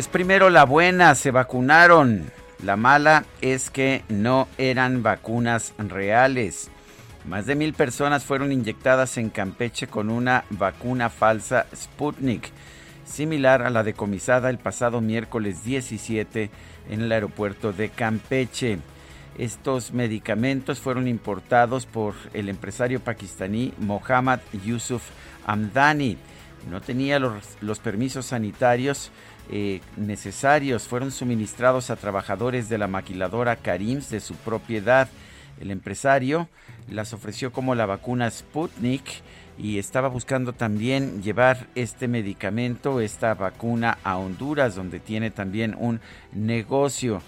Pues primero la buena, se vacunaron. La mala es que no eran vacunas reales. Más de mil personas fueron inyectadas en Campeche con una vacuna falsa Sputnik, similar a la decomisada el pasado miércoles 17 en el aeropuerto de Campeche. Estos medicamentos fueron importados por el empresario pakistaní Mohammad Yusuf Amdani. No tenía los, los permisos sanitarios eh, necesarios fueron suministrados a trabajadores de la maquiladora Karims de su propiedad. El empresario las ofreció como la vacuna Sputnik y estaba buscando también llevar este medicamento, esta vacuna a Honduras, donde tiene también un negocio.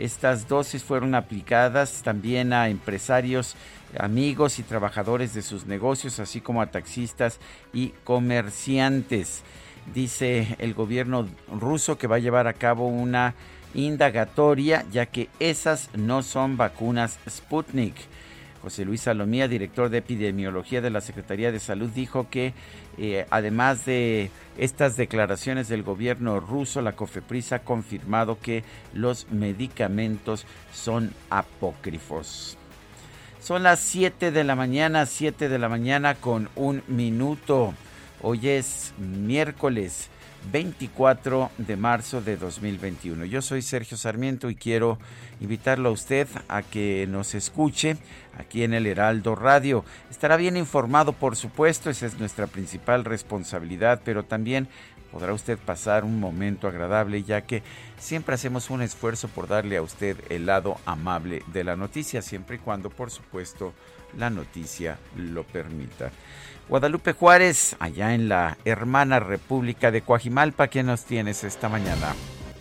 Estas dosis fueron aplicadas también a empresarios, amigos y trabajadores de sus negocios, así como a taxistas y comerciantes dice el gobierno ruso que va a llevar a cabo una indagatoria ya que esas no son vacunas Sputnik. José Luis Salomía, director de epidemiología de la Secretaría de Salud, dijo que eh, además de estas declaraciones del gobierno ruso, la COFEPRIS ha confirmado que los medicamentos son apócrifos. Son las 7 de la mañana, 7 de la mañana con un minuto. Hoy es miércoles 24 de marzo de 2021. Yo soy Sergio Sarmiento y quiero invitarlo a usted a que nos escuche aquí en el Heraldo Radio. Estará bien informado, por supuesto, esa es nuestra principal responsabilidad, pero también podrá usted pasar un momento agradable ya que siempre hacemos un esfuerzo por darle a usted el lado amable de la noticia, siempre y cuando, por supuesto, la noticia lo permita. Guadalupe Juárez, allá en la hermana República de Coajimalpa, ¿qué nos tienes esta mañana?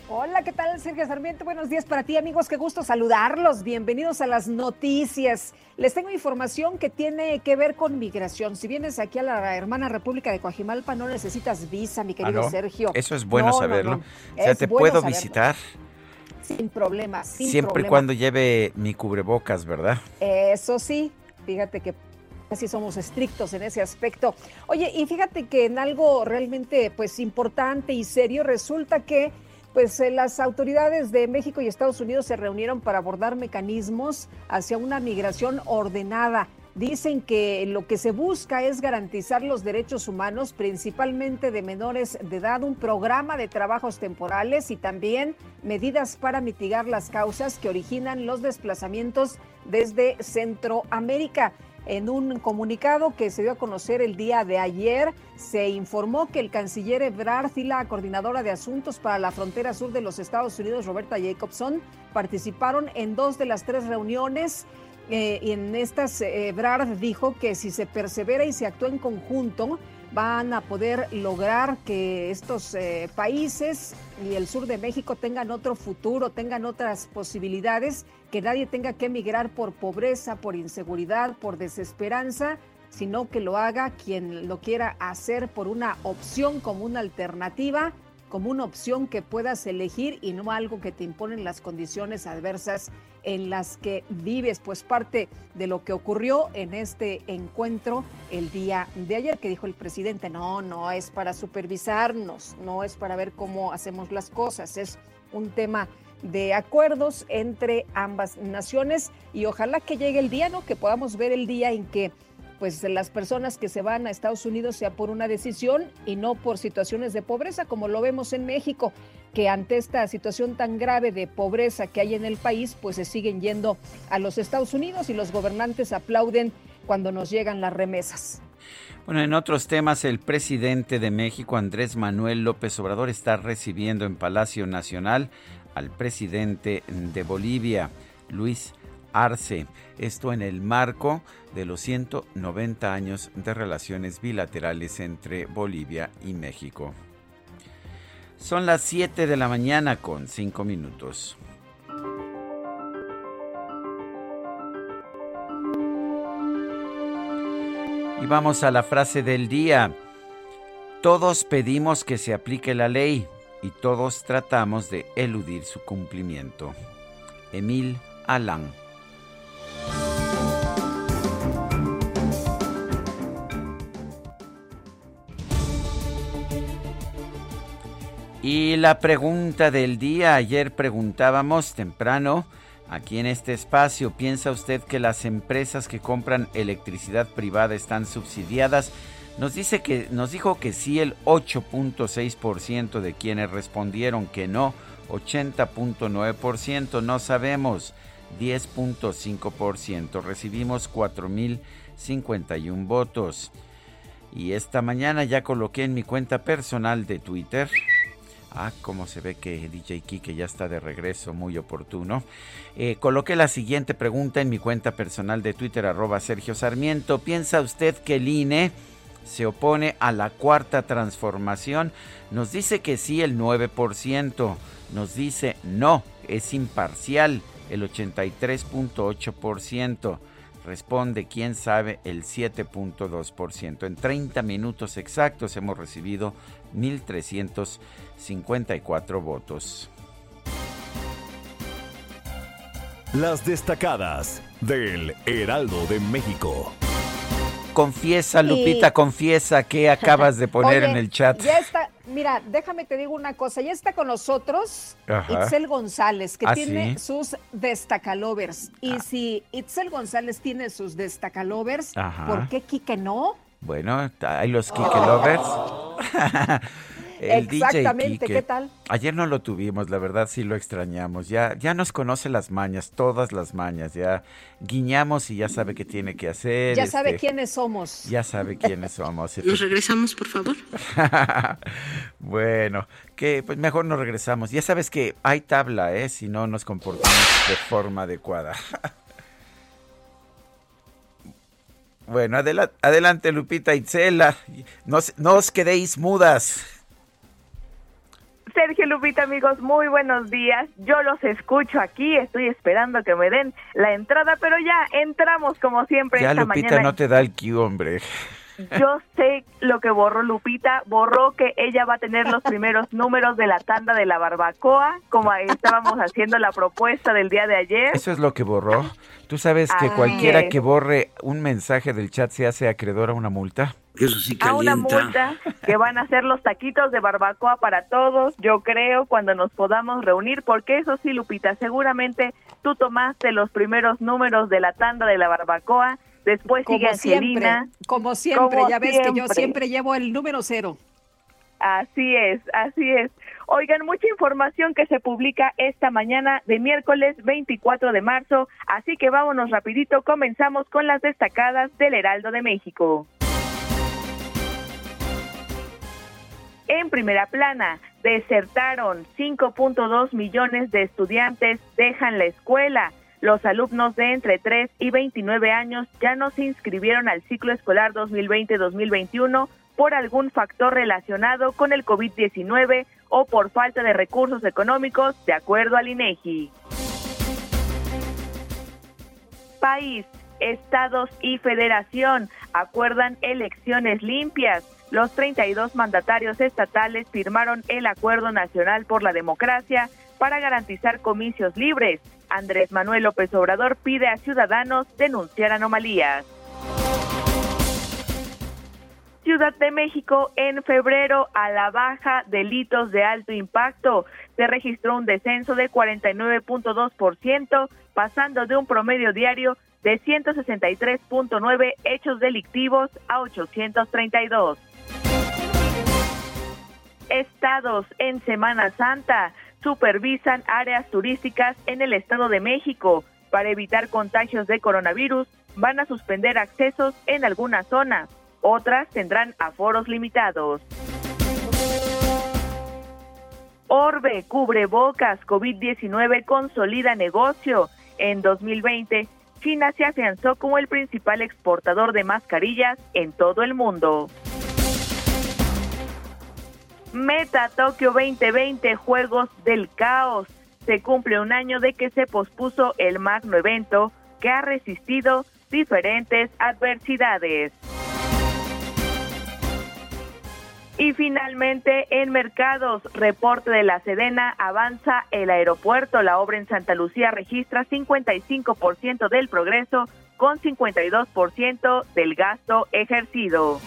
Hola, ¿qué tal, Sergio Sarmiento? Buenos días para ti, amigos. Qué gusto saludarlos. Bienvenidos a las noticias. Les tengo información que tiene que ver con migración. Si vienes aquí a la hermana República de Coajimalpa, no necesitas visa, mi querido ¿Ah, Sergio. Eso es bueno saberlo. O sea, ¿te puedo visitar? Sin problema, sin Siempre y cuando lleve mi cubrebocas, ¿verdad? Eso sí, fíjate que Así somos estrictos en ese aspecto. Oye, y fíjate que en algo realmente pues importante y serio resulta que pues eh, las autoridades de México y Estados Unidos se reunieron para abordar mecanismos hacia una migración ordenada. Dicen que lo que se busca es garantizar los derechos humanos, principalmente de menores de edad, un programa de trabajos temporales y también medidas para mitigar las causas que originan los desplazamientos desde Centroamérica. En un comunicado que se dio a conocer el día de ayer, se informó que el canciller Ebrard y la coordinadora de asuntos para la frontera sur de los Estados Unidos, Roberta Jacobson, participaron en dos de las tres reuniones. Eh, en estas, eh, Ebrard dijo que si se persevera y se actúa en conjunto, van a poder lograr que estos eh, países y el sur de México tengan otro futuro, tengan otras posibilidades, que nadie tenga que emigrar por pobreza, por inseguridad, por desesperanza, sino que lo haga quien lo quiera hacer por una opción como una alternativa como una opción que puedas elegir y no algo que te imponen las condiciones adversas en las que vives, pues parte de lo que ocurrió en este encuentro el día de ayer, que dijo el presidente, no, no es para supervisarnos, no es para ver cómo hacemos las cosas, es un tema de acuerdos entre ambas naciones y ojalá que llegue el día, ¿no? Que podamos ver el día en que pues las personas que se van a Estados Unidos sea por una decisión y no por situaciones de pobreza, como lo vemos en México, que ante esta situación tan grave de pobreza que hay en el país, pues se siguen yendo a los Estados Unidos y los gobernantes aplauden cuando nos llegan las remesas. Bueno, en otros temas, el presidente de México, Andrés Manuel López Obrador, está recibiendo en Palacio Nacional al presidente de Bolivia, Luis Arce. Esto en el marco de los 190 años de relaciones bilaterales entre Bolivia y México. Son las 7 de la mañana con 5 minutos. Y vamos a la frase del día. Todos pedimos que se aplique la ley y todos tratamos de eludir su cumplimiento. Emil Alan. Y la pregunta del día, ayer preguntábamos temprano, aquí en este espacio, ¿piensa usted que las empresas que compran electricidad privada están subsidiadas? Nos dice que nos dijo que sí el 8.6% de quienes respondieron que no, 80.9% no sabemos, 10.5%. Recibimos 4051 votos. Y esta mañana ya coloqué en mi cuenta personal de Twitter Ah, cómo se ve que DJ Kike ya está de regreso, muy oportuno. Eh, coloqué la siguiente pregunta en mi cuenta personal de Twitter, arroba Sergio Sarmiento. ¿Piensa usted que el INE se opone a la cuarta transformación? Nos dice que sí el 9%, nos dice no, es imparcial el 83.8%. Responde, quién sabe, el 7.2%. En 30 minutos exactos hemos recibido 1.354 votos. Las destacadas del Heraldo de México. Confiesa, Lupita, confiesa que acabas de poner en el chat. Ya está, mira, déjame te digo una cosa, ya está con nosotros Itzel González, que ¿Ah, tiene sus destacalovers. Y ah. si Itzel González tiene sus destacalovers, ¿por qué Kike no? Bueno, hay los Kike Lovers. El Exactamente, ¿qué tal? Ayer no lo tuvimos, la verdad sí lo extrañamos. Ya, ya nos conoce las mañas, todas las mañas. Ya guiñamos y ya sabe qué tiene que hacer. Ya sabe este, quiénes somos. Ya sabe quiénes somos. ¿Nos regresamos, por favor? bueno, que pues mejor nos regresamos. Ya sabes que hay tabla, ¿eh? Si no nos comportamos de forma adecuada. Bueno, adelante Lupita Itzela, no, no os quedéis mudas. Sergio Lupita, amigos, muy buenos días. Yo los escucho aquí, estoy esperando que me den la entrada, pero ya entramos como siempre ya, esta Lupita no te da el cue, hombre. Yo sé lo que borró Lupita, borró que ella va a tener los primeros números de la tanda de la barbacoa, como estábamos haciendo la propuesta del día de ayer. Eso es lo que borró. ¿Tú sabes que cualquiera que borre un mensaje del chat se hace acreedor a una multa? Eso sí A una multa que van a ser los taquitos de barbacoa para todos, yo creo, cuando nos podamos reunir, porque eso sí, Lupita, seguramente tú tomaste los primeros números de la tanda de la barbacoa Después como sigue Angelina. como siempre, ya ves que yo siempre llevo el número cero. Así es, así es. Oigan, mucha información que se publica esta mañana de miércoles 24 de marzo, así que vámonos rapidito, comenzamos con las destacadas del Heraldo de México. En primera plana, desertaron 5.2 millones de estudiantes, dejan la escuela. Los alumnos de entre 3 y 29 años ya no se inscribieron al ciclo escolar 2020-2021 por algún factor relacionado con el COVID-19 o por falta de recursos económicos, de acuerdo al INEGI. País, estados y federación acuerdan elecciones limpias. Los 32 mandatarios estatales firmaron el Acuerdo Nacional por la Democracia para garantizar comicios libres. Andrés Manuel López Obrador pide a ciudadanos denunciar anomalías. Ciudad de México en febrero a la baja delitos de alto impacto. Se registró un descenso de 49.2%, pasando de un promedio diario de 163.9 hechos delictivos a 832. Estados en Semana Santa supervisan áreas turísticas en el Estado de México. Para evitar contagios de coronavirus, van a suspender accesos en algunas zonas. Otras tendrán aforos limitados. Orbe, cubre bocas, COVID-19 consolida negocio. En 2020, China se afianzó como el principal exportador de mascarillas en todo el mundo. Meta Tokio 2020 Juegos del Caos. Se cumple un año de que se pospuso el magno evento que ha resistido diferentes adversidades. Y finalmente, en mercados, reporte de la Sedena, avanza el aeropuerto. La obra en Santa Lucía registra 55% del progreso con 52% del gasto ejercido.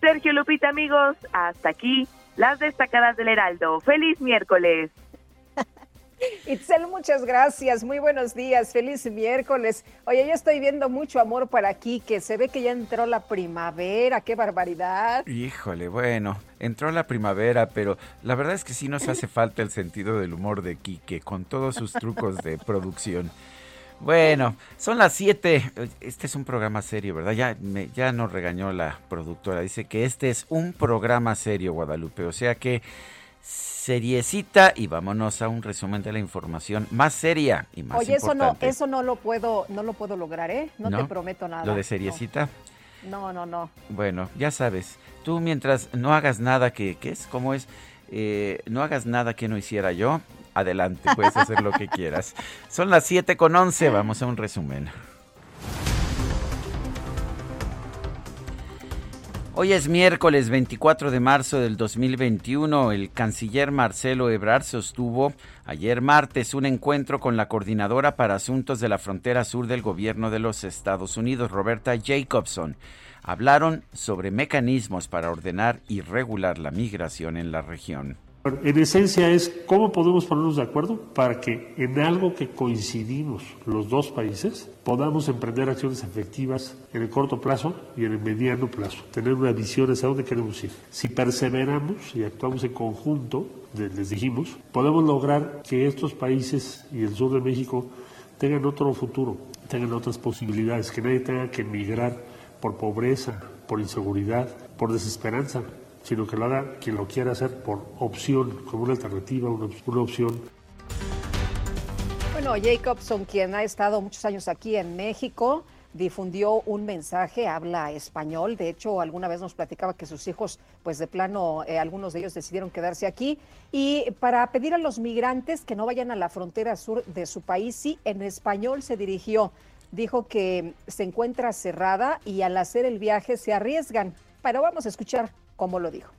Sergio Lupita, amigos, hasta aquí las destacadas del Heraldo. Feliz miércoles. Itzel, muchas gracias. Muy buenos días. Feliz miércoles. Oye, yo estoy viendo mucho amor para que se ve que ya entró la primavera. ¡Qué barbaridad! Híjole, bueno, entró la primavera, pero la verdad es que sí nos hace falta el sentido del humor de Quique, con todos sus trucos de producción. Bueno, son las 7. Este es un programa serio, ¿verdad? Ya, ya nos regañó la productora. Dice que este es un programa serio, Guadalupe. O sea que seriecita y vámonos a un resumen de la información más seria y más Oye, eso no, eso no lo puedo, no lo puedo lograr, ¿eh? No, te prometo nada. ¿Lo de seriecita? No, no, no. Bueno, ya sabes, tú mientras no hagas nada que, ¿qué es? ¿Cómo es? Eh, no hagas nada que no hiciera yo, adelante, puedes hacer lo que quieras. Son las 7 con 11, vamos a un resumen. Hoy es miércoles 24 de marzo del 2021. El canciller Marcelo Ebrard sostuvo ayer martes un encuentro con la coordinadora para asuntos de la frontera sur del gobierno de los Estados Unidos, Roberta Jacobson. Hablaron sobre mecanismos para ordenar y regular la migración en la región. En esencia es cómo podemos ponernos de acuerdo para que en algo que coincidimos los dos países podamos emprender acciones efectivas en el corto plazo y en el mediano plazo, tener una visión hacia dónde queremos ir. Si perseveramos y actuamos en conjunto, les dijimos, podemos lograr que estos países y el sur de México tengan otro futuro, tengan otras posibilidades, que nadie tenga que emigrar por pobreza, por inseguridad, por desesperanza, sino que lo haga quien lo quiera hacer por opción, como una alternativa, una, una opción. Bueno, Jacobson, quien ha estado muchos años aquí en México, difundió un mensaje, habla español, de hecho alguna vez nos platicaba que sus hijos, pues de plano, eh, algunos de ellos decidieron quedarse aquí, y para pedir a los migrantes que no vayan a la frontera sur de su país, sí, en español se dirigió, dijo que se encuentra cerrada y al hacer el viaje se arriesgan, pero vamos a escuchar como lo dijo.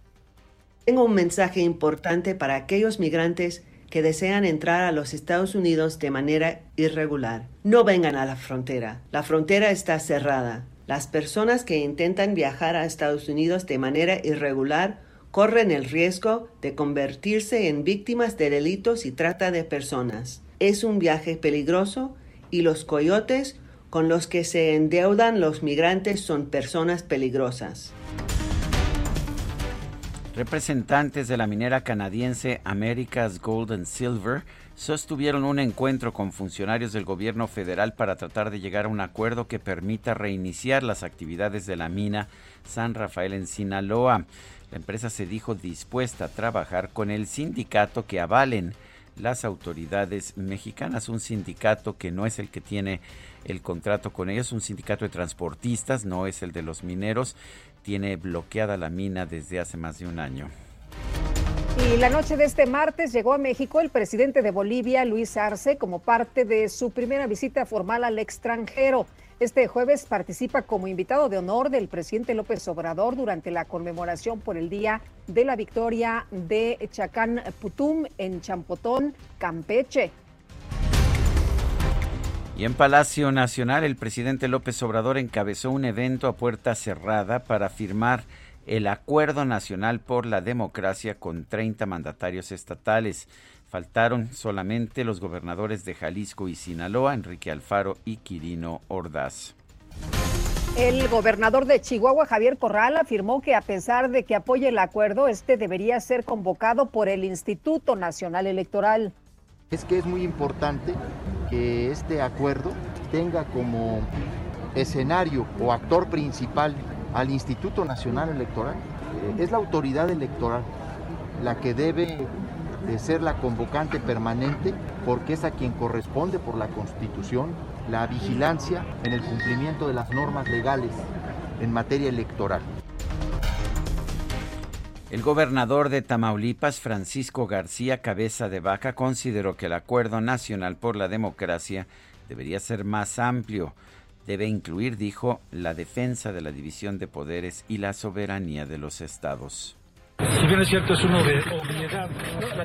Tengo un mensaje importante para aquellos migrantes que desean entrar a los Estados Unidos de manera irregular. No vengan a la frontera. La frontera está cerrada. Las personas que intentan viajar a Estados Unidos de manera irregular corren el riesgo de convertirse en víctimas de delitos y trata de personas. Es un viaje peligroso y los coyotes con los que se endeudan los migrantes son personas peligrosas. Representantes de la minera canadiense America's Gold and Silver sostuvieron un encuentro con funcionarios del gobierno federal para tratar de llegar a un acuerdo que permita reiniciar las actividades de la mina San Rafael en Sinaloa. La empresa se dijo dispuesta a trabajar con el sindicato que avalen las autoridades mexicanas, un sindicato que no es el que tiene el contrato con ellos, un sindicato de transportistas, no es el de los mineros, tiene bloqueada la mina desde hace más de un año. Y la noche de este martes llegó a México el presidente de Bolivia, Luis Arce, como parte de su primera visita formal al extranjero. Este jueves participa como invitado de honor del presidente López Obrador durante la conmemoración por el Día de la Victoria de Chacán Putum en Champotón, Campeche. Y en Palacio Nacional, el presidente López Obrador encabezó un evento a puerta cerrada para firmar el Acuerdo Nacional por la Democracia con 30 mandatarios estatales. Faltaron solamente los gobernadores de Jalisco y Sinaloa, Enrique Alfaro y Quirino Ordaz. El gobernador de Chihuahua, Javier Corral, afirmó que a pesar de que apoye el acuerdo, este debería ser convocado por el Instituto Nacional Electoral. Es que es muy importante que este acuerdo tenga como escenario o actor principal al Instituto Nacional Electoral. Es la autoridad electoral la que debe de ser la convocante permanente porque es a quien corresponde por la Constitución la vigilancia en el cumplimiento de las normas legales en materia electoral. El gobernador de Tamaulipas, Francisco García Cabeza de Vaca, consideró que el Acuerdo Nacional por la Democracia debería ser más amplio. Debe incluir, dijo, la defensa de la división de poderes y la soberanía de los estados. Si bien es cierto, es una obviedad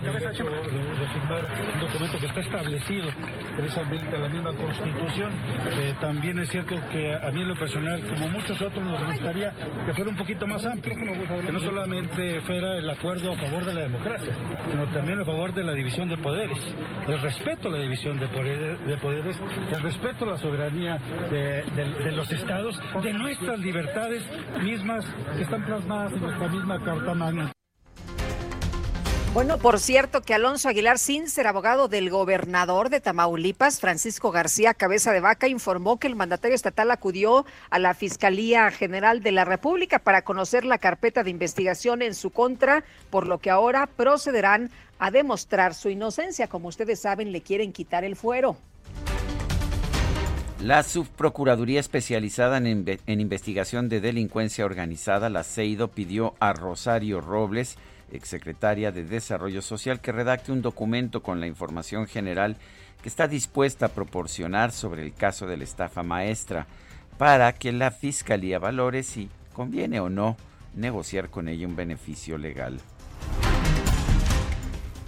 el hecho de, firmar un documento que está establecido precisamente en la misma Constitución. Eh, también es cierto que a mí en lo personal, como muchos otros, nos gustaría que fuera un poquito más amplio, que no solamente fuera el acuerdo a favor de la democracia, sino también a favor de la división de poderes, el respeto a la división de poderes, el respeto a la soberanía de, de los estados, de nuestras libertades mismas que están plasmadas en nuestra misma Carta Magna. Bueno, por cierto que Alonso Aguilar ser abogado del gobernador de Tamaulipas, Francisco García Cabeza de Vaca, informó que el mandatario estatal acudió a la Fiscalía General de la República para conocer la carpeta de investigación en su contra, por lo que ahora procederán a demostrar su inocencia. Como ustedes saben, le quieren quitar el fuero. La Subprocuraduría Especializada en, en Investigación de Delincuencia Organizada, la CEIDO, pidió a Rosario Robles, exsecretaria de Desarrollo Social, que redacte un documento con la información general que está dispuesta a proporcionar sobre el caso de la estafa maestra, para que la Fiscalía valore si conviene o no negociar con ella un beneficio legal.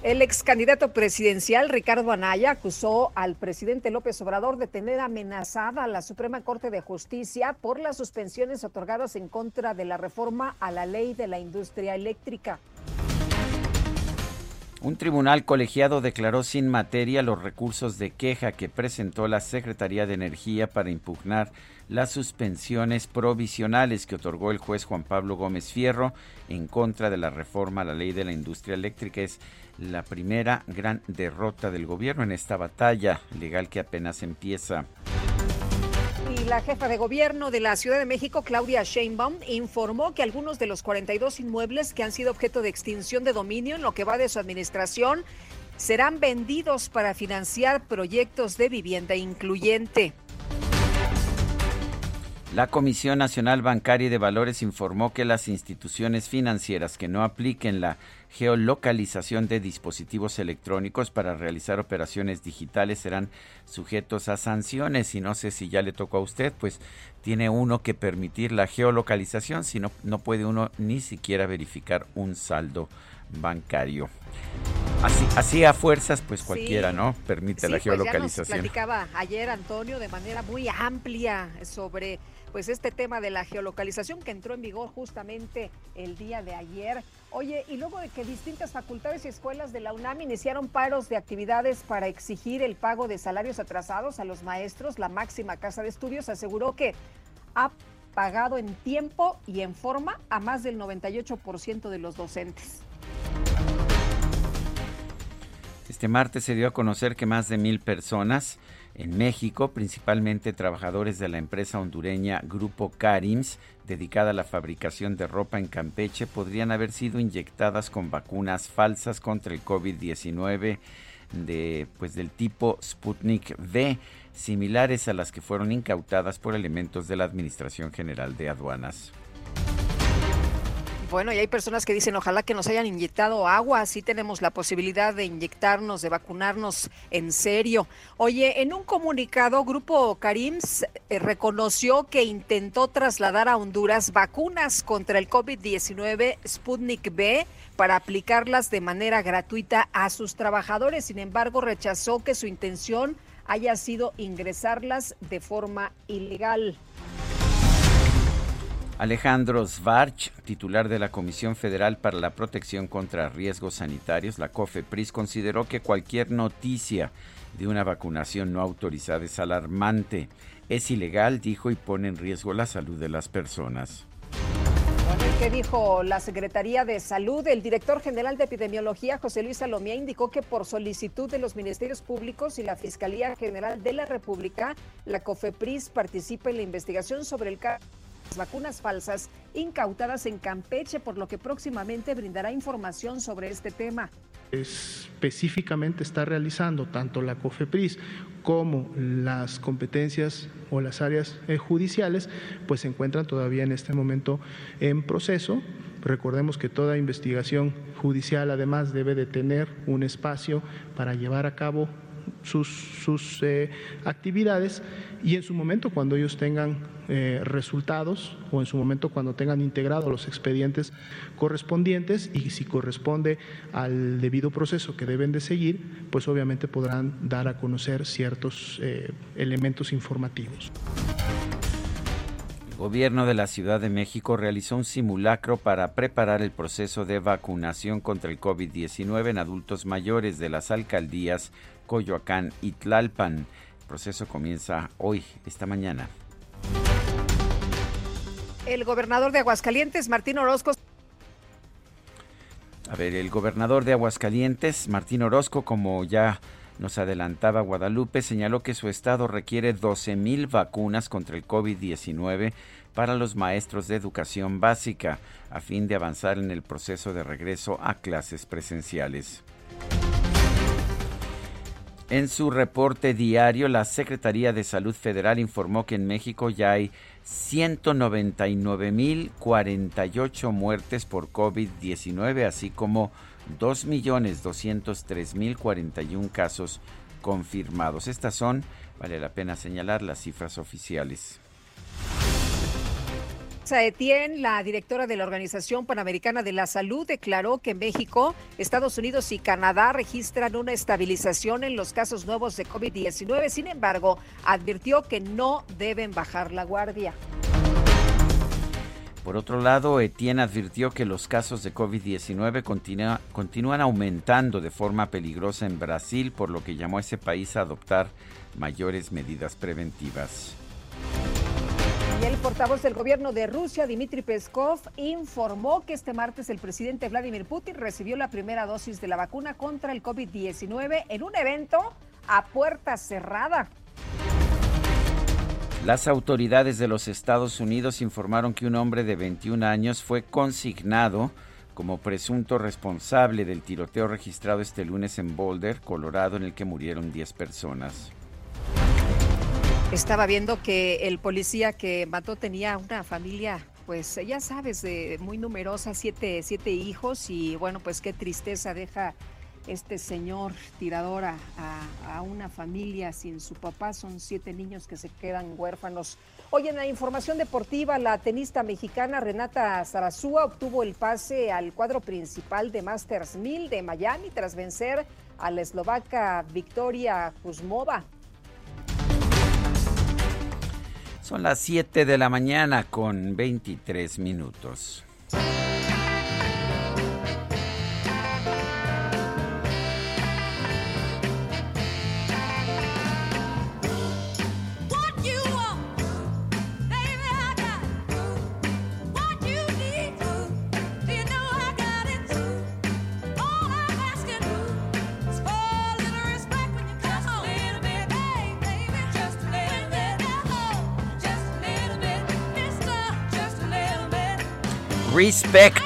El ex candidato presidencial Ricardo Anaya acusó al presidente López Obrador de tener amenazada a la Suprema Corte de Justicia por las suspensiones otorgadas en contra de la reforma a la ley de la industria eléctrica. Un tribunal colegiado declaró sin materia los recursos de queja que presentó la Secretaría de Energía para impugnar las suspensiones provisionales que otorgó el juez Juan Pablo Gómez Fierro en contra de la reforma a la ley de la industria eléctrica. Es la primera gran derrota del gobierno en esta batalla legal que apenas empieza. Y la jefa de gobierno de la Ciudad de México, Claudia Sheinbaum, informó que algunos de los 42 inmuebles que han sido objeto de extinción de dominio en lo que va de su administración serán vendidos para financiar proyectos de vivienda incluyente. La Comisión Nacional Bancaria y de Valores informó que las instituciones financieras que no apliquen la geolocalización de dispositivos electrónicos para realizar operaciones digitales serán sujetos a sanciones y no sé si ya le tocó a usted, pues tiene uno que permitir la geolocalización, si no, no puede uno ni siquiera verificar un saldo bancario. Así, así a fuerzas, pues cualquiera, ¿no? Permite la geolocalización. Pues ya nos platicaba ayer Antonio de manera muy amplia sobre pues este tema de la geolocalización que entró en vigor justamente el día de ayer. Oye, y luego de que distintas facultades y escuelas de la UNAM iniciaron paros de actividades para exigir el pago de salarios atrasados a los maestros, la máxima casa de estudios aseguró que ha pagado en tiempo y en forma a más del 98% de los docentes. Este martes se dio a conocer que más de mil personas en México, principalmente trabajadores de la empresa hondureña Grupo Carims, dedicada a la fabricación de ropa en Campeche, podrían haber sido inyectadas con vacunas falsas contra el COVID-19 de pues del tipo Sputnik V, similares a las que fueron incautadas por elementos de la Administración General de Aduanas. Bueno, y hay personas que dicen, ojalá que nos hayan inyectado agua, así tenemos la posibilidad de inyectarnos, de vacunarnos en serio. Oye, en un comunicado, Grupo Carims eh, reconoció que intentó trasladar a Honduras vacunas contra el COVID-19 Sputnik B para aplicarlas de manera gratuita a sus trabajadores. Sin embargo, rechazó que su intención haya sido ingresarlas de forma ilegal. Alejandro Svarch, titular de la Comisión Federal para la Protección contra Riesgos Sanitarios, la COFEPRIS, consideró que cualquier noticia de una vacunación no autorizada es alarmante. Es ilegal, dijo, y pone en riesgo la salud de las personas. ¿Qué dijo la Secretaría de Salud? El director general de epidemiología, José Luis Salomía, indicó que por solicitud de los ministerios públicos y la Fiscalía General de la República, la COFEPRIS participa en la investigación sobre el caso vacunas falsas incautadas en Campeche, por lo que próximamente brindará información sobre este tema. Específicamente está realizando tanto la COFEPRIS como las competencias o las áreas eh, judiciales, pues se encuentran todavía en este momento en proceso. Recordemos que toda investigación judicial además debe de tener un espacio para llevar a cabo sus, sus eh, actividades y en su momento cuando ellos tengan eh, resultados o en su momento cuando tengan integrados los expedientes correspondientes y si corresponde al debido proceso que deben de seguir, pues obviamente podrán dar a conocer ciertos eh, elementos informativos. El gobierno de la Ciudad de México realizó un simulacro para preparar el proceso de vacunación contra el COVID-19 en adultos mayores de las alcaldías Coyoacán y Tlalpan. El proceso comienza hoy, esta mañana. El gobernador de Aguascalientes, Martín Orozco. A ver, el gobernador de Aguascalientes, Martín Orozco, como ya nos adelantaba Guadalupe, señaló que su estado requiere 12 mil vacunas contra el COVID-19 para los maestros de educación básica, a fin de avanzar en el proceso de regreso a clases presenciales. En su reporte diario, la Secretaría de Salud Federal informó que en México ya hay 199.048 muertes por COVID-19, así como 2.203.041 casos confirmados. Estas son, vale la pena señalar, las cifras oficiales. Etienne, la directora de la Organización Panamericana de la Salud, declaró que México, Estados Unidos y Canadá registran una estabilización en los casos nuevos de COVID-19. Sin embargo, advirtió que no deben bajar la guardia. Por otro lado, Etienne advirtió que los casos de COVID-19 continúan aumentando de forma peligrosa en Brasil, por lo que llamó a ese país a adoptar mayores medidas preventivas. El portavoz del gobierno de Rusia, Dmitry Peskov, informó que este martes el presidente Vladimir Putin recibió la primera dosis de la vacuna contra el COVID-19 en un evento a puerta cerrada. Las autoridades de los Estados Unidos informaron que un hombre de 21 años fue consignado como presunto responsable del tiroteo registrado este lunes en Boulder, Colorado, en el que murieron 10 personas. Estaba viendo que el policía que mató tenía una familia, pues ya sabes, de muy numerosa, siete, siete hijos y bueno, pues qué tristeza deja este señor tirador a, a, una familia sin su papá. Son siete niños que se quedan huérfanos. Hoy en la información deportiva, la tenista mexicana Renata Zarazúa obtuvo el pase al cuadro principal de Masters 1000 de Miami tras vencer a la eslovaca Victoria Kuzmova Son las 7 de la mañana con 23 minutos. Respect,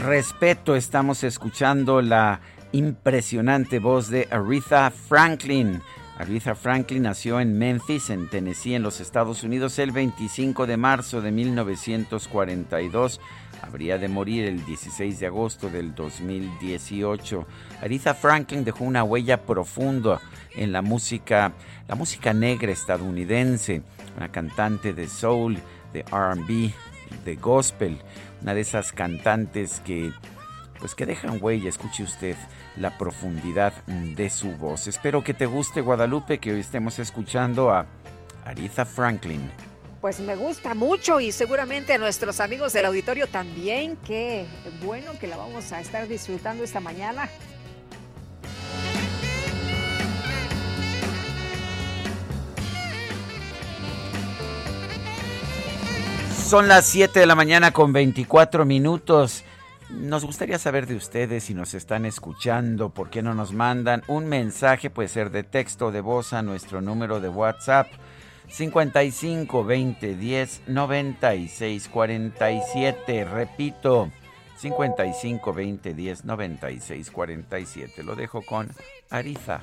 respeto, estamos escuchando la impresionante voz de Aretha Franklin. Aretha Franklin nació en Memphis, en Tennessee, en los Estados Unidos, el 25 de marzo de 1942. Habría de morir el 16 de agosto del 2018. Aretha Franklin dejó una huella profunda en la música, la música negra estadounidense, una cantante de soul, de R&B, de gospel una de esas cantantes que pues que dejan huella, escuche usted la profundidad de su voz. Espero que te guste Guadalupe, que hoy estemos escuchando a Aretha Franklin. Pues me gusta mucho y seguramente a nuestros amigos del auditorio también. Qué bueno que la vamos a estar disfrutando esta mañana. Son las 7 de la mañana con 24 minutos. Nos gustaría saber de ustedes si nos están escuchando, por qué no nos mandan un mensaje, puede ser de texto o de voz a nuestro número de WhatsApp 55 20 10 96 47. Repito, 55 20 10 96 47. Lo dejo con Ariza.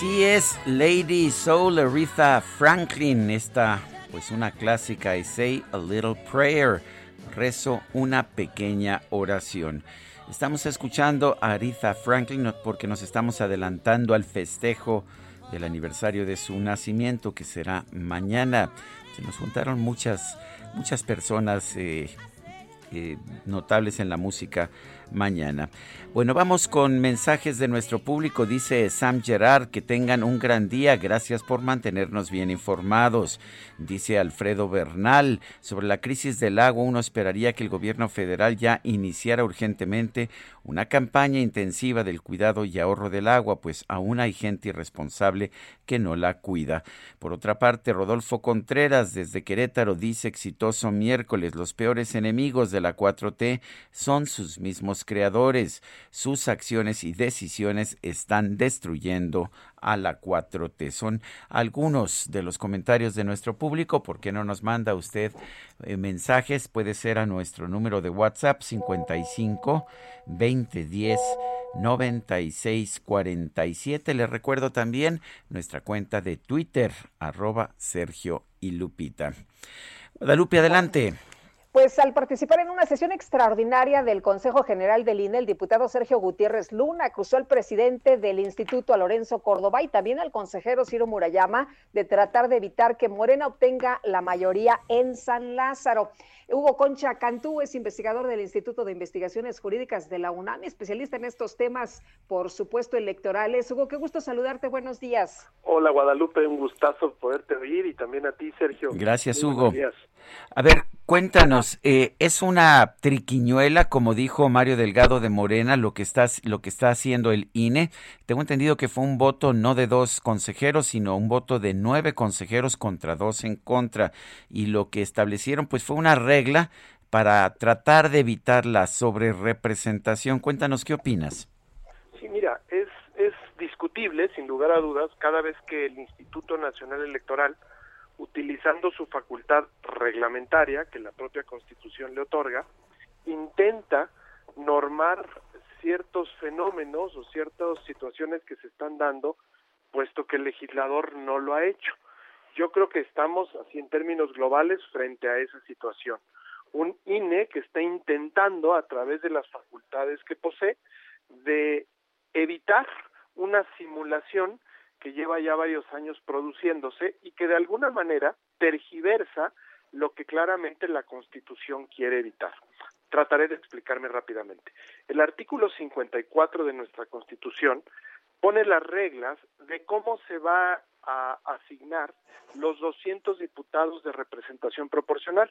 Lady Soul Aretha Franklin, esta pues una clásica y Say a Little Prayer, rezo una pequeña oración. Estamos escuchando a Aretha Franklin porque nos estamos adelantando al festejo del aniversario de su nacimiento que será mañana. Se nos juntaron muchas muchas personas eh, eh, notables en la música mañana. Bueno, vamos con mensajes de nuestro público. Dice Sam Gerard que tengan un gran día. Gracias por mantenernos bien informados. Dice Alfredo Bernal sobre la crisis del agua. Uno esperaría que el gobierno federal ya iniciara urgentemente una campaña intensiva del cuidado y ahorro del agua, pues aún hay gente irresponsable que no la cuida. Por otra parte, Rodolfo Contreras desde Querétaro dice exitoso miércoles. Los peores enemigos de la 4T son sus mismos creadores. Sus acciones y decisiones están destruyendo a la 4T. Son algunos de los comentarios de nuestro público. ¿Por qué no nos manda usted eh, mensajes? Puede ser a nuestro número de WhatsApp 55 2010 96 47. Le recuerdo también nuestra cuenta de Twitter, arroba Sergio y Lupita. Guadalupe, adelante. Pues al participar en una sesión extraordinaria del Consejo General del INE, el diputado Sergio Gutiérrez Luna acusó al presidente del Instituto, a Lorenzo Córdoba, y también al consejero Ciro Murayama de tratar de evitar que Morena obtenga la mayoría en San Lázaro. Hugo Concha Cantú es investigador del Instituto de Investigaciones Jurídicas de la UNAM, especialista en estos temas, por supuesto, electorales. Hugo, qué gusto saludarte. Buenos días. Hola, Guadalupe. Un gustazo poderte oír y también a ti, Sergio. Gracias, Hugo. A ver, cuéntanos, eh, ¿es una triquiñuela, como dijo Mario Delgado de Morena, lo que, está, lo que está haciendo el INE? Tengo entendido que fue un voto no de dos consejeros, sino un voto de nueve consejeros contra dos en contra. Y lo que establecieron, pues fue una regla para tratar de evitar la sobrerepresentación. Cuéntanos, ¿qué opinas? Sí, mira, es, es discutible, sin lugar a dudas, cada vez que el Instituto Nacional Electoral utilizando su facultad reglamentaria que la propia Constitución le otorga, intenta normar ciertos fenómenos o ciertas situaciones que se están dando, puesto que el legislador no lo ha hecho. Yo creo que estamos, así en términos globales, frente a esa situación. Un INE que está intentando, a través de las facultades que posee, de evitar una simulación que lleva ya varios años produciéndose y que de alguna manera tergiversa lo que claramente la Constitución quiere evitar. trataré de explicarme rápidamente. El artículo 54 de nuestra Constitución pone las reglas de cómo se va a asignar los 200 diputados de representación proporcional.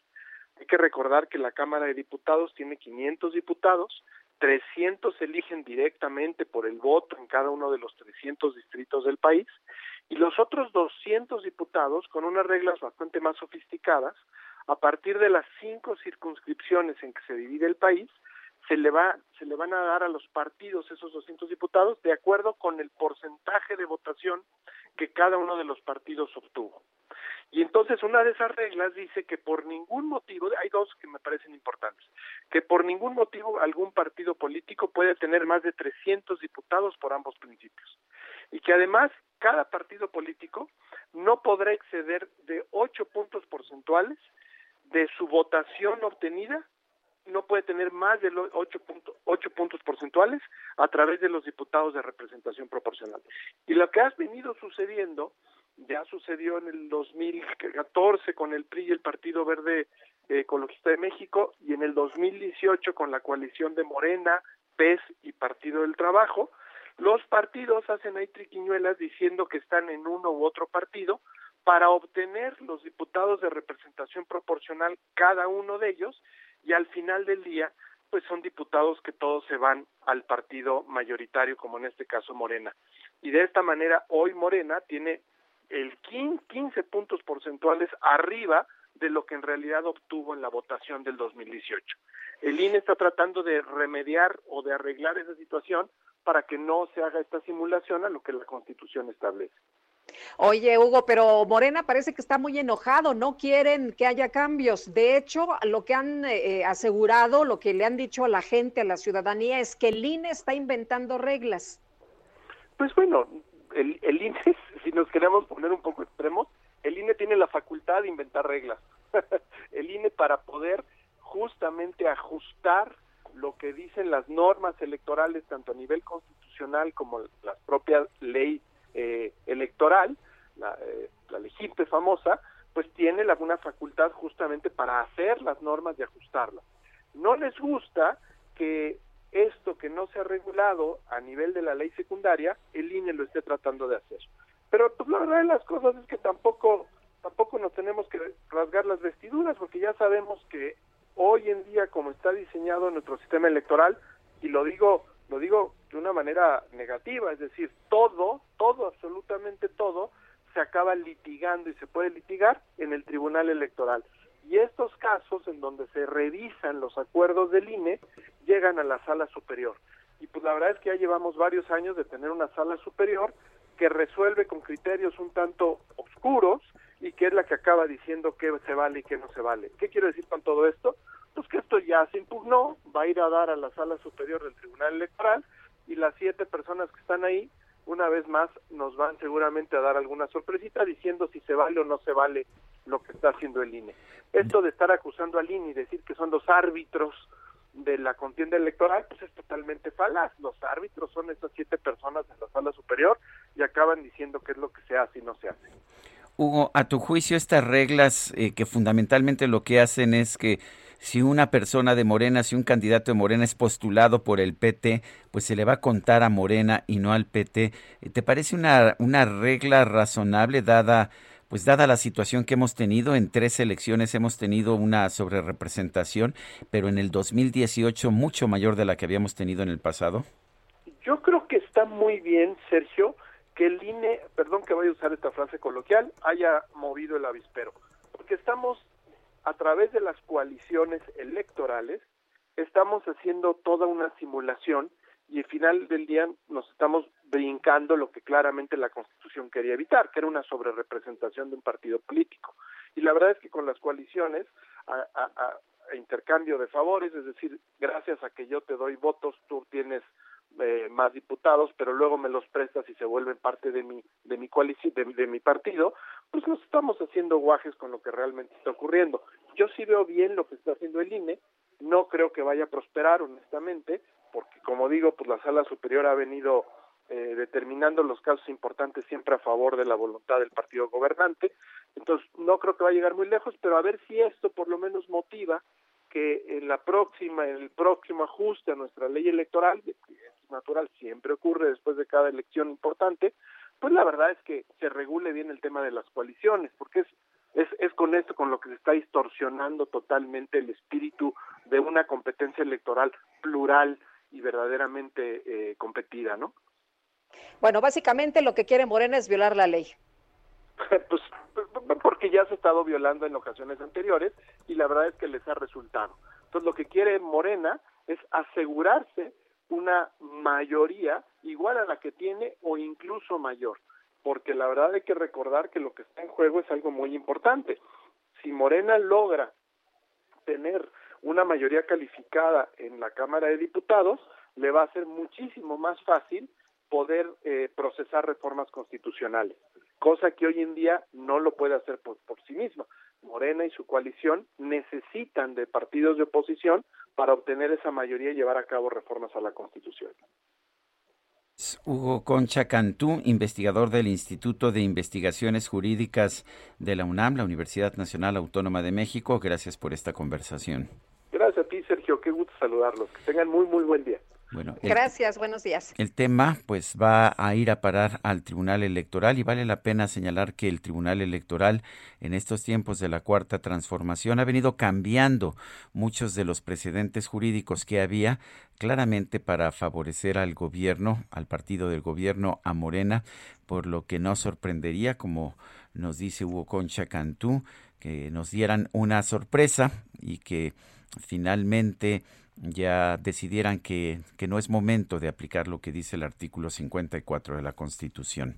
Hay que recordar que la Cámara de Diputados tiene 500 diputados, 300 se eligen directamente por el voto en cada uno de los 300 distritos del país y los otros 200 diputados, con unas reglas bastante más sofisticadas, a partir de las cinco circunscripciones en que se divide el país, se le va se le van a dar a los partidos esos 200 diputados de acuerdo con el porcentaje de votación que cada uno de los partidos obtuvo. Y entonces una de esas reglas dice que por ningún motivo, hay dos que me parecen importantes, que por ningún motivo algún partido político puede tener más de 300 diputados por ambos principios. Y que además cada partido político no podrá exceder de 8 puntos porcentuales de su votación obtenida no puede tener más de los ocho, puntos porcentuales a través de los diputados de representación proporcional. Y lo que ha venido sucediendo, ya sucedió en el 2014 con el PRI y el Partido Verde Ecologista de México y en el 2018 con la coalición de Morena, PES y Partido del Trabajo, los partidos hacen ahí triquiñuelas diciendo que están en uno u otro partido para obtener los diputados de representación proporcional cada uno de ellos y al final del día pues son diputados que todos se van al partido mayoritario como en este caso Morena. Y de esta manera hoy Morena tiene el 15 puntos porcentuales arriba de lo que en realidad obtuvo en la votación del 2018. El INE está tratando de remediar o de arreglar esa situación para que no se haga esta simulación a lo que la Constitución establece. Oye, Hugo, pero Morena parece que está muy enojado, no quieren que haya cambios. De hecho, lo que han eh, asegurado, lo que le han dicho a la gente, a la ciudadanía, es que el INE está inventando reglas. Pues bueno, el, el INE, si nos queremos poner un poco extremos, el INE tiene la facultad de inventar reglas. el INE para poder justamente ajustar lo que dicen las normas electorales, tanto a nivel constitucional como las propias leyes eh, electoral, la, eh, la legítima famosa, pues tiene la, una facultad justamente para hacer las normas y ajustarlas. No les gusta que esto que no se ha regulado a nivel de la ley secundaria, el INE lo esté tratando de hacer. Pero pues la verdad de las cosas es que tampoco tampoco nos tenemos que rasgar las vestiduras porque ya sabemos que hoy en día como está diseñado nuestro sistema electoral y lo digo lo digo de una manera negativa, es decir, todo, todo, absolutamente todo, se acaba litigando y se puede litigar en el Tribunal Electoral. Y estos casos en donde se revisan los acuerdos del INE llegan a la sala superior. Y pues la verdad es que ya llevamos varios años de tener una sala superior que resuelve con criterios un tanto oscuros y que es la que acaba diciendo qué se vale y qué no se vale. ¿Qué quiero decir con todo esto? pues que esto ya se impugnó, va a ir a dar a la sala superior del Tribunal Electoral y las siete personas que están ahí, una vez más, nos van seguramente a dar alguna sorpresita diciendo si se vale o no se vale lo que está haciendo el INE. Esto de estar acusando al INE y decir que son los árbitros de la contienda electoral, pues es totalmente falaz. Los árbitros son esas siete personas en la sala superior y acaban diciendo qué es lo que se hace y no se hace. Hugo, a tu juicio, estas reglas eh, que fundamentalmente lo que hacen es que si una persona de Morena, si un candidato de Morena es postulado por el PT, pues se le va a contar a Morena y no al PT. ¿Te parece una, una regla razonable dada pues dada la situación que hemos tenido en tres elecciones hemos tenido una sobrerepresentación, pero en el 2018 mucho mayor de la que habíamos tenido en el pasado? Yo creo que está muy bien, Sergio, que el INE, perdón que vaya a usar esta frase coloquial, haya movido el avispero, porque estamos a través de las coaliciones electorales estamos haciendo toda una simulación y al final del día nos estamos brincando lo que claramente la Constitución quería evitar, que era una sobrerepresentación de un partido político. Y la verdad es que con las coaliciones, a, intercambio de favores, es decir, gracias a que yo te doy votos, tú tienes eh, más diputados, pero luego me los prestas y se vuelven parte de mi de mi coalición, de, mi partido, pues nos estamos haciendo guajes con lo que realmente está ocurriendo. Yo sí veo bien lo que está haciendo el INE, no creo que vaya a prosperar honestamente, porque como digo, pues la sala superior ha venido eh, determinando los casos importantes siempre a favor de la voluntad del partido gobernante, entonces no creo que va a llegar muy lejos, pero a ver si esto por lo menos motiva que en la próxima, en el próximo ajuste a nuestra ley electoral, que es natural, siempre ocurre después de cada elección importante, pues la verdad es que se regule bien el tema de las coaliciones, porque es es, es con esto con lo que se está distorsionando totalmente el espíritu de una competencia electoral plural y verdaderamente eh, competida, ¿no? Bueno, básicamente lo que quiere Morena es violar la ley. pues porque ya se ha estado violando en ocasiones anteriores y la verdad es que les ha resultado. Entonces lo que quiere Morena es asegurarse una mayoría igual a la que tiene o incluso mayor porque la verdad hay que recordar que lo que está en juego es algo muy importante. Si Morena logra tener una mayoría calificada en la Cámara de Diputados, le va a ser muchísimo más fácil poder eh, procesar reformas constitucionales, cosa que hoy en día no lo puede hacer por, por sí misma. Morena y su coalición necesitan de partidos de oposición para obtener esa mayoría y llevar a cabo reformas a la Constitución. Hugo Concha Cantú, investigador del Instituto de Investigaciones Jurídicas de la UNAM, la Universidad Nacional Autónoma de México. Gracias por esta conversación. Gracias a ti, Sergio. Qué gusto saludarlos. Que tengan muy, muy buen día. Bueno, Gracias, buenos días. El tema pues va a ir a parar al Tribunal Electoral y vale la pena señalar que el Tribunal Electoral en estos tiempos de la cuarta transformación ha venido cambiando muchos de los precedentes jurídicos que había claramente para favorecer al gobierno, al partido del gobierno, a Morena, por lo que no sorprendería, como nos dice Hugo Concha Cantú, que nos dieran una sorpresa y que finalmente ya decidieran que, que, no es momento de aplicar lo que dice el artículo 54 de la Constitución.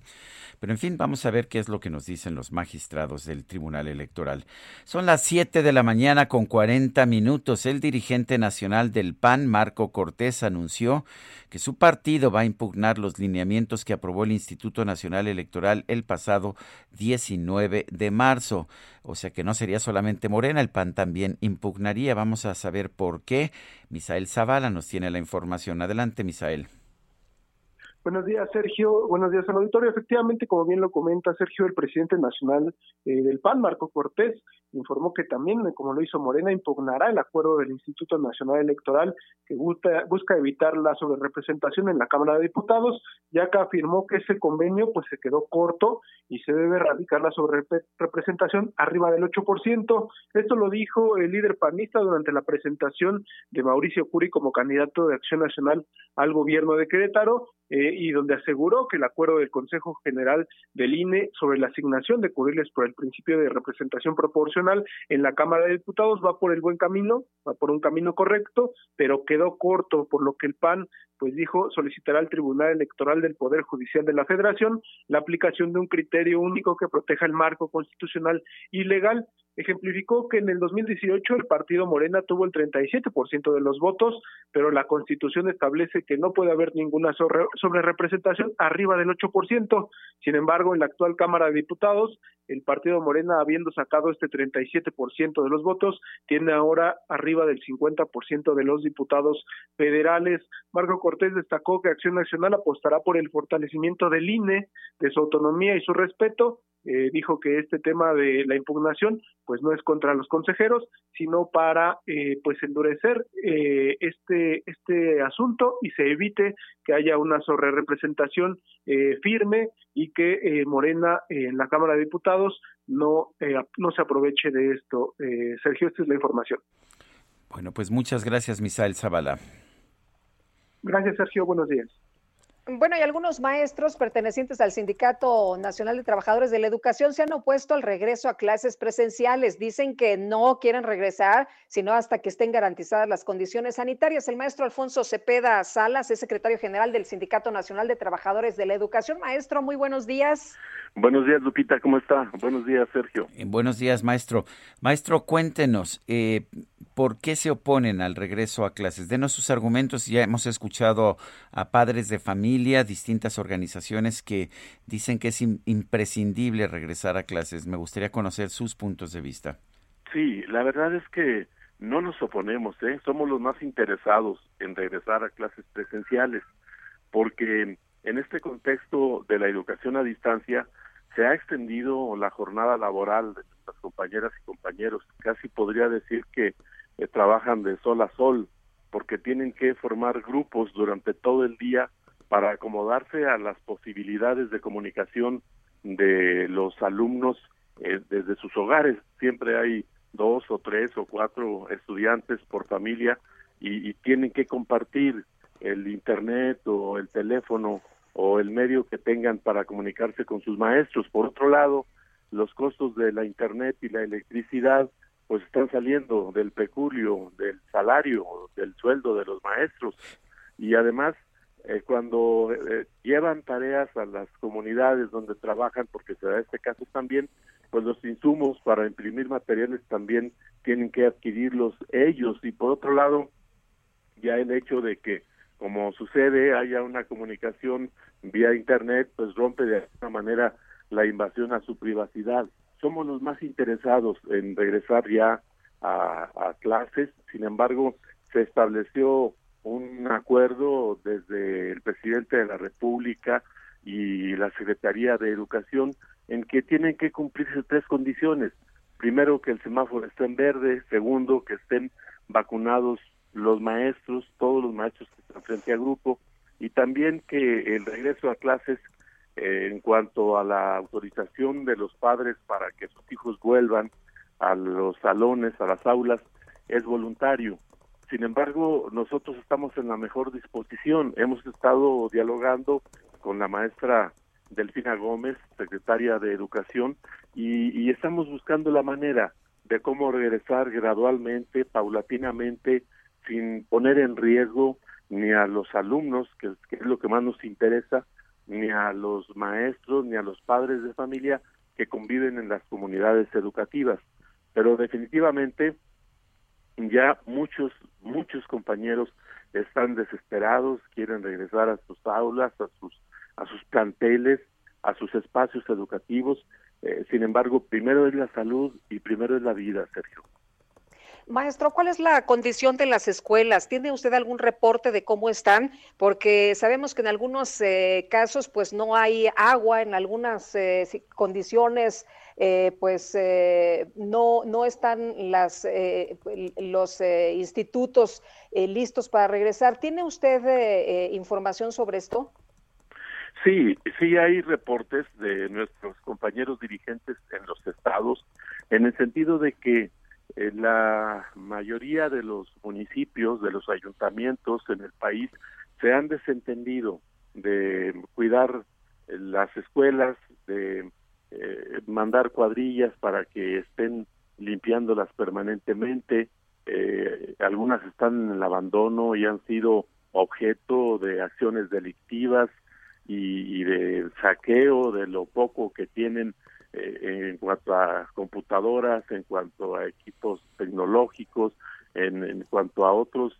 Pero en fin, vamos a ver qué es lo que nos dicen los magistrados del Tribunal Electoral. Son las 7 de la mañana con 40 minutos. El dirigente nacional del PAN, Marco Cortés, anunció que su partido va a impugnar los lineamientos que aprobó el Instituto Nacional Electoral el pasado 19 de marzo. O sea que no sería solamente Morena, el PAN también impugnaría. Vamos a saber por qué. Misael Zavala nos tiene la información. Adelante, Misael. Buenos días, Sergio. Buenos días al auditorio. Efectivamente, como bien lo comenta Sergio, el presidente nacional eh, del PAN, Marco Cortés, informó que también, como lo hizo Morena, impugnará el acuerdo del Instituto Nacional Electoral que busca, busca evitar la sobrerepresentación en la Cámara de Diputados, ya que afirmó que ese convenio pues se quedó corto y se debe erradicar la sobrerepresentación arriba del 8%. Esto lo dijo el líder panista durante la presentación de Mauricio Curi como candidato de Acción Nacional al gobierno de Querétaro eh, y donde aseguró que el acuerdo del Consejo General del INE sobre la asignación de curiles por el principio de representación proporcional en la Cámara de Diputados va por el buen camino, va por un camino correcto, pero quedó corto, por lo que el PAN pues dijo solicitará al Tribunal Electoral del Poder Judicial de la Federación la aplicación de un criterio único que proteja el marco constitucional y legal. Ejemplificó que en el 2018 el partido Morena tuvo el 37% de los votos, pero la Constitución establece que no puede haber ninguna sobre representación arriba del 8%. Sin embargo, en la actual Cámara de Diputados, el partido Morena, habiendo sacado este 37% de los votos, tiene ahora arriba del 50% de los diputados federales. Marco Cortés destacó que Acción Nacional apostará por el fortalecimiento del INE, de su autonomía y su respeto, eh, dijo que este tema de la impugnación pues no es contra los consejeros sino para eh, pues endurecer eh, este este asunto y se evite que haya una sobrerepresentación eh, firme y que Morena en la Cámara de Diputados no no se aproveche de esto. Sergio esta es la información. Bueno pues muchas gracias Misael Zavala. Gracias Sergio. Buenos días bueno, y algunos maestros pertenecientes al Sindicato Nacional de Trabajadores de la Educación se han opuesto al regreso a clases presenciales. Dicen que no quieren regresar, sino hasta que estén garantizadas las condiciones sanitarias. El maestro Alfonso Cepeda Salas es secretario general del Sindicato Nacional de Trabajadores de la Educación. Maestro, muy buenos días. Buenos días, Lupita, ¿cómo está? Buenos días, Sergio. Eh, buenos días, maestro. Maestro, cuéntenos, eh, ¿por qué se oponen al regreso a clases? Denos sus argumentos. Ya hemos escuchado a padres de familia, distintas organizaciones que dicen que es imprescindible regresar a clases. Me gustaría conocer sus puntos de vista. Sí, la verdad es que no nos oponemos, ¿eh? somos los más interesados en regresar a clases presenciales, porque en este contexto de la educación a distancia, se ha extendido la jornada laboral de nuestras compañeras y compañeros. Casi podría decir que eh, trabajan de sol a sol, porque tienen que formar grupos durante todo el día para acomodarse a las posibilidades de comunicación de los alumnos eh, desde sus hogares. Siempre hay dos o tres o cuatro estudiantes por familia y, tienen que compartir el internet o el teléfono o el medio que tengan para comunicarse con sus maestros. Por otro lado, los costos de la internet y la electricidad pues están saliendo del peculio, del salario, del sueldo de los maestros y además eh, cuando eh, llevan tareas a las comunidades donde trabajan, porque se da este caso también, pues los insumos para imprimir materiales también tienen que adquirirlos ellos. Y por otro lado ya el hecho de que como sucede haya una comunicación vía internet pues rompe de alguna manera la invasión a su privacidad. Somos los más interesados en regresar ya a, a clases. Sin embargo se estableció un acuerdo desde el presidente de la República y la Secretaría de Educación en que tienen que cumplirse tres condiciones. Primero, que el semáforo esté en verde. Segundo, que estén vacunados los maestros, todos los maestros que están frente al grupo. Y también que el regreso a clases eh, en cuanto a la autorización de los padres para que sus hijos vuelvan a los salones, a las aulas, es voluntario. Sin embargo, nosotros estamos en la mejor disposición. Hemos estado dialogando con la maestra Delfina Gómez, secretaria de Educación, y, estamos buscando la manera de cómo regresar gradualmente, paulatinamente, sin poner en riesgo ni a los alumnos, que, es lo que más nos interesa, ni a los maestros, ni a los padres de familia que conviven en las comunidades educativas. Pero definitivamente ya muchos, muchos compañeros están desesperados, quieren regresar a sus aulas, a sus, a sus planteles, a sus espacios educativos. Eh, sin embargo, primero es la salud y primero es la vida, Sergio. Maestro, ¿cuál es la condición de las escuelas? ¿Tiene usted algún reporte de cómo están? Porque sabemos que en algunos eh, casos pues no hay agua, en algunas eh, condiciones eh, pues no, no están las, los institutos listos para regresar. ¿Tiene usted información sobre esto? Sí, sí hay reportes de nuestros compañeros dirigentes en los estados en el sentido de que eh, la mayoría de los municipios, de los ayuntamientos en el país se han desentendido de cuidar eh, las escuelas, de eh, mandar cuadrillas para que estén limpiándolas permanentemente. algunas están en el abandono y han sido objeto de acciones delictivas y de saqueo de lo poco que tienen eh, en cuanto a computadoras, en cuanto a equipos tecnológicos, en, cuanto a otros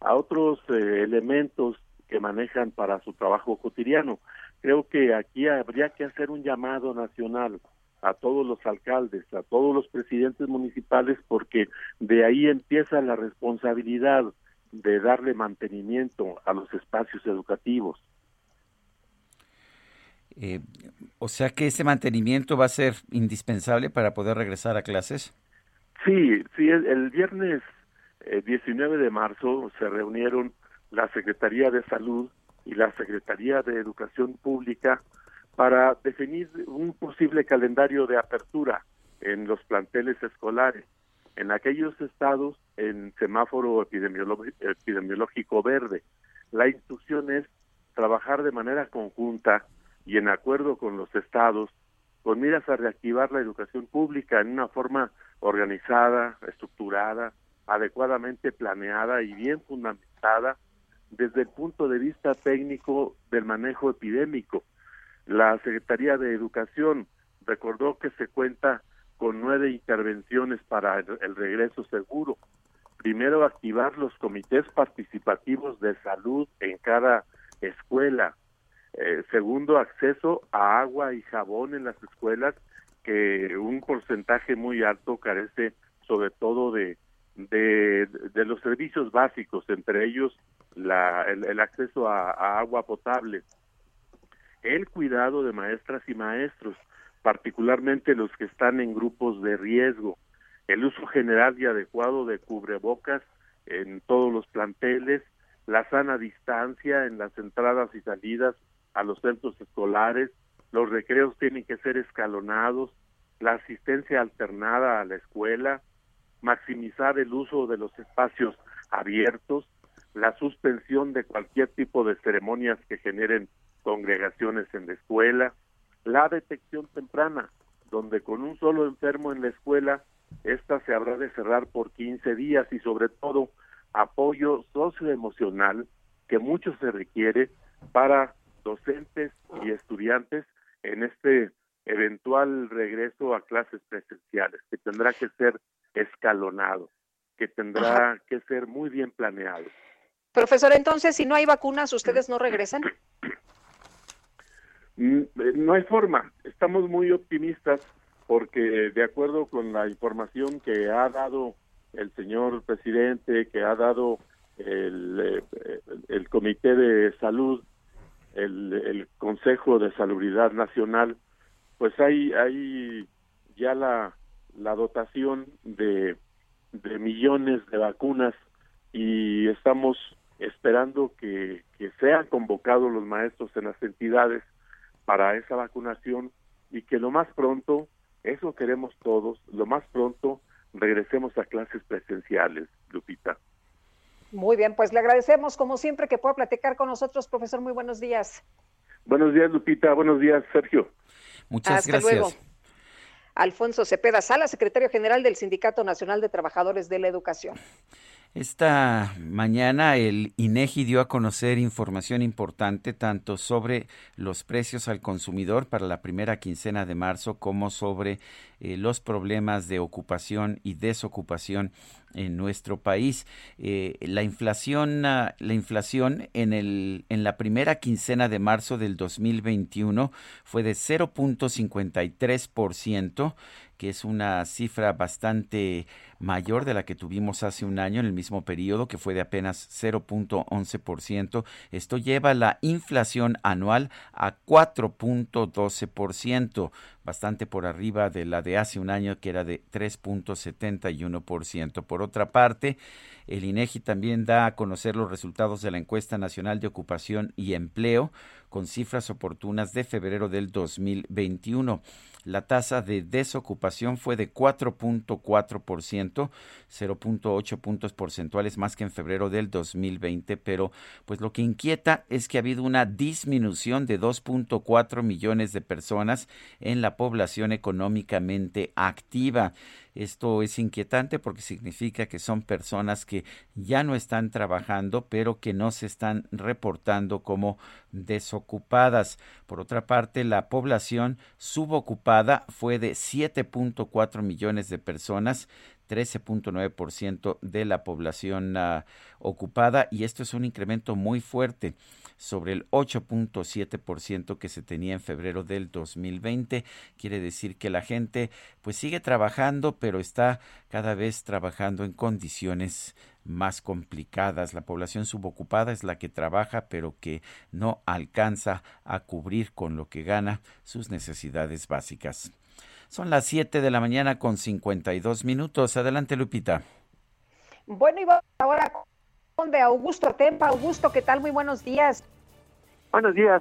a otros eh, elementos que manejan para su trabajo cotidiano. Creo que aquí habría que hacer un llamado nacional a todos los alcaldes, a todos los presidentes municipales, porque de ahí empieza la responsabilidad de darle mantenimiento a los espacios educativos. Eh, o sea que ese mantenimiento va a ser indispensable para poder regresar a clases. Sí, sí, el, viernes 19 eh, de marzo se reunieron la Secretaría de Salud y la Secretaría de Educación Pública para definir un posible calendario de apertura en los planteles escolares. En aquellos estados en semáforo epidemiológico verde, la instrucción es trabajar de manera conjunta y en acuerdo con los estados, con miras a reactivar la educación pública en una forma organizada, estructurada, adecuadamente planeada y bien fundamentada desde el punto de vista técnico del manejo epidémico. La Secretaría de Educación recordó que se cuenta con nueve intervenciones para el, regreso seguro. Primero, activar los comités participativos de salud en cada escuela, eh, segundo, acceso a agua y jabón en las escuelas, que un porcentaje muy alto carece sobre todo de, de, los servicios básicos, entre ellos la, el, acceso a, agua potable, el cuidado de maestras y maestros, particularmente los que están en grupos de riesgo, el uso general y adecuado de cubrebocas en todos los planteles, la sana distancia en las entradas y salidas a los centros escolares, los recreos tienen que ser escalonados, la asistencia alternada a la escuela, maximizar el uso de los espacios abiertos, la suspensión de cualquier tipo de ceremonias que generen congregaciones en la escuela, la detección temprana, donde con un solo enfermo en la escuela, esta se habrá de cerrar por 15 días y sobre todo apoyo socioemocional que mucho se requiere para docentes y estudiantes en este eventual regreso a clases presenciales, que tendrá que ser escalonado, que tendrá que ser muy bien planeado. Profesor, entonces, si no hay vacunas, ¿ustedes no regresan? Mm, eh, no hay forma. Estamos muy optimistas porque de acuerdo con la información que ha dado el señor presidente, que ha dado el, eh, el Comité de Salud, el, el Consejo de Salubridad Nacional, pues hay, hay ya la, la dotación de, de millones de vacunas y estamos esperando que, que sean convocados los maestros en las entidades para esa vacunación y que lo más pronto, eso queremos todos, lo más pronto regresemos a clases presenciales, Lupita. Muy bien, pues le agradecemos como siempre que pueda platicar con nosotros, profesor. Muy buenos días. Buenos días, Lupita. Buenos días, Sergio. Muchas Hasta gracias. Luego. Alfonso Cepeda Sala, secretario general del Sindicato Nacional de Trabajadores de la Educación. Esta mañana el INEGI dio a conocer información importante tanto sobre los precios al consumidor para la primera quincena de marzo como sobre eh, los problemas de ocupación y desocupación en nuestro país. Eh, la inflación, ah, la inflación en el en la primera quincena de marzo del 2021 fue de 0.53%, que es una cifra bastante mayor de la que tuvimos hace un año en el mismo periodo, que fue de apenas 0.11%. Esto lleva la inflación anual a 4.12%, bastante por arriba de la de hace un año, que era de 3.71%. Por otra parte, el INEGI también da a conocer los resultados de la encuesta nacional de ocupación y empleo con cifras oportunas de febrero del 2021. La tasa de desocupación fue de 4.4%, 0.8 puntos porcentuales más que en febrero del 2020, pero pues lo que inquieta es que ha habido una disminución de 2.4 millones de personas en la población económicamente activa. Esto es inquietante porque significa que son personas que ya no están trabajando, pero que no se están reportando como desocupadas. Por otra parte, la población subocupada fue de 7.4 millones de personas, 13.9% de la población uh, ocupada y esto es un incremento muy fuerte sobre el 8.7% que se tenía en febrero del 2020. Quiere decir que la gente pues sigue trabajando, pero está cada vez trabajando en condiciones más complicadas. La población subocupada es la que trabaja, pero que no alcanza a cubrir con lo que gana sus necesidades básicas. Son las 7 de la mañana con 52 minutos. Adelante, Lupita. Bueno, y ahora Augusto Tempa. Augusto, ¿qué tal? Muy buenos días. Buenos días.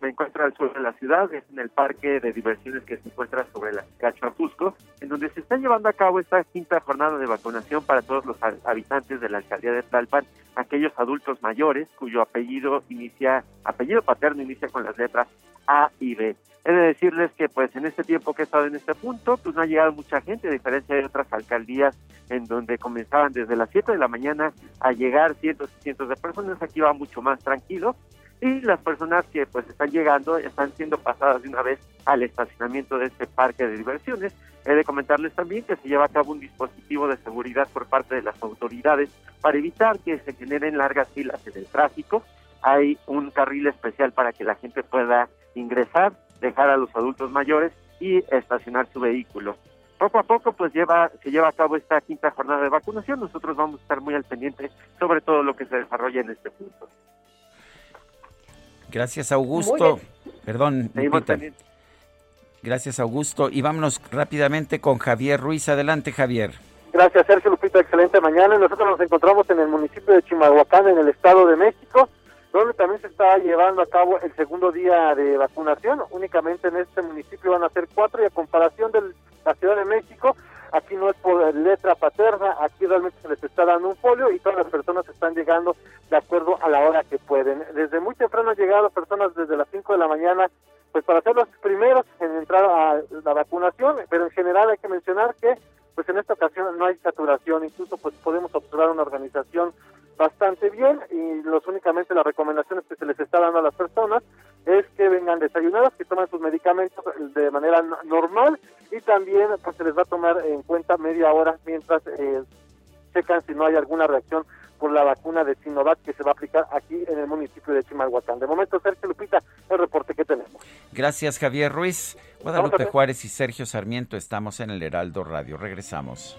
Me encuentro al sur de la ciudad, es en el parque de diversiones que se encuentra sobre la Cachapusco, en donde se está llevando a cabo esta quinta jornada de vacunación para todos los habitantes de la alcaldía de Tlalpan, aquellos adultos mayores cuyo apellido inicia, apellido paterno inicia con las letras A y B. He de decirles que pues en este tiempo que he estado en este punto, pues no ha llegado mucha gente, a diferencia de otras alcaldías en donde comenzaban desde las 7 de la mañana a llegar cientos y cientos de personas, aquí va mucho más tranquilo y las personas que pues están llegando están siendo pasadas de una vez al estacionamiento de este parque de diversiones. He de comentarles también que se lleva a cabo un dispositivo de seguridad por parte de las autoridades para evitar que se generen largas filas en el tráfico. Hay un carril especial para que la gente pueda ingresar, dejar a los adultos mayores y estacionar su vehículo. Poco a poco pues lleva se lleva a cabo esta quinta jornada de vacunación. Nosotros vamos a estar muy al pendiente sobre todo lo que se desarrolla en este punto. Gracias, Augusto. Perdón, Lupita. Gracias, Augusto. Y vámonos rápidamente con Javier Ruiz. Adelante, Javier. Gracias, Sergio Lupita. Excelente mañana. Nosotros nos encontramos en el municipio de Chimalhuacán, en el Estado de México, donde también se está llevando a cabo el segundo día de vacunación. Únicamente en este municipio van a ser cuatro y a comparación de la Ciudad de México, aquí no es por letra paterna, aquí realmente se les está dando un folio y todas las personas están llegando de acuerdo a la hora que pueden. Desde muy temprano han llegado personas desde las 5 de la mañana pues para ser los primeros en entrar a la vacunación, pero en general hay que mencionar que pues en esta ocasión no hay saturación, incluso pues podemos observar una organización bastante bien y los únicamente las recomendaciones que se les está dando a las personas es que vengan desayunadas, que tomen sus medicamentos de manera normal y también pues se les va a tomar en cuenta media hora mientras eh, checan si no hay alguna reacción por la vacuna de Sinovac que se va a aplicar aquí en el municipio de Chimalhuacán. De momento, Sergio Lupita, el reporte que tenemos. Gracias, Javier Ruiz. Guadalupe Juárez y Sergio Sarmiento estamos en el Heraldo Radio. Regresamos.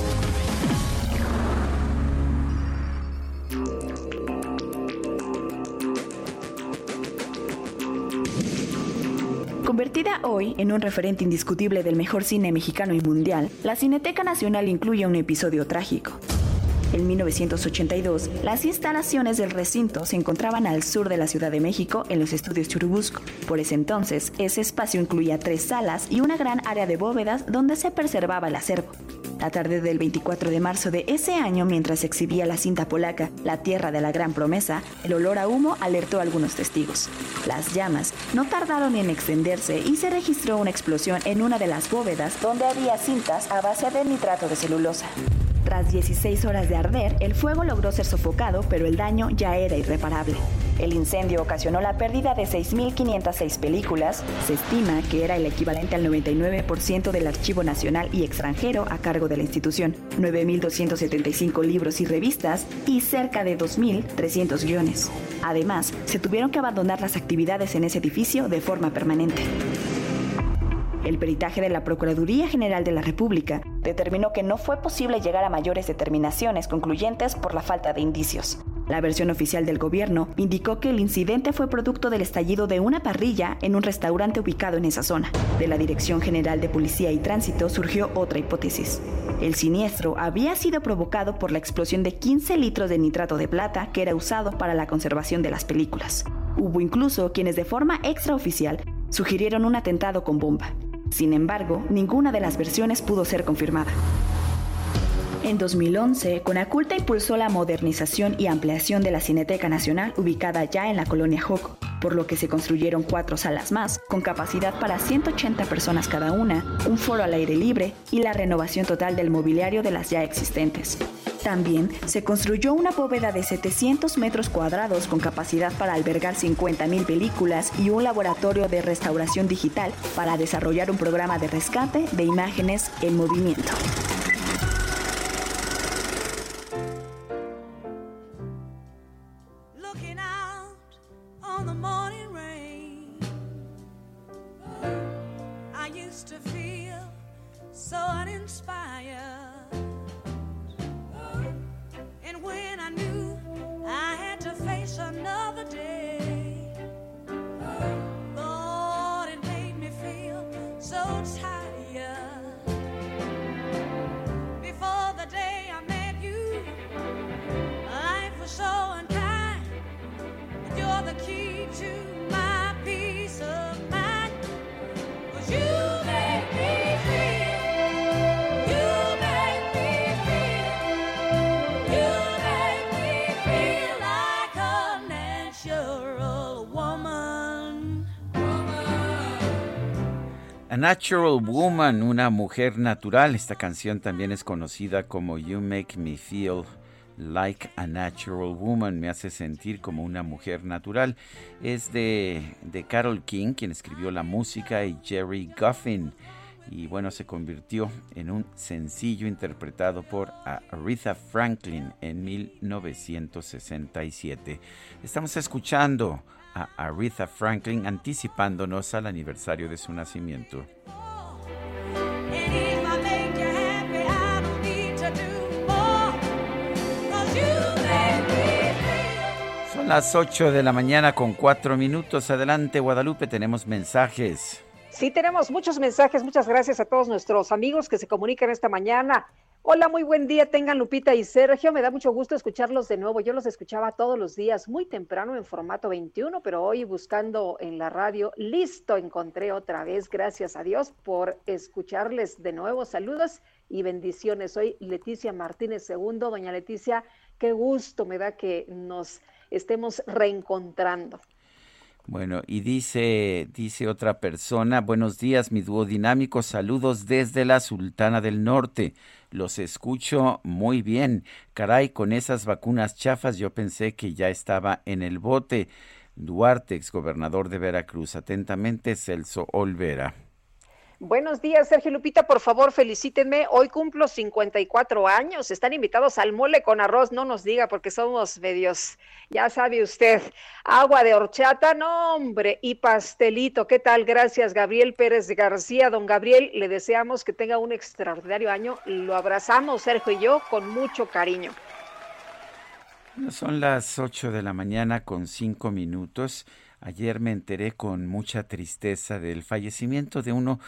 Convertida hoy en un referente indiscutible del mejor cine mexicano y mundial, la Cineteca Nacional incluye un episodio trágico. En 1982, las instalaciones del recinto se encontraban al sur de la Ciudad de México, en los estudios Churubusco. Por ese entonces, ese espacio incluía tres salas y una gran área de bóvedas donde se preservaba el acervo. La tarde del 24 de marzo de ese año, mientras se exhibía la cinta polaca La Tierra de la Gran Promesa, el olor a humo alertó a algunos testigos. Las llamas no tardaron en extenderse y se registró una explosión en una de las bóvedas donde había cintas a base de nitrato de celulosa. Tras 16 horas de arder, el fuego logró ser sofocado, pero el daño ya era irreparable. El incendio ocasionó la pérdida de 6.506 películas. Se estima que era el equivalente al 99% del archivo nacional y extranjero a cargo de la institución, 9.275 libros y revistas y cerca de 2.300 guiones. Además, se tuvieron que abandonar las actividades en ese edificio de forma permanente. El peritaje de la Procuraduría General de la República determinó que no fue posible llegar a mayores determinaciones concluyentes por la falta de indicios. La versión oficial del gobierno indicó que el incidente fue producto del estallido de una parrilla en un restaurante ubicado en esa zona. De la Dirección General de Policía y Tránsito surgió otra hipótesis. El siniestro había sido provocado por la explosión de 15 litros de nitrato de plata que era usado para la conservación de las películas. Hubo incluso quienes de forma extraoficial sugirieron un atentado con bomba. Sin embargo, ninguna de las versiones pudo ser confirmada. En 2011, Conaculta impulsó la modernización y ampliación de la Cineteca Nacional ubicada ya en la colonia Joco, por lo que se construyeron cuatro salas más, con capacidad para 180 personas cada una, un foro al aire libre y la renovación total del mobiliario de las ya existentes. También se construyó una bóveda de 700 metros cuadrados con capacidad para albergar 50.000 películas y un laboratorio de restauración digital para desarrollar un programa de rescate de imágenes en movimiento. Natural Woman, una mujer natural. Esta canción también es conocida como You Make Me Feel Like a Natural Woman, me hace sentir como una mujer natural. Es de, de Carol King, quien escribió la música, y Jerry Guffin. Y bueno, se convirtió en un sencillo interpretado por Aretha Franklin en 1967. Estamos escuchando a Aretha Franklin anticipándonos al aniversario de su nacimiento. Son las 8 de la mañana con 4 minutos. Adelante, Guadalupe, tenemos mensajes. Sí, tenemos muchos mensajes. Muchas gracias a todos nuestros amigos que se comunican esta mañana. Hola, muy buen día. Tengan Lupita y Sergio. Me da mucho gusto escucharlos de nuevo. Yo los escuchaba todos los días, muy temprano en formato 21, pero hoy buscando en la radio, listo, encontré otra vez. Gracias a Dios por escucharles de nuevo. Saludos y bendiciones. Soy Leticia Martínez II. Doña Leticia, qué gusto me da que nos estemos reencontrando. Bueno, y dice, dice otra persona, buenos días, mi dúo dinámico, saludos desde la Sultana del Norte. Los escucho muy bien. Caray, con esas vacunas chafas yo pensé que ya estaba en el bote. Duarte, exgobernador de Veracruz. Atentamente, Celso Olvera. Buenos días, Sergio Lupita. Por favor, felicítenme. Hoy cumplo 54 años. Están invitados al mole con arroz. No nos diga porque somos medios, ya sabe usted. Agua de horchata, no, hombre. Y pastelito. ¿Qué tal? Gracias, Gabriel Pérez García. Don Gabriel, le deseamos que tenga un extraordinario año. Lo abrazamos, Sergio y yo, con mucho cariño. Son las 8 de la mañana con 5 minutos. Ayer me enteré con mucha tristeza del fallecimiento de uno,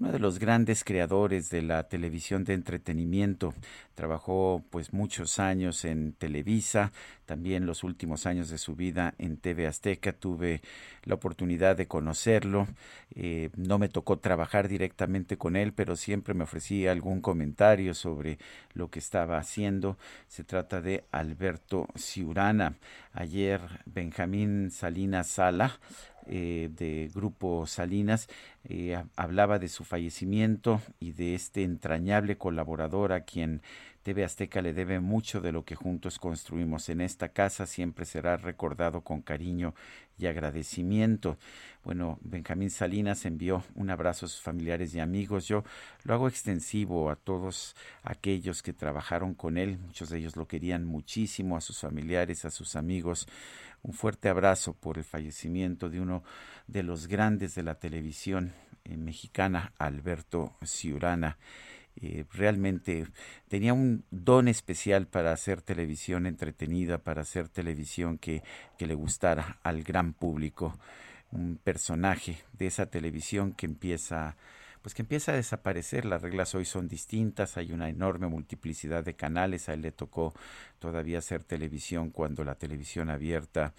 uno de los grandes creadores de la televisión de entretenimiento. Trabajó pues muchos años en Televisa, también los últimos años de su vida en TV Azteca. Tuve la oportunidad de conocerlo. Eh, no me tocó trabajar directamente con él, pero siempre me ofrecía algún comentario sobre lo que estaba haciendo. Se trata de Alberto Ciurana. Ayer Benjamín Salinas Sala eh, de Grupo Salinas eh, ha- hablaba de su fallecimiento y de este entrañable colaborador a quien TV Azteca le debe mucho de lo que juntos construimos en esta casa. Siempre será recordado con cariño y agradecimiento. Bueno, Benjamín Salinas envió un abrazo a sus familiares y amigos. Yo lo hago extensivo a todos aquellos que trabajaron con él. Muchos de ellos lo querían muchísimo, a sus familiares, a sus amigos. Un fuerte abrazo por el fallecimiento de uno de los grandes de la televisión eh, mexicana, Alberto Ciurana. Eh, realmente tenía un don especial para hacer televisión entretenida, para hacer televisión que, que le gustara al gran público. Un personaje de esa televisión que empieza pues que empieza a desaparecer. Las reglas hoy son distintas, hay una enorme multiplicidad de canales. A él le tocó todavía hacer televisión cuando la televisión abierta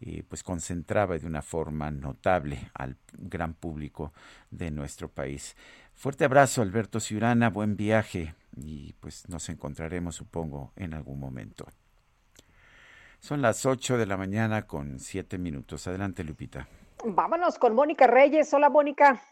eh, pues concentraba de una forma notable al gran público de nuestro país. Fuerte abrazo, Alberto Ciurana, buen viaje y pues nos encontraremos, supongo, en algún momento. Son las 8 de la mañana con 7 minutos. Adelante, Lupita. Vámonos con Mónica Reyes. Hola, Mónica.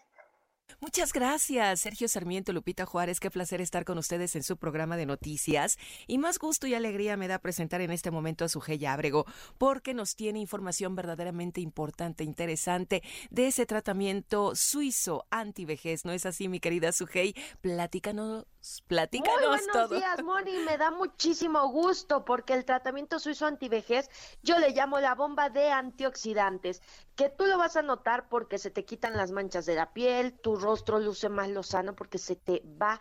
Muchas gracias, Sergio Sarmiento, Lupita Juárez. Qué placer estar con ustedes en su programa de noticias. Y más gusto y alegría me da presentar en este momento a Sujei Ábrego, porque nos tiene información verdaderamente importante, interesante de ese tratamiento suizo antivejez. ¿No es así, mi querida Sujei? Platícanos, platícanos Muy buenos todo. días, Moni. Me da muchísimo gusto porque el tratamiento suizo antivejez yo le llamo la bomba de antioxidantes, que tú lo vas a notar porque se te quitan las manchas de la piel, tu rostro luce más lozano porque se te va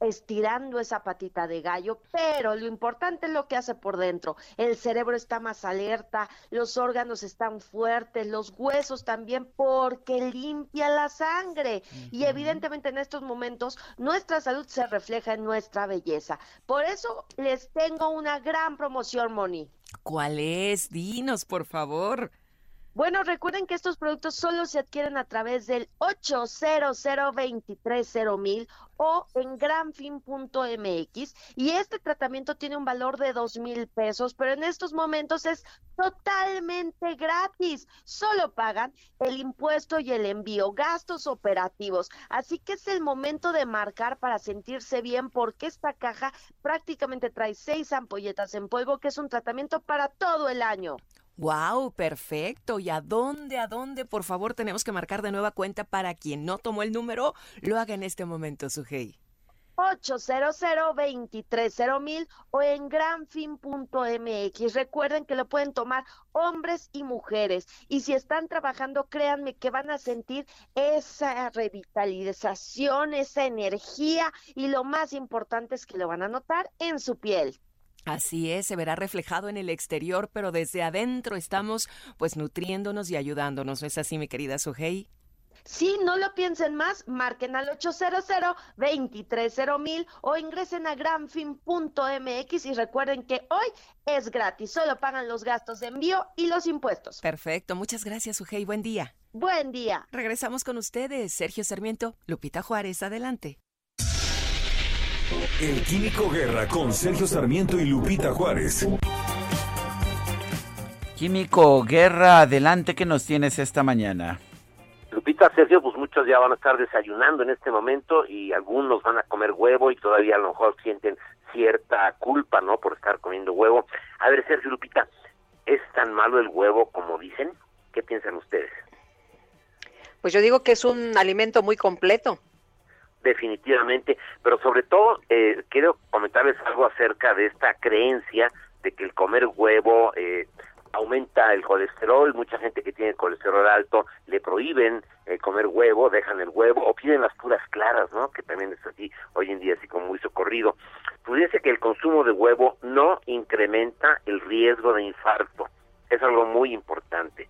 estirando esa patita de gallo, pero lo importante es lo que hace por dentro. El cerebro está más alerta, los órganos están fuertes, los huesos también, porque limpia la sangre. Y evidentemente en estos momentos nuestra salud se refleja en nuestra belleza. Por eso les tengo una gran promoción, Moni. ¿Cuál es? Dinos, por favor. Bueno, recuerden que estos productos solo se adquieren a través del 800 mil o en granfin.mx y este tratamiento tiene un valor de dos mil pesos, pero en estos momentos es totalmente gratis. Solo pagan el impuesto y el envío, gastos operativos. Así que es el momento de marcar para sentirse bien porque esta caja prácticamente trae seis ampolletas en polvo, que es un tratamiento para todo el año. Wow, perfecto. ¿Y a dónde, a dónde? Por favor, tenemos que marcar de nueva cuenta para quien no tomó el número, lo haga en este momento, Sujei. 800 mil o en granfin.mx. Recuerden que lo pueden tomar hombres y mujeres. Y si están trabajando, créanme que van a sentir esa revitalización, esa energía y lo más importante es que lo van a notar en su piel. Así es, se verá reflejado en el exterior, pero desde adentro estamos pues nutriéndonos y ayudándonos. ¿No es así, mi querida Sujei? Si no lo piensen más, marquen al 800 mil o ingresen a granfin.mx y recuerden que hoy es gratis, solo pagan los gastos de envío y los impuestos. Perfecto, muchas gracias, Sujei. Buen día. Buen día. Regresamos con ustedes, Sergio Sarmiento, Lupita Juárez, adelante. El Químico Guerra con Sergio Sarmiento y Lupita Juárez. Químico Guerra, adelante, ¿qué nos tienes esta mañana? Lupita, Sergio, pues muchos ya van a estar desayunando en este momento y algunos van a comer huevo y todavía a lo mejor sienten cierta culpa, ¿no? Por estar comiendo huevo. A ver, Sergio, Lupita, ¿es tan malo el huevo como dicen? ¿Qué piensan ustedes? Pues yo digo que es un alimento muy completo. Definitivamente, pero sobre todo eh, quiero comentarles algo acerca de esta creencia de que el comer huevo eh, aumenta el colesterol, mucha gente que tiene colesterol alto le prohíben eh, comer huevo, dejan el huevo o piden las puras claras, ¿no? Que también es así hoy en día así como muy socorrido. Pudiese que el consumo de huevo no incrementa el riesgo de infarto. Es algo muy importante.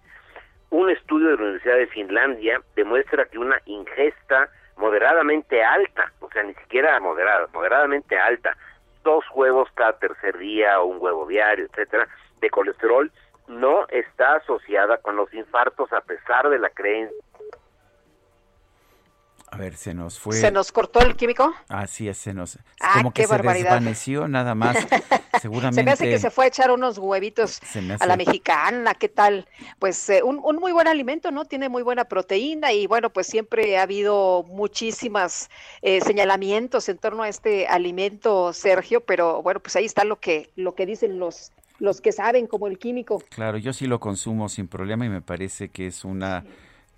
Un estudio de la Universidad de Finlandia demuestra que una ingesta moderadamente alta, o sea, ni siquiera moderada, moderadamente alta, dos huevos cada tercer día o un huevo diario, etcétera, de colesterol no está asociada con los infartos a pesar de la creencia A ver, se nos fue. ¿Se nos cortó el químico? Así es, se nos. Ah, como que qué se barbaridad. desvaneció nada más. Seguramente. Se me hace que se fue a echar unos huevitos Se a la mexicana, ¿qué tal? Pues eh, un, un muy buen alimento, ¿no? Tiene muy buena proteína y bueno, pues siempre ha habido muchísimas eh, señalamientos en torno a este alimento, Sergio, pero bueno, pues ahí está lo que, lo que dicen los, los que saben, como el químico. Claro, yo sí lo consumo sin problema y me parece que es una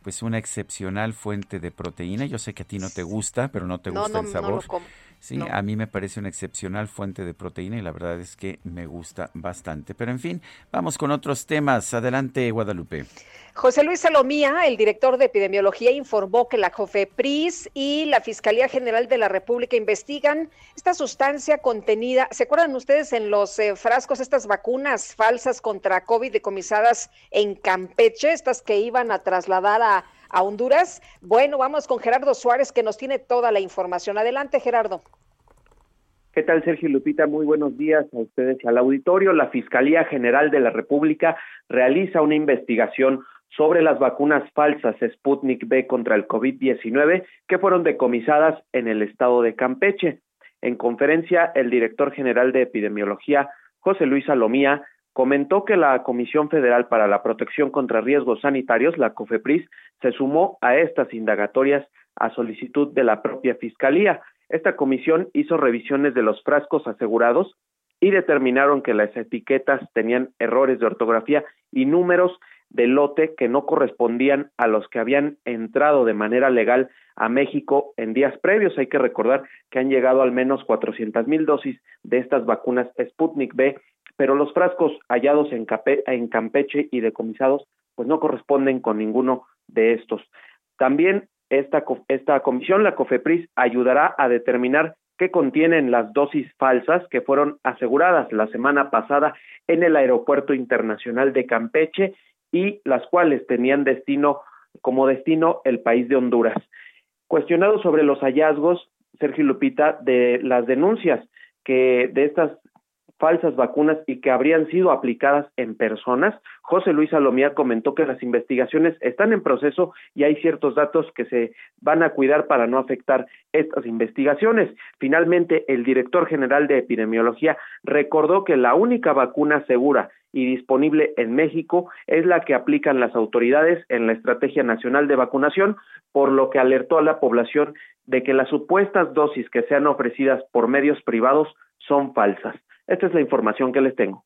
pues una excepcional fuente de proteína. Yo sé que a ti no te gusta, pero no te No, gusta no, el no lo sabor. como. Sí, No. a mí me parece una excepcional fuente de proteína y la verdad es que me gusta bastante. Pero en fin, vamos con otros temas. Adelante, Guadalupe. José Luis Salomía, el director de epidemiología, informó que la COFEPRIS y la Fiscalía General de la República investigan esta sustancia contenida. ¿Se acuerdan ustedes en los eh, frascos estas vacunas falsas contra COVID decomisadas en Campeche, estas que iban a trasladar a, a Honduras? Bueno, vamos con Gerardo Suárez que nos tiene toda la información. Adelante, Gerardo. ¿Qué tal, Sergio Lupita? Muy buenos días a ustedes y al auditorio. La Fiscalía General de la República realiza una investigación sobre las vacunas falsas Sputnik B contra el COVID-19 que fueron decomisadas en el estado de Campeche. En conferencia, el director general de epidemiología, José Luis Salomía, comentó que la Comisión Federal para la Protección contra Riesgos Sanitarios, la COFEPRIS, se sumó a estas indagatorias a solicitud de la propia Fiscalía. Esta comisión hizo revisiones de los frascos asegurados y determinaron que las etiquetas tenían errores de ortografía y números de lote que no correspondían a los que habían entrado de manera legal a México en días previos. Hay que recordar que han llegado al menos 400 mil dosis de estas vacunas Sputnik B, pero los frascos hallados en, Cape- en Campeche y decomisados pues no corresponden con ninguno de estos. También esta, esta comisión, la COFEPRIS, ayudará a determinar qué contienen las dosis falsas que fueron aseguradas la semana pasada en el Aeropuerto Internacional de Campeche y las cuales tenían destino como destino el país de Honduras. Cuestionado sobre los hallazgos, Sergio Lupita, de las denuncias que de estas falsas vacunas y que habrían sido aplicadas en personas. José Luis Salomía comentó que las investigaciones están en proceso y hay ciertos datos que se van a cuidar para no afectar estas investigaciones. Finalmente, el director general de epidemiología recordó que la única vacuna segura y disponible en México es la que aplican las autoridades en la Estrategia Nacional de Vacunación, por lo que alertó a la población de que las supuestas dosis que sean ofrecidas por medios privados son falsas. Esta es la información que les tengo.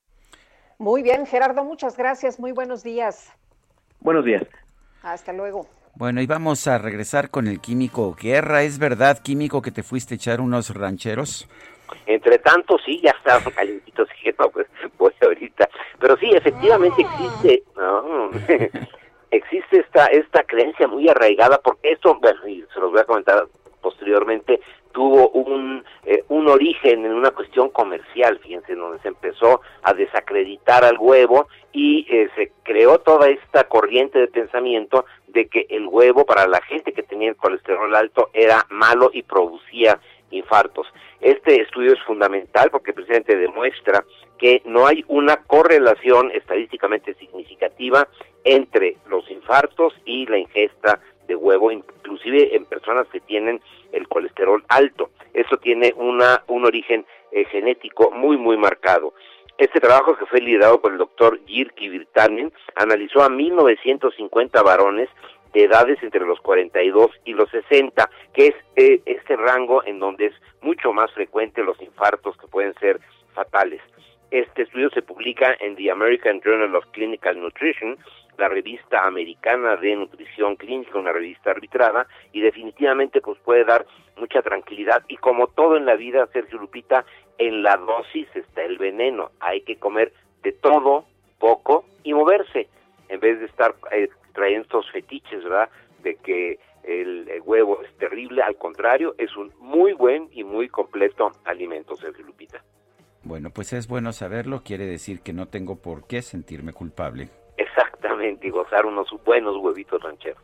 Muy bien, Gerardo, muchas gracias. Muy buenos días. Buenos días. Hasta luego. Bueno, y vamos a regresar con el químico Guerra. ¿Es verdad, químico, que te fuiste a echar unos rancheros? Entre tanto, sí, ya estaban calientitos, dije, no, pues voy ahorita. Pero sí, efectivamente existe, no, existe esta, esta creencia muy arraigada, porque esto, bueno, y se los voy a comentar posteriormente, tuvo un, eh, un origen en una cuestión comercial, fíjense, donde se empezó a desacreditar al huevo y eh, se creó toda esta corriente de pensamiento de que el huevo para la gente que tenía el colesterol alto era malo y producía infartos. Este estudio es fundamental porque precisamente demuestra que no hay una correlación estadísticamente significativa entre los infartos y la ingesta de huevo, inclusive en personas que tienen el colesterol alto. Eso tiene una, un origen eh, genético muy, muy marcado. Este trabajo que fue liderado por el doctor Jirki Virtanen analizó a 1950 varones de edades entre los 42 y los 60, que es eh, este rango en donde es mucho más frecuente los infartos que pueden ser fatales. Este estudio se publica en The American Journal of Clinical Nutrition, la revista americana de nutrición clínica, una revista arbitrada, y definitivamente pues puede dar mucha tranquilidad. Y como todo en la vida, Sergio Lupita, en la dosis está el veneno. Hay que comer de todo, poco y moverse, en vez de estar eh, trayendo estos fetiches, ¿verdad? De que el, el huevo es terrible, al contrario, es un muy buen y muy completo alimento, Sergio Lupita. Bueno, pues es bueno saberlo, quiere decir que no tengo por qué sentirme culpable. Exactamente, y gozar unos buenos huevitos rancheros.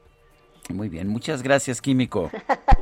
Muy bien, muchas gracias, químico.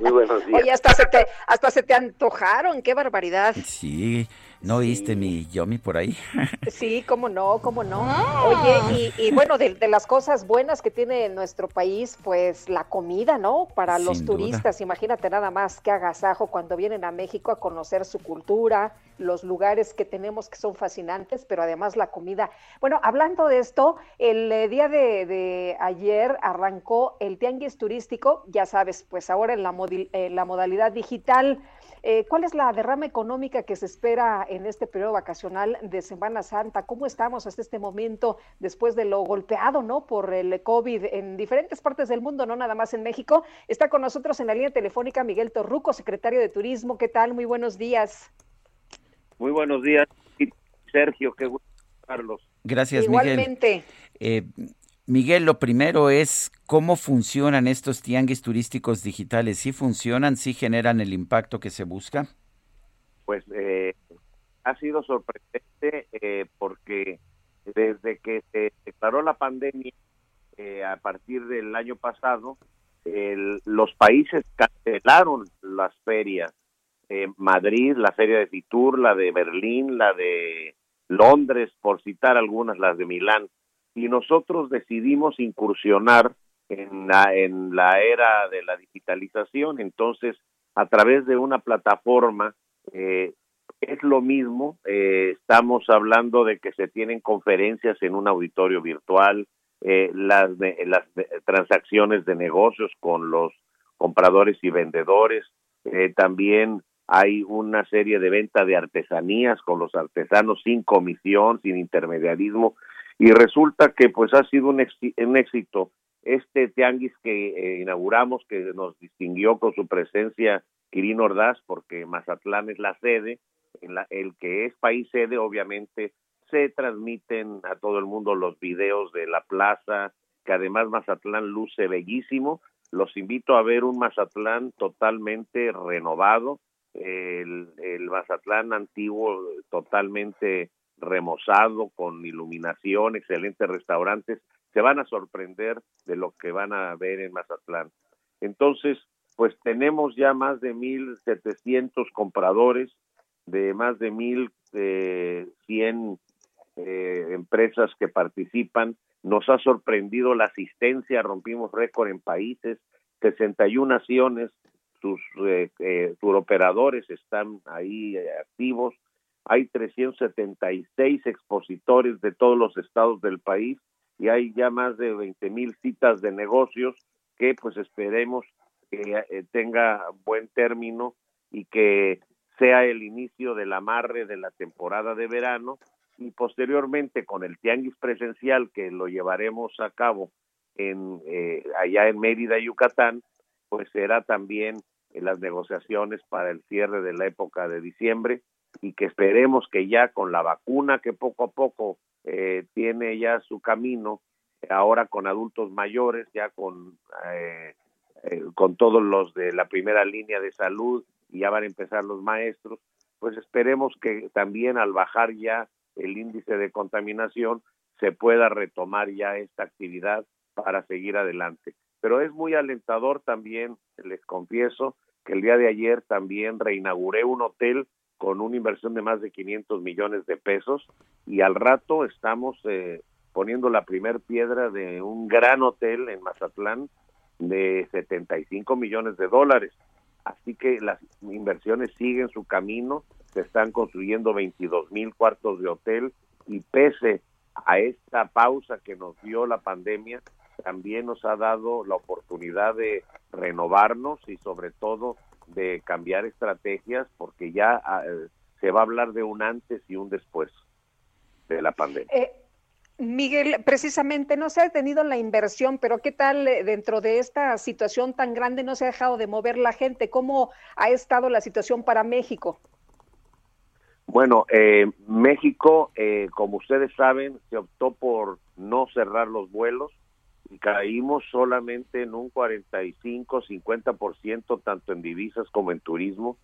Muy buenos días. Oye, hasta se te, hasta se te antojaron, qué barbaridad. Sí, ¿no viste mi Yomi por ahí? Sí, cómo no, cómo no. Oye, y, y bueno, de, de las cosas buenas que tiene nuestro país, pues la comida, ¿no? Para los duda. turistas, imagínate nada más que agasajo cuando vienen a México a conocer su cultura, los lugares que tenemos que son fascinantes, pero además la comida. Bueno, hablando de esto, el eh, día de, de ayer arrancó el tianguis turístico, ya sabes, pues ahora en la, modi- eh, la modalidad digital. Eh, ¿Cuál es la derrama económica que se espera en este periodo vacacional de Semana Santa? ¿Cómo estamos hasta este momento después de lo golpeado, ¿no? Por el COVID en diferentes partes del mundo, no nada más en México. Está con nosotros en la línea telefónica Miguel Torruco, secretario de Turismo. ¿Qué tal? Muy buenos días. Muy buenos días, Sergio, qué gusto Carlos. Gracias, Miguel. Igualmente. Eh, Miguel, lo primero es cómo funcionan estos tianguis turísticos digitales. ¿Sí funcionan? ¿Sí generan el impacto que se busca? Pues eh, ha sido sorprendente eh, porque desde que se declaró la pandemia eh, a partir del año pasado, los países cancelaron las ferias. Eh, Madrid, la feria de Fitur, la de Berlín, la de Londres, por citar algunas, las de Milán. Y nosotros decidimos incursionar en la, en la era de la digitalización. Entonces, a través de una plataforma, eh, es lo mismo. eh, estamos hablando de que se tienen conferencias en un auditorio virtual, eh, las, de- las transacciones de negocios con los compradores y vendedores. eh, también hay una serie de venta de artesanías con los artesanos sin comisión, sin intermediarismo. Y resulta que pues ha sido un, un éxito este tianguis que eh, inauguramos, que nos distinguió con su presencia Quirino Ordaz, porque Mazatlán es la sede, en la, el que es país sede, obviamente, se transmiten a todo el mundo los videos de la plaza, que además Mazatlán luce bellísimo. Los invito a ver un Mazatlán totalmente renovado, el, el Mazatlán antiguo totalmente remozado, con iluminación, excelentes restaurantes. Se van a sorprender de lo que van a ver en Mazatlán. Entonces, pues tenemos ya más de 1.700 compradores de más de mil eh, cien eh, empresas que participan. Nos ha sorprendido la asistencia, rompimos récord en países, 61 naciones, sus eh, eh, turoperadores están ahí activos, hay 376 expositores de todos los estados del país y hay ya más de 20 mil citas de negocios que pues esperemos que eh, tenga buen término y que sea el inicio del amarre de la temporada de verano y posteriormente con el tianguis presencial que lo llevaremos a cabo en eh, allá en Mérida, Yucatán, pues será también las negociaciones para el cierre de la época de diciembre y que esperemos que ya con la vacuna que poco a poco eh, tiene ya su camino, ahora con adultos mayores, ya con eh, eh, con todos los de la primera línea de salud y ya van a empezar los maestros, pues esperemos que también al bajar ya el índice de contaminación se pueda retomar ya esta actividad para seguir adelante. Pero es muy alentador también, les confieso, que el día de ayer también reinauguré un hotel con una inversión de más de 500 millones de pesos y al rato estamos eh, poniendo la primer piedra de un gran hotel en Mazatlán de 75 millones de dólares. Así que las inversiones siguen su camino, se están construyendo 22 mil cuartos de hotel y pese a esta pausa que nos dio la pandemia, también nos ha dado la oportunidad de renovarnos y sobre todo de cambiar estrategias porque ya eh, se va a hablar de un antes y un después de la pandemia. Eh, Miguel, precisamente no se ha detenido la inversión, pero ¿qué tal eh, dentro de esta situación tan grande no se ha dejado de mover la gente? ¿Cómo ha estado la situación para México? Bueno, eh, México, eh, como ustedes saben, se optó por no cerrar los vuelos caímos solamente en un 45-50% tanto en divisas como en turismo,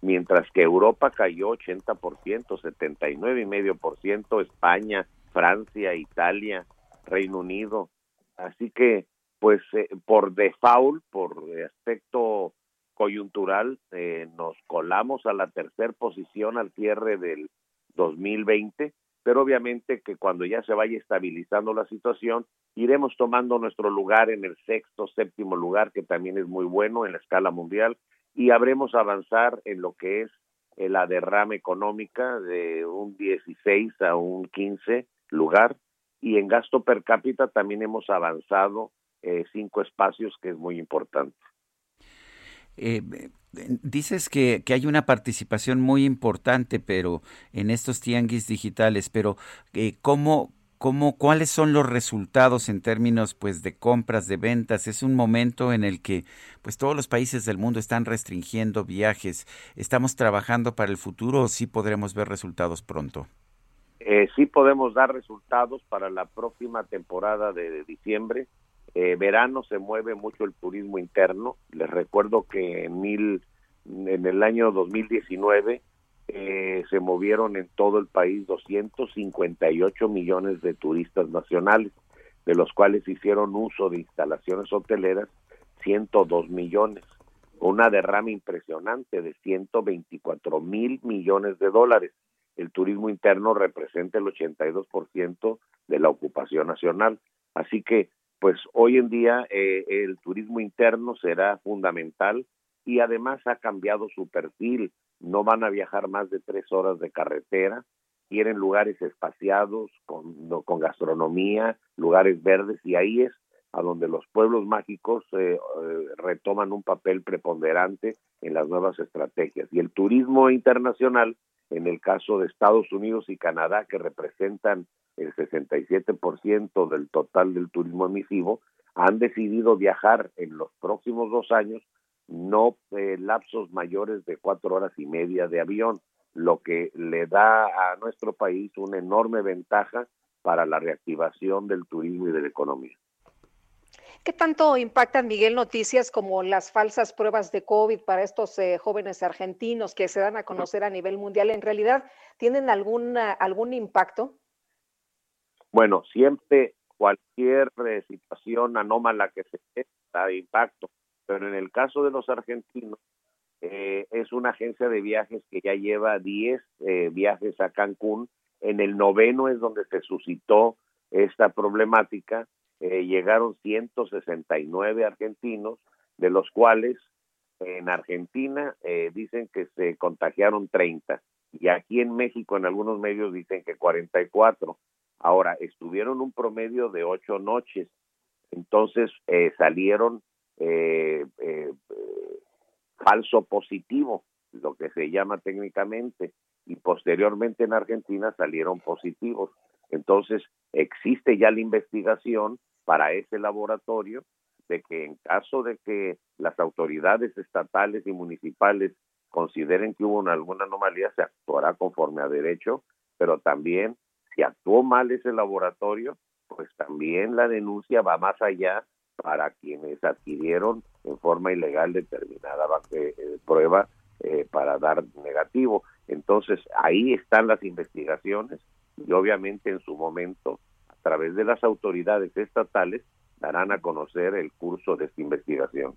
mientras que Europa cayó 80%, 79,5%, España, Francia, Italia, Reino Unido. Así que, pues, eh, por default, por aspecto coyuntural, eh, nos colamos a la tercera posición al cierre del 2020, pero obviamente que cuando ya se vaya estabilizando la situación, iremos tomando nuestro lugar en el sexto, séptimo lugar, que también es muy bueno en la escala mundial, y habremos avanzar en lo que es eh, la derrama económica de un 16 a un 15 lugar, y en gasto per cápita también hemos avanzado eh, cinco espacios, que es muy importante. Eh, dices que, que, hay una participación muy importante, pero en estos tianguis digitales, pero eh, ¿cómo, cómo, cuáles son los resultados en términos pues de compras, de ventas? Es un momento en el que pues todos los países del mundo están restringiendo viajes. ¿Estamos trabajando para el futuro o sí podremos ver resultados pronto? Eh, sí podemos dar resultados para la próxima temporada de, de diciembre eh, verano se mueve mucho el turismo interno. Les recuerdo que en, mil, en el año 2019 eh, se movieron en todo el país 258 millones de turistas nacionales, de los cuales hicieron uso de instalaciones hoteleras 102 millones, una derrama impresionante de 124 mil millones de dólares. El turismo interno representa el 82% de la ocupación nacional. Así que pues hoy en día eh, el turismo interno será fundamental y además ha cambiado su perfil. No van a viajar más de tres horas de carretera, quieren lugares espaciados, con, gastronomía, lugares verdes y ahí es a donde los pueblos mágicos eh, eh, retoman un papel preponderante en las nuevas estrategias. Y el turismo internacional, en el caso de Estados Unidos y Canadá, que representan el 67% del total del turismo emisivo, han decidido viajar en los próximos dos años no eh, lapsos mayores de cuatro horas y media de avión, lo que le da a nuestro país una enorme ventaja para la reactivación del turismo y de la economía. ¿Qué tanto impactan, Miguel, noticias como las falsas pruebas de COVID para estos eh, jóvenes argentinos que se dan a conocer a nivel mundial? ¿En realidad tienen alguna, algún impacto? Bueno, siempre cualquier eh, situación anómala que se dé da impacto, pero en el caso de los argentinos, eh, es una agencia de viajes que ya lleva 10 eh, viajes a Cancún. En el noveno es donde se suscitó esta problemática. Eh, llegaron 169 argentinos, de los cuales en Argentina eh, dicen que se contagiaron 30 y aquí en México en algunos medios dicen que 44. Ahora, estuvieron un promedio de ocho noches, entonces eh, salieron eh, eh, falso positivo, lo que se llama técnicamente, y posteriormente en Argentina salieron positivos. Entonces, existe ya la investigación para ese laboratorio de que en caso de que las autoridades estatales y municipales consideren que hubo una- alguna anomalía, se actuará conforme a derecho, pero también si actuó mal ese laboratorio, pues también la denuncia va más allá para quienes adquirieron en forma ilegal determinada eh, eh, prueba eh, para dar negativo. Entonces, ahí están las investigaciones y obviamente en su momento, través de las autoridades estatales, darán a conocer el curso de esta investigación.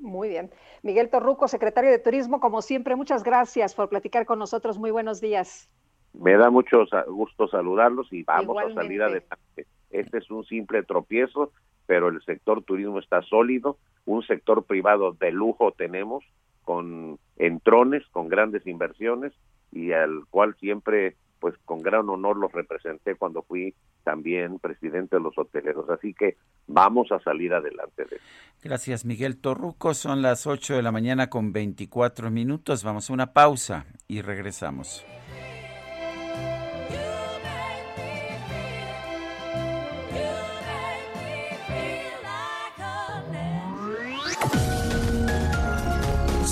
Muy bien. Miguel Torruco, secretario de Turismo, como siempre, muchas gracias por platicar con nosotros. Muy buenos días. Me da mucho gusto saludarlos y vamos a salir adelante. Este es un simple tropiezo, pero el sector turismo está sólido, un sector privado de lujo tenemos, con entrones, con grandes inversiones y al cual siempre, pues con gran honor los representé cuando fui también presidente de los hoteleros. Así que vamos a salir adelante de esto. Gracias, Miguel Torruco. Son las 8 de la mañana con 24 minutos. Vamos a una pausa y regresamos.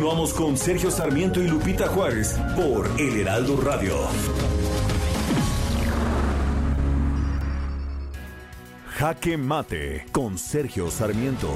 Continuamos con Sergio Sarmiento y Lupita Juárez por El Heraldo Radio. Jaque Mate con Sergio Sarmiento.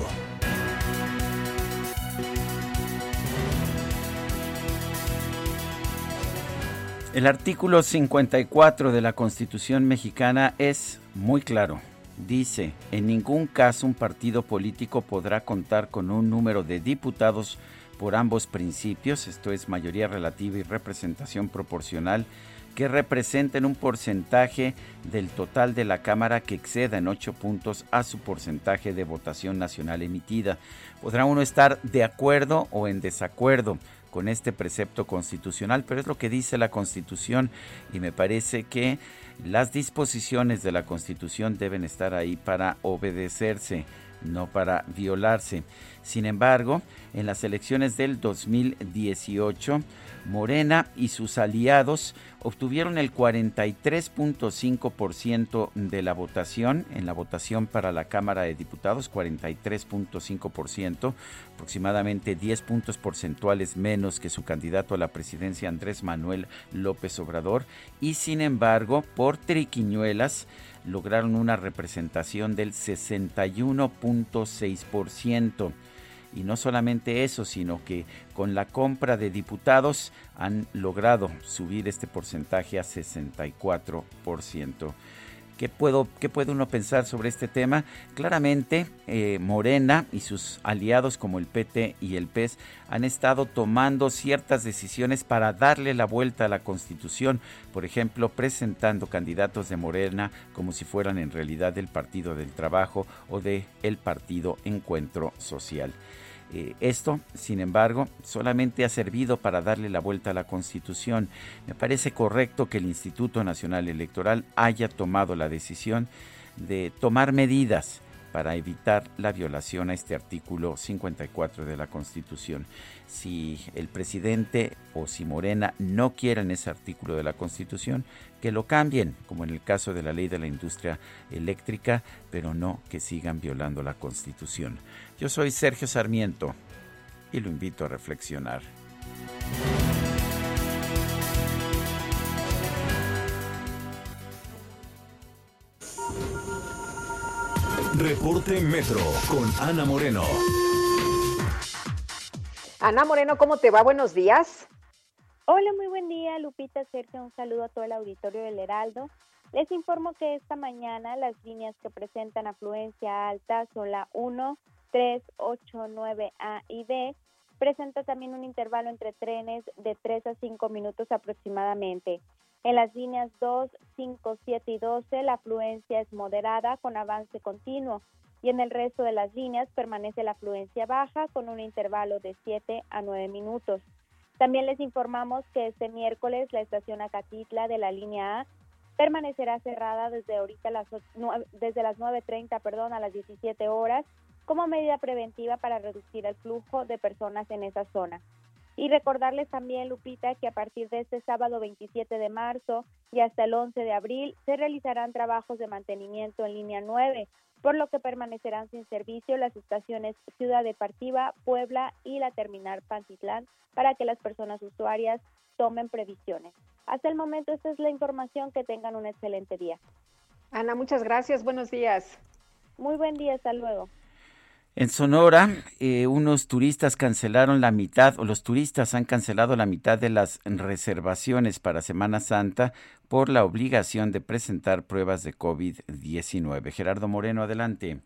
El artículo 54 de la Constitución mexicana es muy claro. Dice, en ningún caso un partido político podrá contar con un número de diputados por ambos principios, esto es mayoría relativa y representación proporcional, que representen un porcentaje del total de la Cámara que exceda en ocho puntos a su porcentaje de votación nacional emitida. Podrá uno estar de acuerdo o en desacuerdo con este precepto constitucional, pero es lo que dice la Constitución y me parece que las disposiciones de la Constitución deben estar ahí para obedecerse, no para violarse. Sin embargo, en las elecciones del 2018, Morena y sus aliados obtuvieron el 43.5% de la votación en la votación para la Cámara de Diputados, 43.5%, aproximadamente 10 puntos porcentuales menos que su candidato a la presidencia Andrés Manuel López Obrador, y sin embargo, por triquiñuelas, lograron una representación del 61.6%. Y no solamente eso, sino que con la compra de diputados han logrado subir este porcentaje a 64%. ¿Qué, puedo, ¿Qué puede uno pensar sobre este tema? Claramente, eh, Morena y sus aliados como el PT y el PES han estado tomando ciertas decisiones para darle la vuelta a la Constitución, por ejemplo, presentando candidatos de Morena como si fueran en realidad del Partido del Trabajo o del el Partido Encuentro Social. Eh, esto, sin embargo, solamente ha servido para darle la vuelta a la Constitución. Me parece correcto que el Instituto Nacional Electoral haya tomado la decisión de tomar medidas para evitar la violación a este artículo 54 de la Constitución. Si el presidente o si Morena no quieren ese artículo de la Constitución, que lo cambien, como en el caso de la ley de la industria eléctrica, pero no que sigan violando la Constitución. Yo soy Sergio Sarmiento y lo invito a reflexionar. Reporte Metro con Ana Moreno. Ana Moreno, ¿cómo te va? Buenos días. Hola, muy buen día, Lupita Sergio. Un saludo a todo el auditorio del Heraldo. Les informo que esta mañana las líneas que presentan afluencia alta son la 1, 3, 8, 9A y B. Presenta también un intervalo entre trenes de 3 a 5 minutos aproximadamente. En las líneas 2, 5, 7 y 12 la afluencia es moderada con avance continuo y en el resto de las líneas permanece la afluencia baja con un intervalo de 7 a 9 minutos. También les informamos que este miércoles la estación Acatitla de la línea A permanecerá cerrada desde ahorita las desde las 9:30, perdón, a las 17 horas como medida preventiva para reducir el flujo de personas en esa zona. Y recordarles también, Lupita, que a partir de este sábado 27 de marzo y hasta el 11 de abril se realizarán trabajos de mantenimiento en línea 9, por lo que permanecerán sin servicio las estaciones Ciudad Deportiva, Puebla y la terminal Pantitlán para que las personas usuarias tomen previsiones. Hasta el momento esta es la información, que tengan un excelente día. Ana, muchas gracias, buenos días. Muy buen día, hasta luego. En Sonora, eh, unos turistas cancelaron la mitad, o los turistas han cancelado la mitad de las reservaciones para Semana Santa por la obligación de presentar pruebas de COVID-19. Gerardo Moreno, adelante.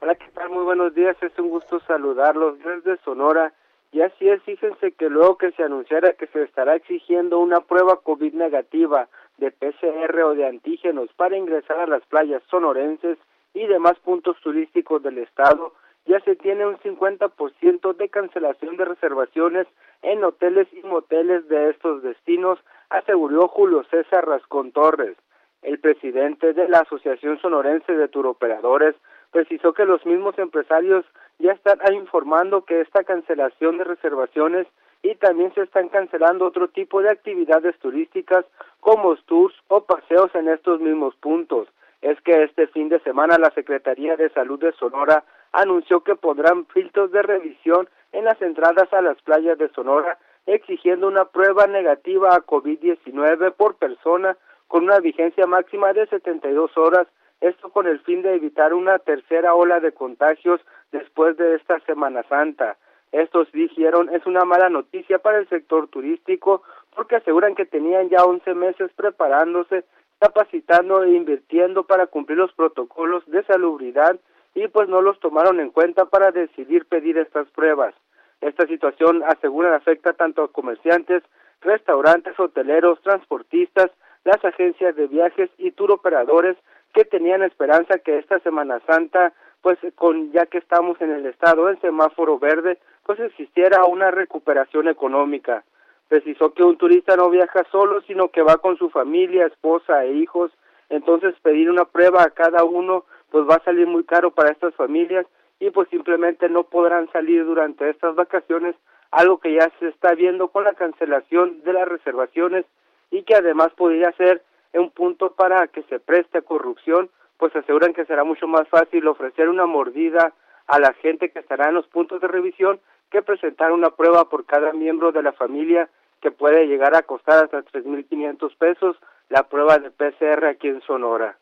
Hola, ¿qué tal? Muy buenos días, es un gusto saludarlos desde Sonora. Y así es, fíjense que luego que se anunciara que se estará exigiendo una prueba COVID negativa de PCR o de antígenos para ingresar a las playas sonorenses y demás puntos turísticos del estado, ya se tiene un 50% de cancelación de reservaciones en hoteles y moteles de estos destinos, aseguró Julio César Rascón Torres. El presidente de la Asociación Sonorense de Turoperadores precisó que los mismos empresarios ya están informando que esta cancelación de reservaciones y también se están cancelando otro tipo de actividades turísticas como tours o paseos en estos mismos puntos. Es que este fin de semana la Secretaría de Salud de Sonora anunció que pondrán filtros de revisión en las entradas a las playas de Sonora, exigiendo una prueba negativa a COVID-19 por persona con una vigencia máxima de 72 horas, esto con el fin de evitar una tercera ola de contagios después de esta Semana Santa. Estos dijeron es una mala noticia para el sector turístico porque aseguran que tenían ya 11 meses preparándose, capacitando e invirtiendo para cumplir los protocolos de salubridad y pues no los tomaron en cuenta para decidir pedir estas pruebas. Esta situación, aseguran, afecta tanto a comerciantes, restaurantes, hoteleros, transportistas, las agencias de viajes y turoperadores que tenían esperanza que esta Semana Santa, pues con ya que estamos en el estado en semáforo verde, pues existiera una recuperación económica. Precisó que un turista no viaja solo, sino que va con su familia, esposa e hijos, entonces pedir una prueba a cada uno pues va a salir muy caro para estas familias y pues simplemente no podrán salir durante estas vacaciones, algo que ya se está viendo con la cancelación de las reservaciones y que además podría ser un punto para que se preste a corrupción, pues aseguran que será mucho más fácil ofrecer una mordida a la gente que estará en los puntos de revisión que presentar una prueba por cada miembro de la familia que puede llegar a costar hasta 3.500 pesos la prueba de PCR aquí en Sonora.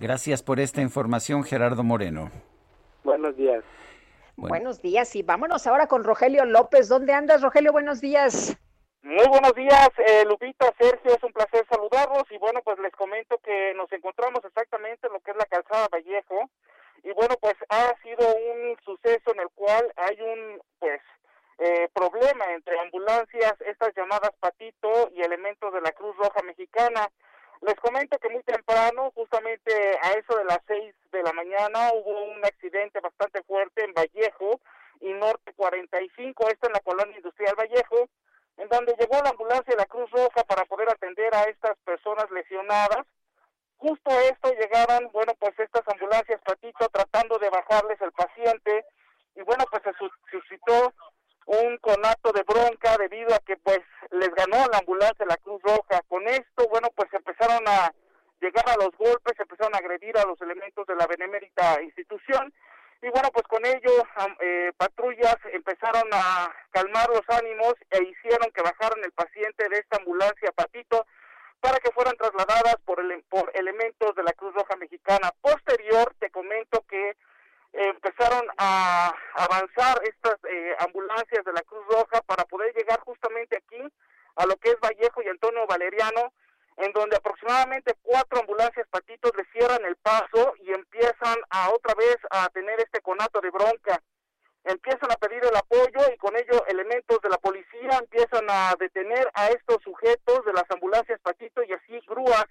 Gracias por esta información, Gerardo Moreno. Buenos días. Buenos días y vámonos ahora con Rogelio López. ¿Dónde andas, Rogelio? Buenos días. Muy buenos días, eh, Lupita, Sergio, es un placer saludarlos y bueno, pues les comento que nos encontramos exactamente en lo que es la calzada Vallejo y bueno, pues ha sido un suceso en el cual hay un, pues, eh, problema entre ambulancias, estas llamadas Patito y elementos de la Cruz Roja Mexicana. Les comento que muy temprano, justamente a eso de las seis de la mañana, hubo un accidente bastante fuerte en Vallejo y Norte 45, esto en la colonia industrial Vallejo, en donde llegó la ambulancia de la Cruz Roja para poder atender a estas personas lesionadas. Justo a esto llegaban, bueno, pues estas ambulancias Patito tratando de bajarles el paciente y bueno, pues se sus- suscitó un conato de bronca debido a que pues les ganó la ambulancia de la Cruz Roja. Con esto, bueno, pues empezaron a llegar a los golpes, empezaron a agredir a los elementos de la benemérita institución y bueno, pues con ello eh, patrullas empezaron a calmar los ánimos e hicieron que bajaran el paciente de esta ambulancia Patito para que fueran trasladadas por, ele- por elementos de la Cruz Roja Mexicana. Posterior, te comento que empezaron a avanzar estas eh, ambulancias de la Cruz Roja para poder llegar justamente aquí a lo que es Vallejo y Antonio Valeriano, en donde aproximadamente cuatro ambulancias patitos le cierran el paso y empiezan a otra vez a tener este conato de bronca. Empiezan a pedir el apoyo y con ello elementos de la policía empiezan a detener a estos sujetos de las ambulancias patito y así grúas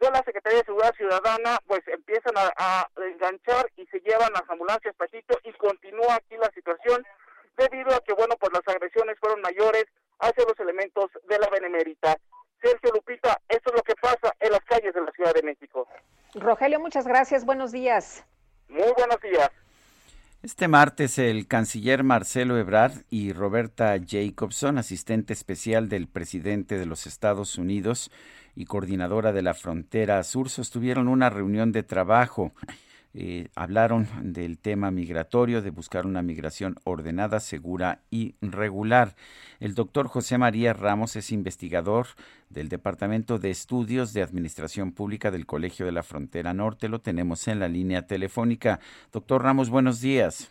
de la Secretaría de Seguridad Ciudadana pues empiezan a, enganchar y se llevan las ambulancias patito y continúa aquí la situación debido a que bueno pues las agresiones fueron mayores hacia los elementos de la Benemérita. Sergio Lupita, esto es lo que pasa en las calles de la Ciudad de México. Rogelio, muchas gracias. Buenos días. Muy buenos días. Este martes el canciller Marcelo Ebrard y Roberta Jacobson, asistente especial del presidente de los Estados Unidos y coordinadora de la frontera sur, sostuvieron una reunión de trabajo. Eh, hablaron del tema migratorio, de buscar una migración ordenada, segura y regular. El doctor José María Ramos es investigador del Departamento de Estudios de Administración Pública del Colegio de la Frontera Norte. Lo tenemos en la línea telefónica. Doctor Ramos, buenos días.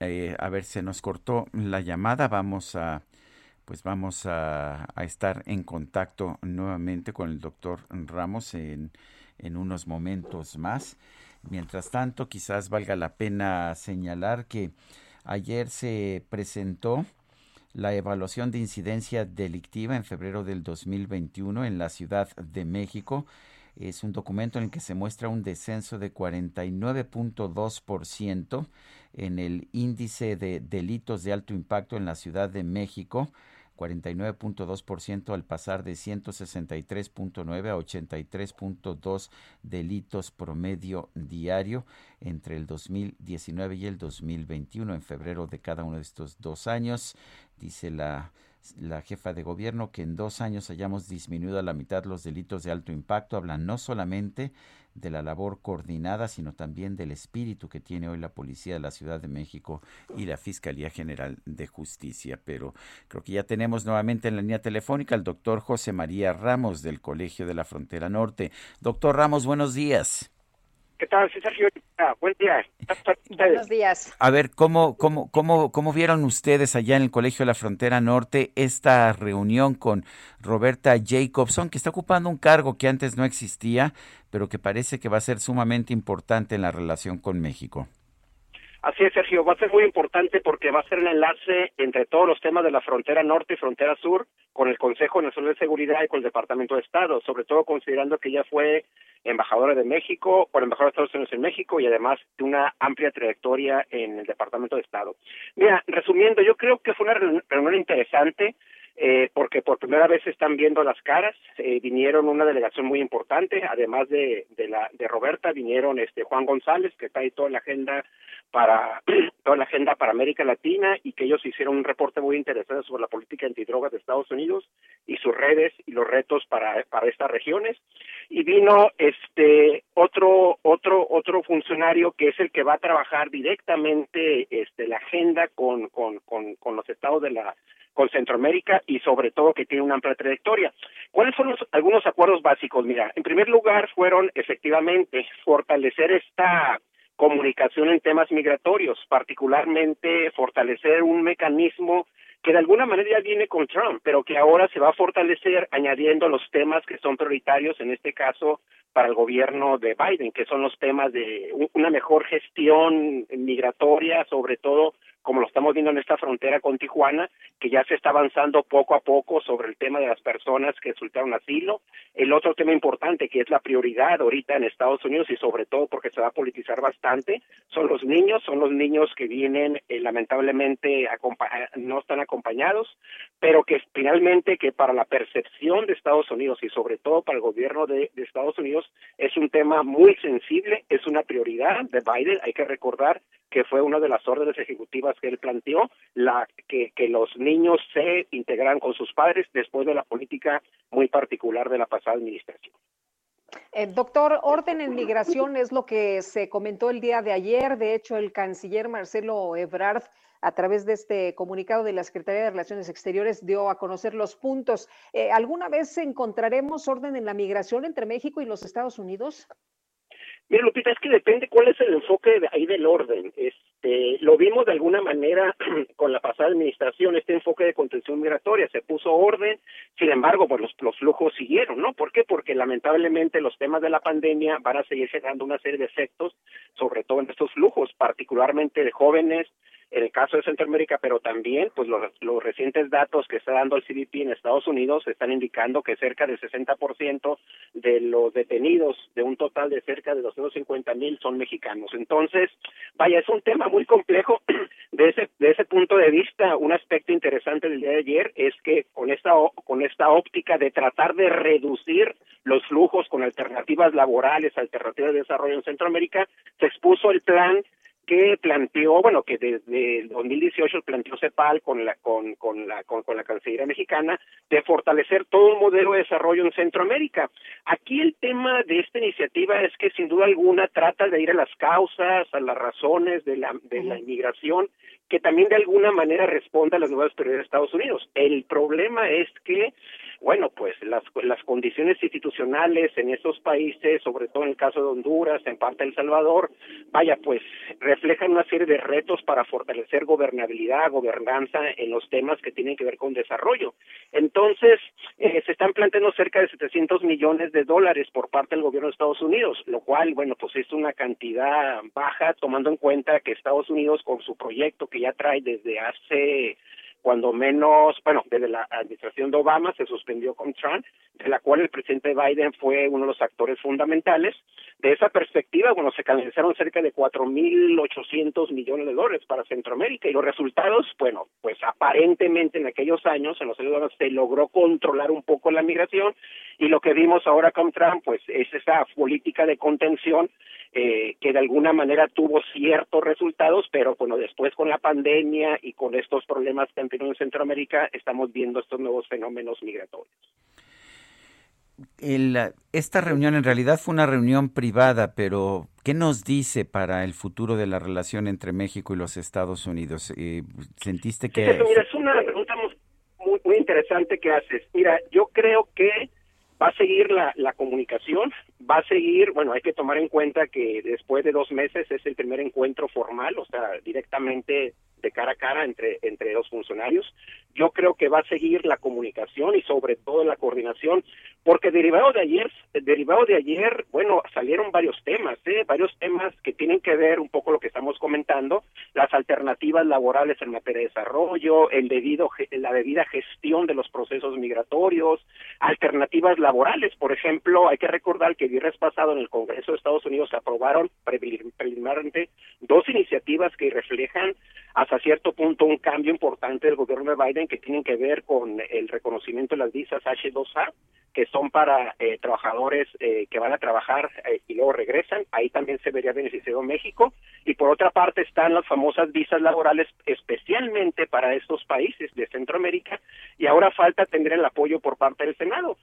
Eh, a ver, se nos cortó la llamada. Vamos a, pues vamos a, estar en contacto nuevamente con el doctor Ramos en unos momentos más. Mientras tanto, quizás valga la pena señalar que ayer se presentó la evaluación de incidencia delictiva en febrero del 2021 en la Ciudad de México. Es un documento en el que se muestra un descenso de 49.2% en el índice de delitos de alto impacto en la Ciudad de México, 49.2% al pasar de 163.9 a 83.2 delitos promedio diario entre el 2019 y el 2021. En febrero de cada uno de estos dos años, dice la, la jefa de gobierno que en dos años hayamos disminuido a la mitad los delitos de alto impacto. Habla no solamente de la labor coordinada, sino también del espíritu que tiene hoy la Policía de la Ciudad de México y la Fiscalía General de Justicia. Pero creo que ya tenemos nuevamente en la línea telefónica al doctor José María Ramos del Colegio de la Frontera Norte. Doctor Ramos, buenos días. ¿Qué tal, Sergio? Ah, buen día. Buenos días. A ver, ¿cómo, cómo, cómo, ¿cómo vieron ustedes allá en el Colegio de la Frontera Norte esta reunión con Roberta Jacobson, que está ocupando un cargo que antes no existía, pero que parece que va a ser sumamente importante en la relación con México? Así es, Sergio, va a ser muy importante porque va a ser el enlace entre todos los temas de la frontera norte y frontera sur con el Consejo Nacional de Seguridad y con el Departamento de Estado, sobre todo considerando que ella fue embajadora de México, o embajadora de Estados Unidos en México y además de una amplia trayectoria en el Departamento de Estado. Mira, resumiendo, yo creo que fue una reunión interesante. Eh, porque por primera vez están viendo las caras, eh, vinieron una delegación muy importante, además de, de la de Roberta, vinieron este Juan González, que está ahí toda la agenda para toda la agenda para América Latina y que ellos hicieron un reporte muy interesante sobre la política antidrogas de Estados Unidos y sus redes y los retos para para estas regiones. Y vino este otro otro otro funcionario que es el que va a trabajar directamente este la agenda con con con, con los estados de la con Centroamérica y sobre todo que tiene una amplia trayectoria. ¿Cuáles son los, algunos acuerdos básicos? Mira, en primer lugar fueron efectivamente fortalecer esta comunicación en temas migratorios, particularmente fortalecer un mecanismo que de alguna manera ya viene con Trump, pero que ahora se va a fortalecer añadiendo los temas que son prioritarios, en este caso para el gobierno de Biden, que son los temas de un- una mejor gestión migratoria, sobre todo como lo estamos viendo en esta frontera con Tijuana, que ya se está avanzando poco a poco sobre el tema de las personas que solicitaron asilo. El otro tema importante, que es la prioridad ahorita en Estados Unidos y sobre todo porque se va a politizar bastante, son los niños, son los niños que vienen eh, lamentablemente acompa- no están acompañados, pero que finalmente que para la percepción de Estados Unidos y sobre todo para el gobierno de Estados Unidos es un tema muy sensible, es una prioridad de Biden, hay que recordar que fue una de las órdenes ejecutivas que él planteó, la que, que los niños se integraran con sus padres después de la política muy particular de la pasada administración. Eh, doctor, orden en migración es lo que se comentó el día de ayer. De hecho, el canciller Marcelo Ebrard, a través de este comunicado de la Secretaría de Relaciones Exteriores, dio a conocer los puntos. Eh, ¿Alguna vez encontraremos orden en la migración entre México y los Estados Unidos? Mira, Lupita, es que depende cuál es el enfoque ahí del orden. Este, lo vimos de alguna manera con la pasada administración, este enfoque de contención migratoria, se puso orden, sin embargo, pues los, los flujos siguieron, ¿no? ¿Por qué? Porque lamentablemente los temas de la pandemia van a seguir generando una serie de efectos, sobre todo en estos flujos, particularmente de jóvenes, en el caso de Centroamérica, pero también pues los, los recientes datos que está dando el CBP en Estados Unidos están indicando que cerca del 60% de los detenidos de un total de cerca de 250 mil son mexicanos. Entonces, vaya, es un tema muy complejo. De ese, de ese punto de vista, un aspecto interesante del día de ayer es que con esta, con esta óptica de tratar de reducir los flujos con alternativas laborales, alternativas de desarrollo en Centroamérica, se expuso el plan que planteó, bueno, que desde el 2018 planteó CEPAL con la con con la con, con la Cancillería mexicana de fortalecer todo un modelo de desarrollo en Centroamérica. Aquí el tema de esta iniciativa es que sin duda alguna trata de ir a las causas, a las razones de la de la inmigración que también de alguna manera responda a las nuevas prioridades de Estados Unidos. El problema es que bueno, pues las, las condiciones institucionales en esos países, sobre todo en el caso de Honduras, en parte El Salvador, vaya, pues reflejan una serie de retos para fortalecer gobernabilidad, gobernanza en los temas que tienen que ver con desarrollo. Entonces, eh, se están planteando cerca de 700 millones de dólares por parte del gobierno de Estados Unidos, lo cual, bueno, pues es una cantidad baja tomando en cuenta que Estados Unidos con su proyecto que ya trae desde hace cuando menos, bueno, desde la administración de Obama se suspendió con Trump, de la cual el presidente Biden fue uno de los actores fundamentales. De esa perspectiva, bueno, se canalizaron cerca de 4.800 millones de dólares para Centroamérica y los resultados, bueno, pues aparentemente en aquellos años, en los años se logró controlar un poco la migración y lo que vimos ahora con Trump, pues es esa política de contención eh, que de alguna manera tuvo ciertos resultados, pero bueno, después con la pandemia y con estos problemas que han tenido en Centroamérica, estamos viendo estos nuevos fenómenos migratorios. El, esta reunión en realidad fue una reunión privada, pero ¿qué nos dice para el futuro de la relación entre México y los Estados Unidos? Eh, ¿Sentiste que... Mira, es una pregunta muy, muy interesante que haces. Mira, yo creo que va a seguir la, la comunicación, va a seguir, bueno, hay que tomar en cuenta que después de dos meses es el primer encuentro formal, o sea, directamente de cara a cara entre, entre los funcionarios. Yo creo que va a seguir la comunicación y sobre todo la coordinación, porque derivado de ayer, derivado de ayer, bueno, salieron varios temas, ¿eh? varios temas que tienen que ver un poco lo que estamos comentando, las alternativas laborales en materia de desarrollo, el debido, la debida gestión de los procesos migratorios, alternativas laborales, por ejemplo, hay que recordar que el viernes pasado en el Congreso de Estados Unidos se aprobaron preliminarmente dos iniciativas que reflejan hasta cierto punto un cambio importante del gobierno de Biden que tienen que ver con el reconocimiento de las visas H2A, que son para eh, trabajadores eh, que van a trabajar eh, y luego regresan. Ahí también se vería beneficiado México. Y por otra parte están las famosas visas laborales especialmente para estos países de Centroamérica y ahora falta tener el apoyo por parte del Senado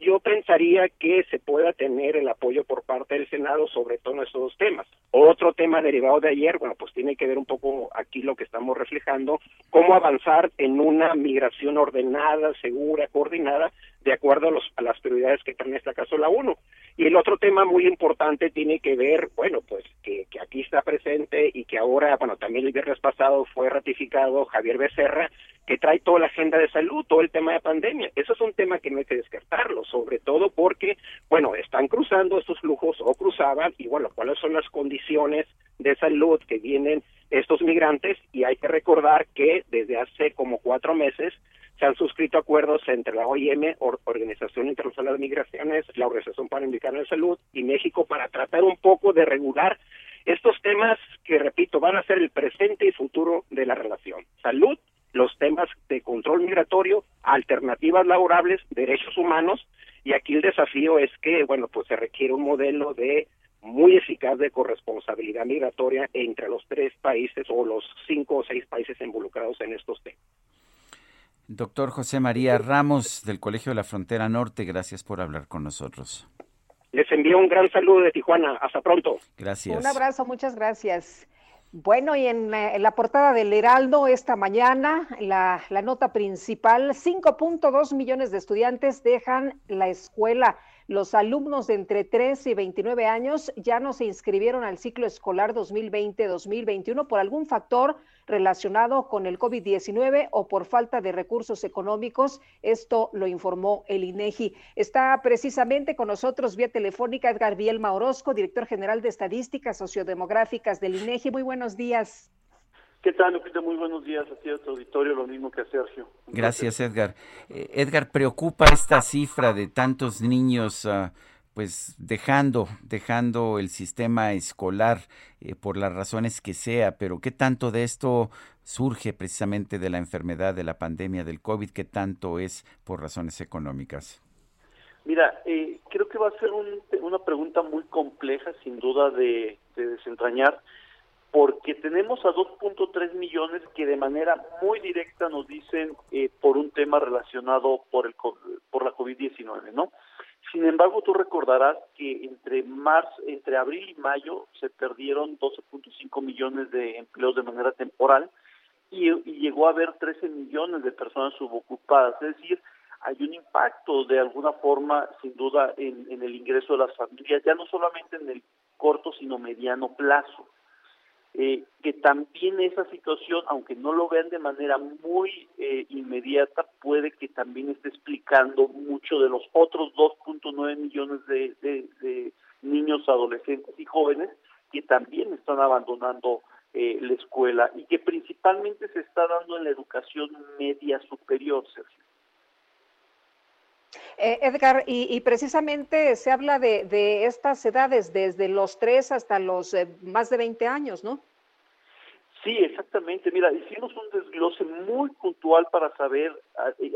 yo pensaría que se pueda tener el apoyo por parte del Senado sobre todo estos dos temas. Otro tema derivado de ayer, bueno, pues tiene que ver un poco aquí lo que estamos reflejando, cómo avanzar en una migración ordenada, segura, coordinada, de acuerdo a, los, a las prioridades que este caso la ONU. Y el otro tema muy importante tiene que ver, bueno, pues que, que aquí está presente y que ahora, bueno, también el viernes pasado fue ratificado Javier Becerra, que trae toda la agenda de salud, todo el tema de pandemia. Eso es un tema que no hay que descartarlo, sobre todo porque, bueno, están cruzando estos flujos o cruzaban, y bueno, cuáles son las condiciones de salud que vienen estos migrantes, y hay que recordar que desde hace como cuatro meses se han suscrito acuerdos entre la OIM, Or Organización Internacional de Migraciones, la Organización Panamericana de Salud y México para tratar un poco de regular estos temas que, repito, van a ser el presente y futuro de la relación. Salud, los temas de control migratorio, alternativas laborables, derechos humanos, y aquí el desafío es que, bueno, pues se requiere un modelo de muy eficaz de corresponsabilidad migratoria entre los tres países o los cinco o seis países involucrados en estos temas. Doctor José María Ramos del Colegio de la Frontera Norte, gracias por hablar con nosotros. Les envío un gran saludo de Tijuana. Hasta pronto. Gracias. Un abrazo, muchas gracias. Bueno, y en, eh, en la portada del Heraldo esta mañana, la, la nota principal, 5.2 millones de estudiantes dejan la escuela. Los alumnos de entre 3 y 29 años ya no se inscribieron al ciclo escolar 2020-2021 por algún factor relacionado con el COVID-19 o por falta de recursos económicos. Esto lo informó el INEGI. Está precisamente con nosotros vía telefónica Edgar Bielma Orozco, director general de Estadísticas Sociodemográficas del INEGI. Muy buenos días. ¿Qué tal, Lupita? Muy buenos días a ti, a tu auditorio, lo mismo que a Sergio. Gracias, Edgar. Eh, Edgar, ¿preocupa esta cifra de tantos niños ah, pues dejando, dejando el sistema escolar eh, por las razones que sea, pero qué tanto de esto surge precisamente de la enfermedad, de la pandemia del COVID, qué tanto es por razones económicas? Mira, eh, creo que va a ser un- una pregunta muy compleja, sin duda, de, de desentrañar, porque tenemos a 2.3 millones que de manera muy directa nos dicen eh, por un tema relacionado por, el, por la COVID-19, ¿no? Sin embargo, tú recordarás que entre marzo, entre abril y mayo se perdieron 12.5 millones de empleos de manera temporal y, y llegó a haber 13 millones de personas subocupadas. Es decir, hay un impacto de alguna forma, sin duda, en, en el ingreso de las familias, ya no solamente en el corto, sino mediano plazo. Eh, que también esa situación, aunque no lo vean de manera muy eh, inmediata, puede que también esté explicando mucho de los otros 2.9 millones de, de- de niños, adolescentes y jóvenes que también están abandonando eh, la escuela y que principalmente se está dando en la educación media superior, Sergio. Eh, Edgar, y, y precisamente se habla de, de estas edades, desde los 3 hasta los eh, más de 20 años, ¿no? Sí, exactamente. Mira, hicimos un desglose muy puntual para saber,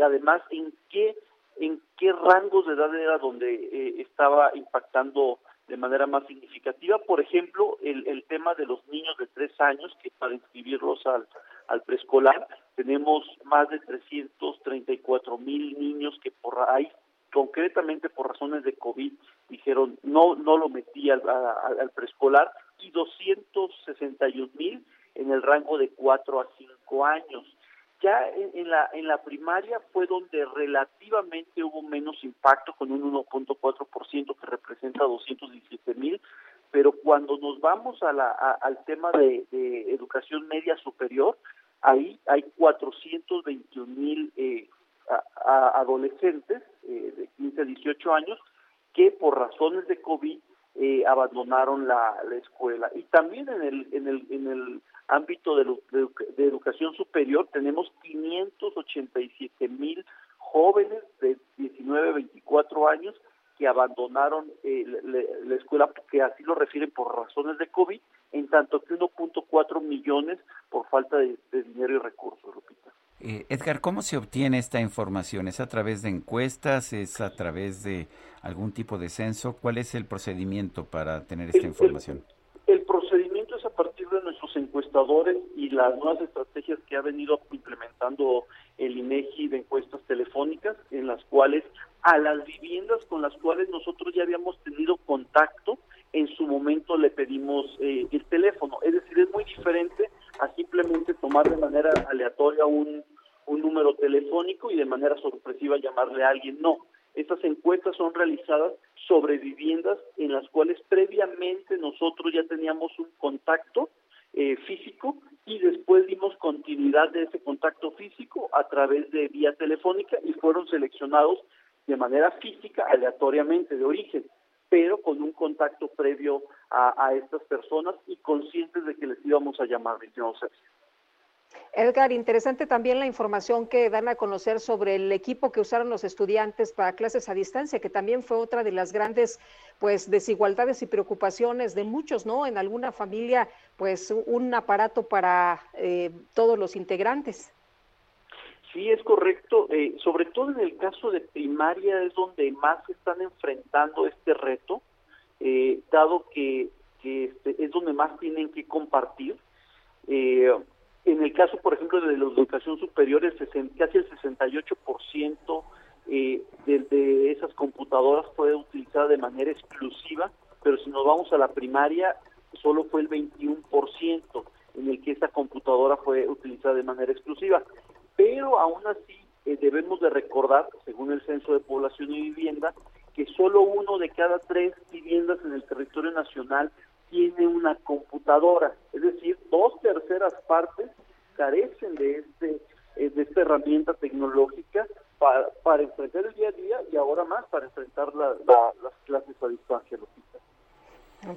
además, en qué en qué rangos de edad era donde eh, estaba impactando de manera más significativa. Por ejemplo, el, el tema de los niños de tres años, que para inscribirlos al, al preescolar tenemos más de 334 mil niños que por ahí, concretamente por razones de COVID, dijeron no no lo metí al, preescolar y 261 mil en el rango de 4 a 5 años. Ya en, en la en la primaria fue donde relativamente hubo menos impacto con un 1.4% que representa 217 mil, pero cuando nos vamos a la, a- al tema de, de educación media superior, ahí hay 421 mil eh, a- a- adolescentes eh, de 15 a 18 años que por razones de COVID eh, abandonaron la, la escuela. Y también en el, en el, en el ámbito de, de de educación superior tenemos 587 mil jóvenes de 19 a 24 años que abandonaron eh, la- la escuela, que así lo refieren por razones de COVID, en tanto que 1.4 millones por falta de, de dinero y recursos, Lupita. Eh, Edgar, ¿cómo se obtiene esta información? ¿Es a través de encuestas? ¿Es a través de algún tipo de censo? ¿Cuál es el procedimiento para tener esta El- el- información? El procedimiento es a partir de nuestros encuestadores y las nuevas estrategias que ha venido implementando el INEGI de encuestas telefónicas, en las cuales a las viviendas con las cuales nosotros ya habíamos tenido contacto, en su momento le pedimos eh, el teléfono. Es decir, es muy diferente a simplemente tomar de manera aleatoria un, un número telefónico y de manera sorpresiva llamarle a alguien. No, estas encuestas son realizadas sobre viviendas en las cuales previamente nosotros ya teníamos un contacto eh, físico y después dimos continuidad de ese contacto físico a través de vía telefónica y fueron seleccionados de manera física aleatoriamente de origen, pero con un contacto previo a, estas personas y conscientes de que les íbamos a llamar, mi Sergio. Edgar, interesante también la información que dan a conocer sobre el equipo que usaron los estudiantes para clases a distancia, que también fue otra de las grandes pues desigualdades y preocupaciones de muchos, ¿no? En alguna familia, pues un aparato para eh, todos los integrantes. Sí, es correcto. Eh, sobre todo en el caso de primaria es donde más se están enfrentando este reto, eh, dado que, este, es donde más tienen que compartir. Eh, en el caso, por ejemplo, de la educación superior, casi el 68% eh, de, de esas computadoras fue utilizada de manera exclusiva, pero si nos vamos a la primaria, solo fue el 21% en el que esta computadora fue utilizada de manera exclusiva. Pero aún así eh, debemos de recordar, según el Censo de Población y Vivienda, que solo uno de cada tres viviendas en el territorio nacional tiene una computadora, es decir, dos terceras partes carecen de este eh, de esta herramienta tecnológica para, para enfrentar el día a día y ahora más para enfrentar la- la- las clases a distancia.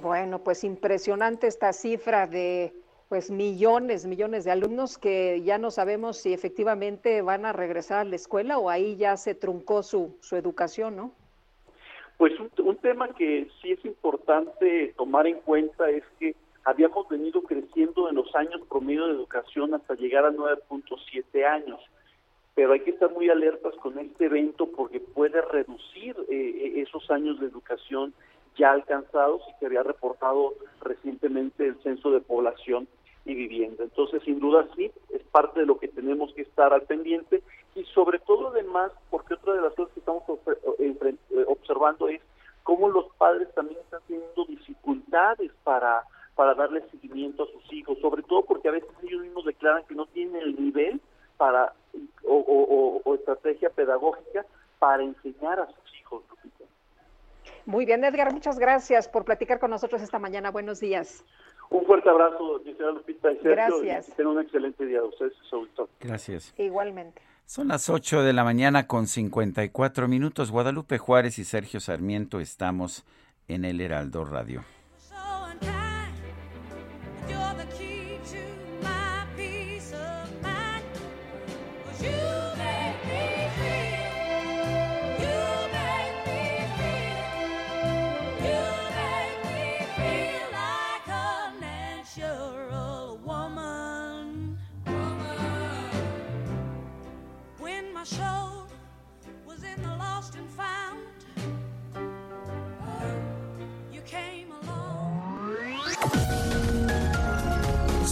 Bueno, pues impresionante esta cifra de pues millones, millones de alumnos que ya no sabemos si efectivamente van a regresar a la escuela o ahí ya se truncó su, su educación, ¿no? Pues un, un tema que sí es importante tomar en cuenta es que habíamos venido creciendo en los años promedio de educación hasta llegar a 9.7 años, pero hay que estar muy alertas con este evento porque puede reducir eh, esos años de educación ya alcanzados y que había reportado recientemente el Censo de Población y Vivienda. Entonces, sin duda sí, es parte de lo que tenemos que estar al pendiente y sobre todo además, porque otra de las cosas que estamos eh, observando es cómo los padres también están teniendo dificultades para, para darle seguimiento a sus hijos, sobre todo porque a veces ellos mismos declaran que no tienen el nivel para o- o estrategia pedagógica para enseñar a sus hijos. Muy bien, Edgar, muchas gracias por platicar con nosotros esta mañana. Buenos días. Un fuerte abrazo, licenciada Lupita y Sergio, Gracias. y tengan un excelente día a ustedes y su auditorio. Gracias. Igualmente. Son las 8 de la mañana con 54 minutos. Guadalupe Juárez y Sergio Sarmiento estamos en el Heraldo Radio.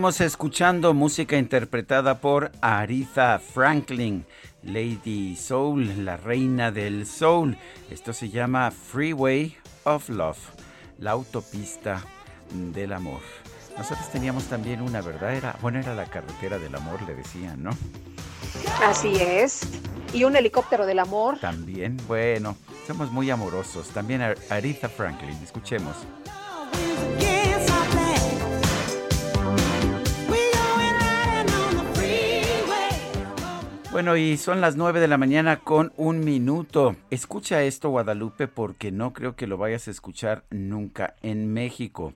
Seguimos escuchando música interpretada por Aretha Franklin, Lady Soul, la reina del soul. Esto se llama Freeway of Love, la autopista del amor. Nosotros teníamos también una, ¿verdad? Era, bueno, era la carretera del amor, le decían, ¿no? Así es. Y un helicóptero del amor. También, bueno, somos muy amorosos. También Ar- Aretha Franklin, escuchemos. Bueno, y son las 9 de la mañana con un minuto. Escucha esto, Guadalupe, porque no creo que lo vayas a escuchar nunca en México.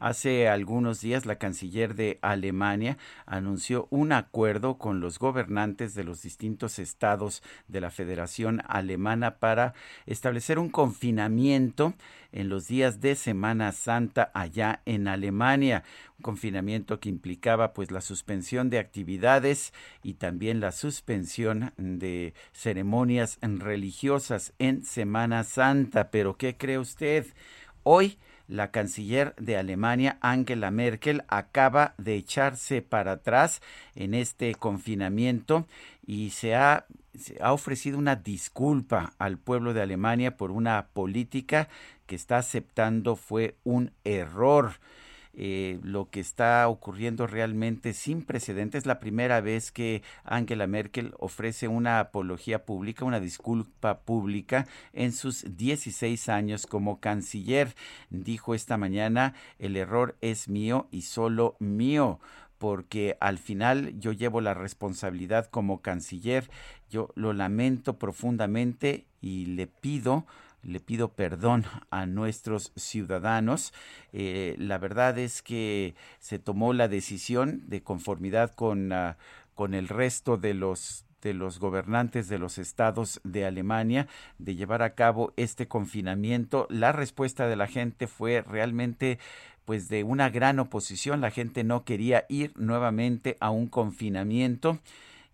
Hace algunos días la canciller de Alemania anunció un acuerdo con los gobernantes de los distintos estados de la Federación Alemana para establecer un confinamiento en los días de Semana Santa allá en Alemania. Un confinamiento que implicaba pues la suspensión de actividades y también la suspensión de ceremonias religiosas en Semana Santa. Pero ¿qué cree usted? Hoy la canciller de Alemania, Angela Merkel, acaba de echarse para atrás en este confinamiento y se ha, ha ofrecido una disculpa al pueblo de Alemania por una política que está aceptando fue un error. Eh, lo que está ocurriendo realmente sin precedentes. Es la primera vez que Angela Merkel ofrece una apología pública, una disculpa pública en sus 16 años como canciller. Dijo esta mañana, el error es mío y solo mío porque al final yo llevo la responsabilidad como canciller, yo lo lamento profundamente y le pido le pido perdón a nuestros ciudadanos. Eh, la verdad es que se tomó la decisión de conformidad con, ah, con el resto de los de los gobernantes de los estados de Alemania de llevar a cabo este confinamiento. La respuesta de la gente fue realmente pues de una gran oposición. La gente no quería ir nuevamente a un confinamiento.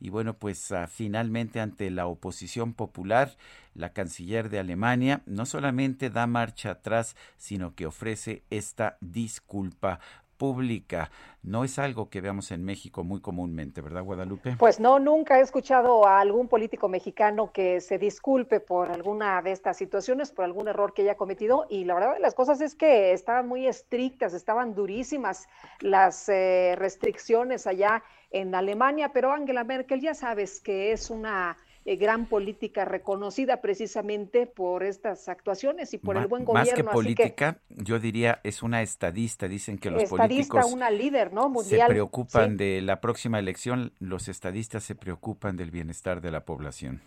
Y bueno, pues ah, finalmente ante la oposición popular, la canciller de Alemania no solamente da marcha atrás, sino que ofrece esta disculpa pública. No es algo que veamos en México muy comúnmente, ¿verdad, Guadalupe? Pues no, nunca he escuchado a algún político mexicano que se disculpe por alguna de estas situaciones, por algún error que haya cometido. Y la verdad de las cosas es que estaban muy estrictas, estaban durísimas las eh, restricciones allá en Alemania, pero Angela Merkel ya sabes que es una eh, gran política reconocida precisamente por estas actuaciones y por el buen gobierno. Más que así política, yo diría es una estadista. Dicen que los estadista, políticos una líder, ¿no? se Mundial. preocupan Sí. de la próxima elección, los estadistas se preocupan del bienestar de la población.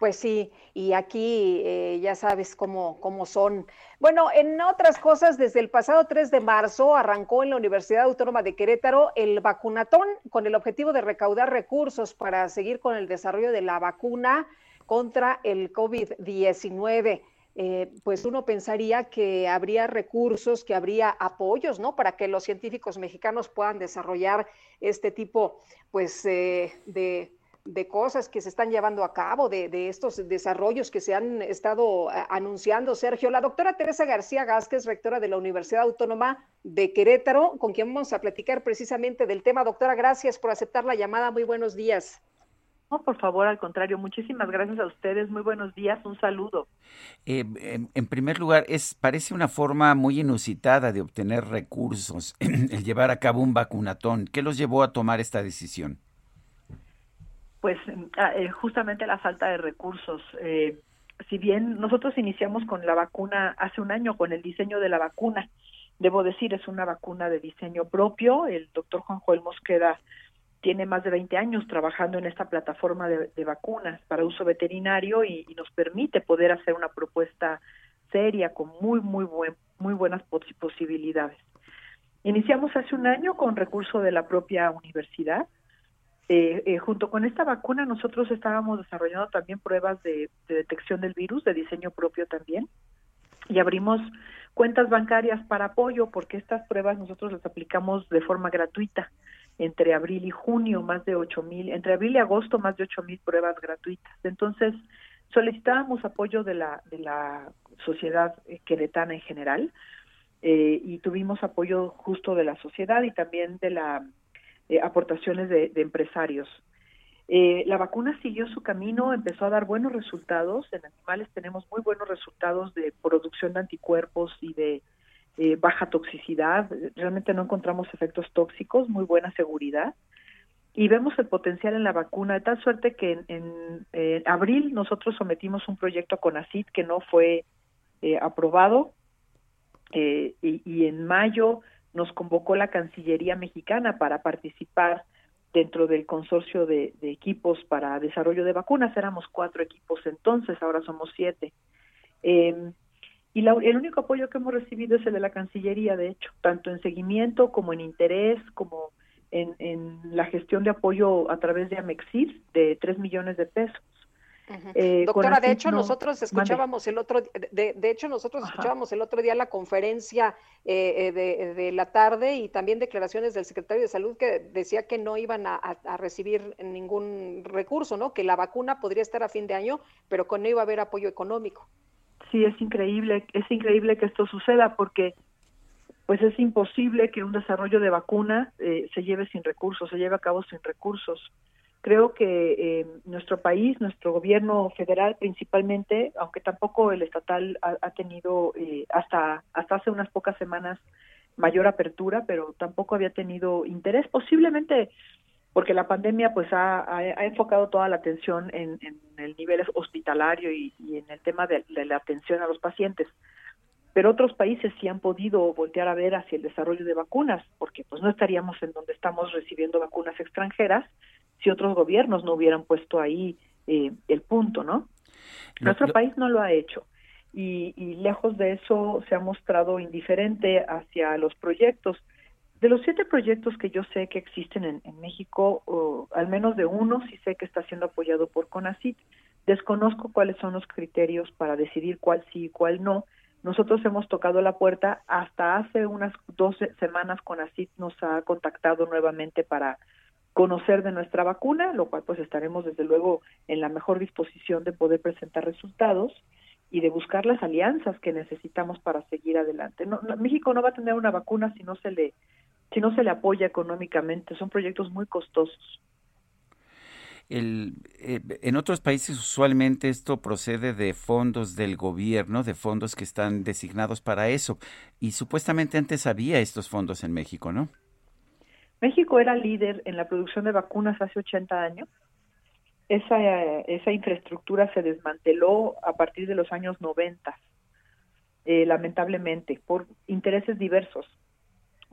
Pues sí, y aquí eh, ya sabes cómo, cómo son. Bueno, en otras cosas, desde el pasado 3 de marzo arrancó en la Universidad Autónoma de Querétaro el vacunatón con el objetivo de recaudar recursos para seguir con el desarrollo de la vacuna contra el COVID-19. Eh, pues uno pensaría que habría recursos, que habría apoyos, ¿no? Para que los científicos mexicanos puedan desarrollar este tipo, pues, eh, de, de cosas que se están llevando a cabo, de, de estos desarrollos que se han estado eh, anunciando, Sergio. La doctora Teresa García Vázquez, rectora de la Universidad Autónoma de Querétaro, con quien vamos a platicar precisamente del tema. Doctora, gracias por aceptar la llamada. Muy buenos días. No, por favor, al contrario, muchísimas gracias a ustedes. Muy buenos días, un saludo. Eh, en, en primer lugar, es parece una forma muy inusitada de obtener recursos, el llevar a cabo un vacunatón. ¿Qué los llevó a tomar esta decisión? Pues ah, eh, justamente la falta de recursos. Eh, si bien nosotros iniciamos con la vacuna hace un año, con el diseño de la vacuna, debo decir, es una vacuna de diseño propio. El doctor Juan Joel Mosqueda tiene más de 20 años trabajando en esta plataforma de, vacunas para uso veterinario y, y, nos permite poder hacer una propuesta seria con muy, muy, buen, muy buenas pos posibilidades. Iniciamos hace un año con recurso de la propia universidad. Eh, eh, junto con esta vacuna nosotros estábamos desarrollando también pruebas de, de detección del virus, de diseño propio también, y abrimos cuentas bancarias para apoyo porque estas pruebas nosotros las aplicamos de forma gratuita entre abril y junio, más de ocho mil, entre abril y agosto, más de ocho mil pruebas gratuitas. Entonces, solicitábamos apoyo de la, de la sociedad queretana en general eh, y tuvimos apoyo justo de la sociedad y también de las eh, aportaciones de, empresarios. Eh, la vacuna siguió su camino, empezó a dar buenos resultados. En animales tenemos muy buenos resultados de producción de anticuerpos y de eh, baja toxicidad, realmente no encontramos efectos tóxicos, muy buena seguridad. Y vemos el potencial en la vacuna, de tal suerte que en, abril nosotros sometimos un proyecto a CONACID que no fue aprobado y en mayo nos convocó la Cancillería mexicana para participar dentro del consorcio de, equipos para desarrollo de vacunas. Éramos cuatro equipos entonces, ahora somos siete. Eh, y la, el único apoyo que hemos recibido es el de la Cancillería, de hecho, tanto en seguimiento como en interés, como en, la gestión de apoyo a través de Amexir de tres millones de pesos. Uh -huh. eh, Doctora, de hecho no, nosotros escuchábamos mande. el otro, de, de, hecho nosotros Ajá. escuchábamos el otro día la conferencia eh, de, de, la tarde y también declaraciones del secretario de Salud que decía que no iban a, a, a, recibir ningún recurso, ¿no? Que la vacuna podría estar a fin de año, pero que no iba a haber apoyo económico sí es increíble, es increíble que esto suceda porque pues es imposible que un desarrollo de vacuna eh, se lleve sin recursos, se lleve a cabo sin recursos. Creo que eh, nuestro país, nuestro gobierno federal principalmente, aunque tampoco el estatal ha, tenido eh, hasta hasta hace unas pocas semanas mayor apertura, pero tampoco había tenido interés, posiblemente porque la pandemia pues ha, enfocado toda la atención en, el nivel hospitalario y, y en el tema de, de la atención a los pacientes. Pero otros países sí han podido voltear a ver hacia el desarrollo de vacunas, porque pues no estaríamos en donde estamos recibiendo vacunas extranjeras si otros gobiernos no hubieran puesto ahí eh, el punto, ¿no? Nuestro país no lo ha hecho y, y lejos de eso se ha mostrado indiferente hacia los proyectos. De los siete proyectos que yo sé que existen en, en México, o al menos de uno sí sé que está siendo apoyado por CONACIT. Desconozco cuáles son los criterios para decidir cuál sí y cuál no. Nosotros hemos tocado la puerta hasta hace unas 12 semanas CONACIT nos ha contactado nuevamente para conocer de nuestra vacuna, lo cual pues estaremos desde luego en la mejor disposición de poder presentar resultados y de buscar las alianzas que necesitamos para seguir adelante. No, no- México no va a tener una vacuna si no se le si no se le apoya económicamente, son proyectos muy costosos. Eh, en otros países usualmente esto procede de fondos del gobierno, de fondos que están designados para eso. Y supuestamente antes había estos fondos en México, ¿no? México era líder en la producción de vacunas hace 80 años. Esa, eh, esa infraestructura se desmanteló a partir de los años 90, eh, lamentablemente, por intereses diversos,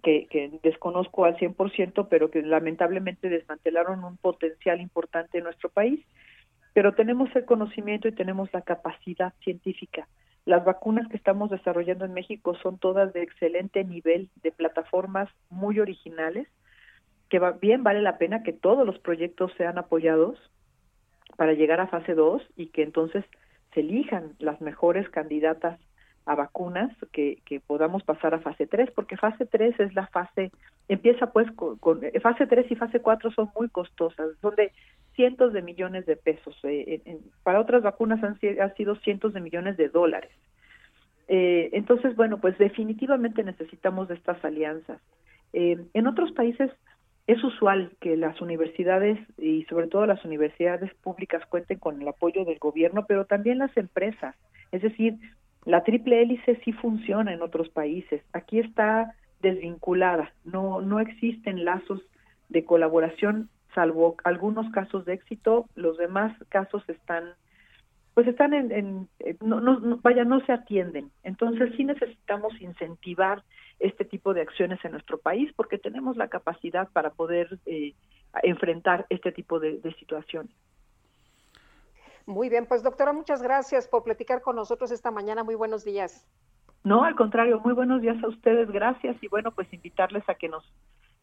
que, que desconozco al 100%, pero que lamentablemente desmantelaron un potencial importante en nuestro país. Pero tenemos el conocimiento y tenemos la capacidad científica. Las vacunas que estamos desarrollando en México son todas de excelente nivel, de plataformas muy originales, que va, bien vale la pena que todos los proyectos sean apoyados para llegar a fase 2 y que entonces se elijan las mejores candidatas a vacunas que, podamos pasar a fase 3, porque fase 3 es la fase, empieza pues con, con- eh, fase 3 y fase 4 son muy costosas, son de cientos de millones de pesos. eh, en- para otras vacunas han, han sido cientos de millones de dólares. Eh, entonces, bueno, pues definitivamente necesitamos de estas alianzas. Eh, en otros países es usual que las universidades y sobre todo las universidades públicas cuenten con el apoyo del gobierno, pero también las empresas. Es decir, la triple hélice sí funciona en otros países. Aquí está desvinculada. No, no existen lazos de colaboración, salvo algunos casos de éxito. Los demás casos están pues están en, en- eh, no, no, no- vaya, no se atienden. Entonces sí necesitamos incentivar este tipo de acciones en nuestro país porque tenemos la capacidad para poder eh, enfrentar este tipo de, de situaciones. Muy bien, pues doctora, muchas gracias por platicar con nosotros esta mañana. Muy buenos días. No, al contrario, muy buenos días a ustedes, gracias y bueno, pues invitarles a que nos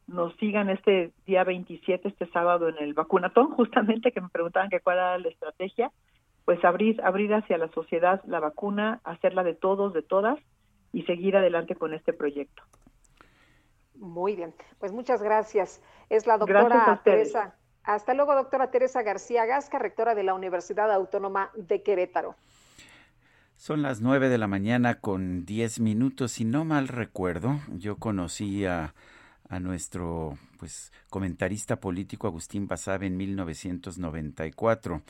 nos sigan este día 27, este sábado en el vacunatón, justamente que me preguntaban que cuál era la estrategia, pues abrir abrir hacia la sociedad la vacuna, hacerla de todos, de todas y seguir adelante con este proyecto. Muy bien, pues muchas gracias. Es la Gracias a doctora. Teresa. Hasta luego, doctora Teresa García Gasca, rectora de la Universidad Autónoma de Querétaro. Son las nueve de la mañana con diez minutos. Si no mal recuerdo, yo conocí a, a nuestro pues comentarista político Agustín Basabe en 1994.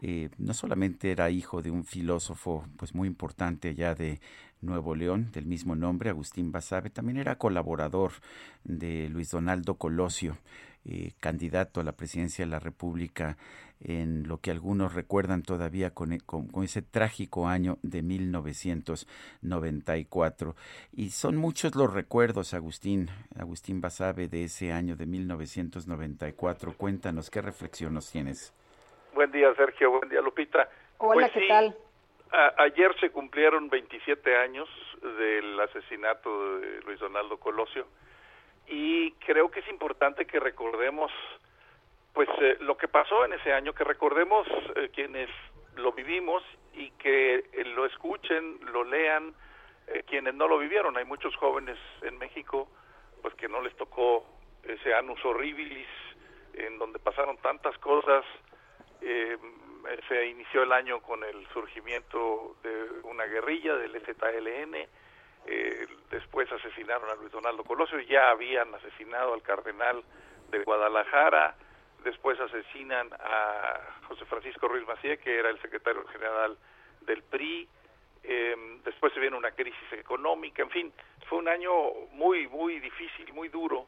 Eh, no solamente era hijo de un filósofo pues muy importante allá de Nuevo León, del mismo nombre, Agustín Basabe, también era colaborador de Luis Donaldo Colosio, eh, candidato a la presidencia de la República en lo que algunos recuerdan todavía con, e- con- con ese trágico año de 1994. Y son muchos los recuerdos, Agustín, Agustín Basabe, de ese año de 1994. Cuéntanos, ¿qué reflexión nos tienes? Buen día, Sergio. Buen día, Lupita. Hola, Pues ¿qué sí, tal? a- ayer se cumplieron 27 años del asesinato de Luis Donaldo Colosio y creo que es importante que recordemos pues eh, lo que pasó en ese año, que recordemos eh, quienes lo vivimos y que eh, lo escuchen, lo lean eh, quienes no lo vivieron. Hay muchos jóvenes en México pues que no les tocó ese anus horribilis en donde pasaron tantas cosas. Eh, se inició el año con el surgimiento de una guerrilla del ZLN, eh, después asesinaron a Luis Donaldo Colosio, ya habían asesinado al cardenal de Guadalajara, después asesinan a José Francisco Ruiz Macié, que era el secretario general del PRI, eh, después se viene una crisis económica, en fin, fue un año muy, muy difícil, muy duro,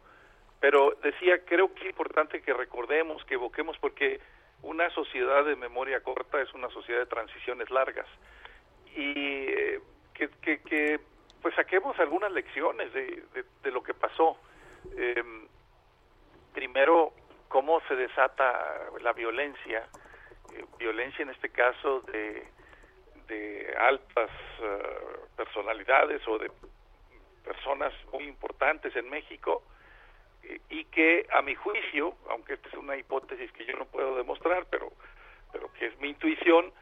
pero decía, creo que es importante que recordemos, que evoquemos, porque una sociedad de memoria corta es una sociedad de transiciones largas. Y eh, que, que, que, pues saquemos algunas lecciones de, de, lo que pasó. Eh, primero, cómo se desata la violencia, eh, violencia en este caso de, de altas uh, personalidades o de personas muy importantes en México eh, y que a mi juicio, aunque esta es una hipótesis que yo no puedo demostrar, pero, pero que es mi intuición,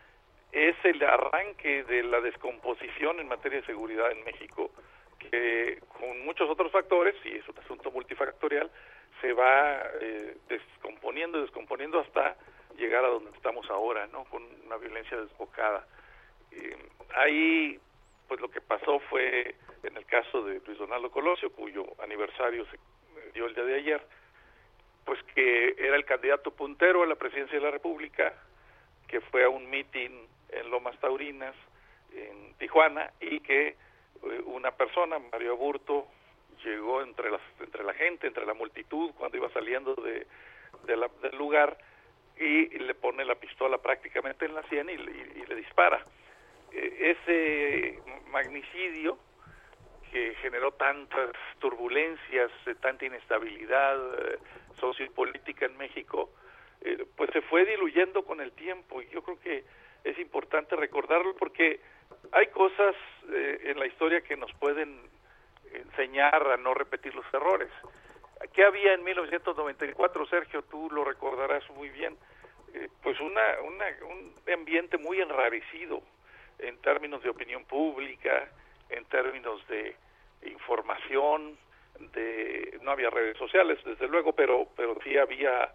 es el arranque de la descomposición en materia de seguridad en México, que con muchos otros factores, y es un asunto multifactorial, se va eh, descomponiendo descomponiendo hasta llegar a donde estamos ahora, ¿no? Con una violencia desbocada. Eh, ahí, pues lo que pasó fue, en el caso de Luis Donaldo Colosio, cuyo aniversario se dio el día de ayer, pues que era el candidato puntero a la presidencia de la República, que fue a un mitin en Lomas Taurinas, en Tijuana, y que eh, una persona, Mario Aburto, llegó entre, las, entre la gente, entre la multitud, cuando iba saliendo de, la, del lugar, y le pone la pistola prácticamente en la sien y, y, y le dispara. Eh, ese magnicidio que generó tantas turbulencias, eh, tanta inestabilidad eh, sociopolítica en México, pues se fue diluyendo con el tiempo y yo creo que es importante recordarlo porque hay cosas eh, en la historia que nos pueden enseñar a no repetir los errores. ¿Qué había en 1994, Sergio? Tú lo recordarás muy bien. Eh, pues una, una, un ambiente muy enrarecido en términos de opinión pública, en términos de información, de no había redes sociales, desde luego, pero pero sí había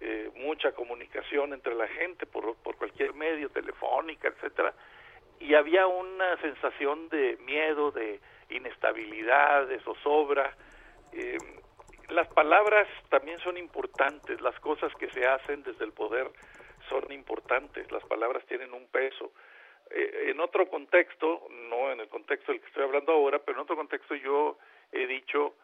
eh, mucha comunicación entre la gente por, por cualquier medio, telefónica, etcétera, y había una sensación de miedo, de inestabilidad, de zozobra. Eh, las palabras también son importantes, las cosas que se hacen desde el poder son importantes, las palabras tienen un peso. Eh, en otro contexto, no en el contexto del que estoy hablando ahora, pero en otro contexto yo he dicho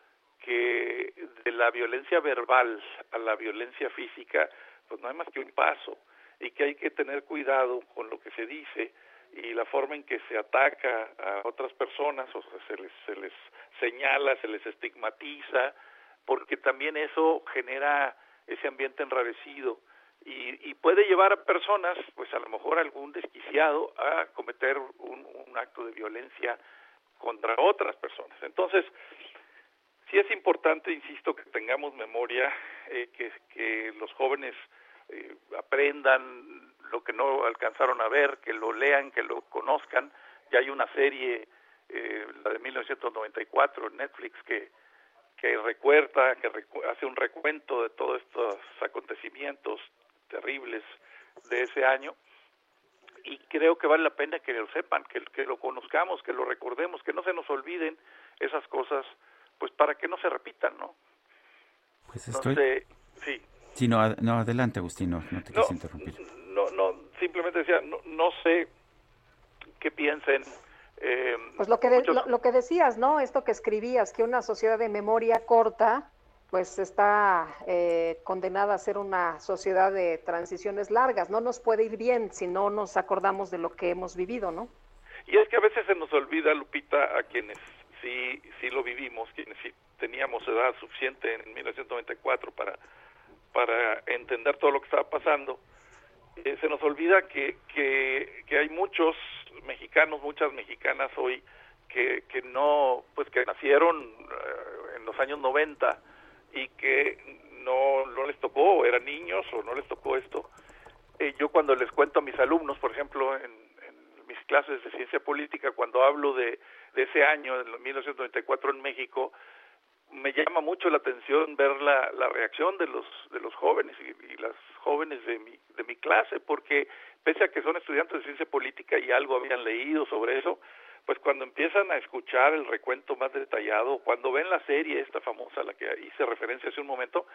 que de la violencia verbal a la violencia física, pues no hay más que un paso y que hay que tener cuidado con lo que se dice y la forma en que se ataca a otras personas, o sea, se les, se les señala, se les estigmatiza, porque también eso genera ese ambiente enrarecido y, y puede llevar a personas, pues a lo mejor algún desquiciado, a cometer un, un acto de violencia contra otras personas. Entonces, sí es importante, insisto, que tengamos memoria, eh, que, los jóvenes eh, aprendan lo que no alcanzaron a ver, que lo lean, que lo conozcan. Ya hay una serie, eh, la de 1994 en Netflix, que, que recuerda, que recu hace un recuento de todos estos acontecimientos terribles de ese año. Y creo que vale la pena que lo sepan, que, que lo conozcamos, que lo recordemos, que no se nos olviden esas cosas, pues para que no se repitan, ¿no? Pues estoy... Entonces, sí. Sí, no, ad- no, adelante, Agustín, no, no te No, quise interrumpir. no, no, simplemente decía, no, no sé qué piensen. Eh, Pues lo que, de- muchos- lo, lo que decías, ¿no? Esto que escribías, que una sociedad de memoria corta, pues está eh, condenada a ser una sociedad de transiciones largas. No nos puede ir bien si no nos acordamos de lo que hemos vivido, ¿no? Y es que a veces se nos olvida, Lupita, a quienes sí, sí lo vivimos, quienes teníamos edad suficiente en 1994 para, para entender todo lo que estaba pasando. Eh, se nos olvida que, que, que hay muchos mexicanos, muchas mexicanas hoy que, que no, pues que nacieron eh, en los años 90 y que no, no les tocó, eran niños o no les tocó esto. Eh, yo cuando les cuento a mis alumnos, por ejemplo, en, en mis clases de ciencia política, cuando hablo de, de ese año, en 1994 en México, me llama mucho la atención ver la, la reacción de los de los jóvenes y, y las jóvenes de mi de mi clase porque pese a que son estudiantes de ciencia política y algo habían leído sobre eso pues cuando empiezan a escuchar el recuento más detallado cuando ven la serie esta famosa a la que hice referencia hace un momento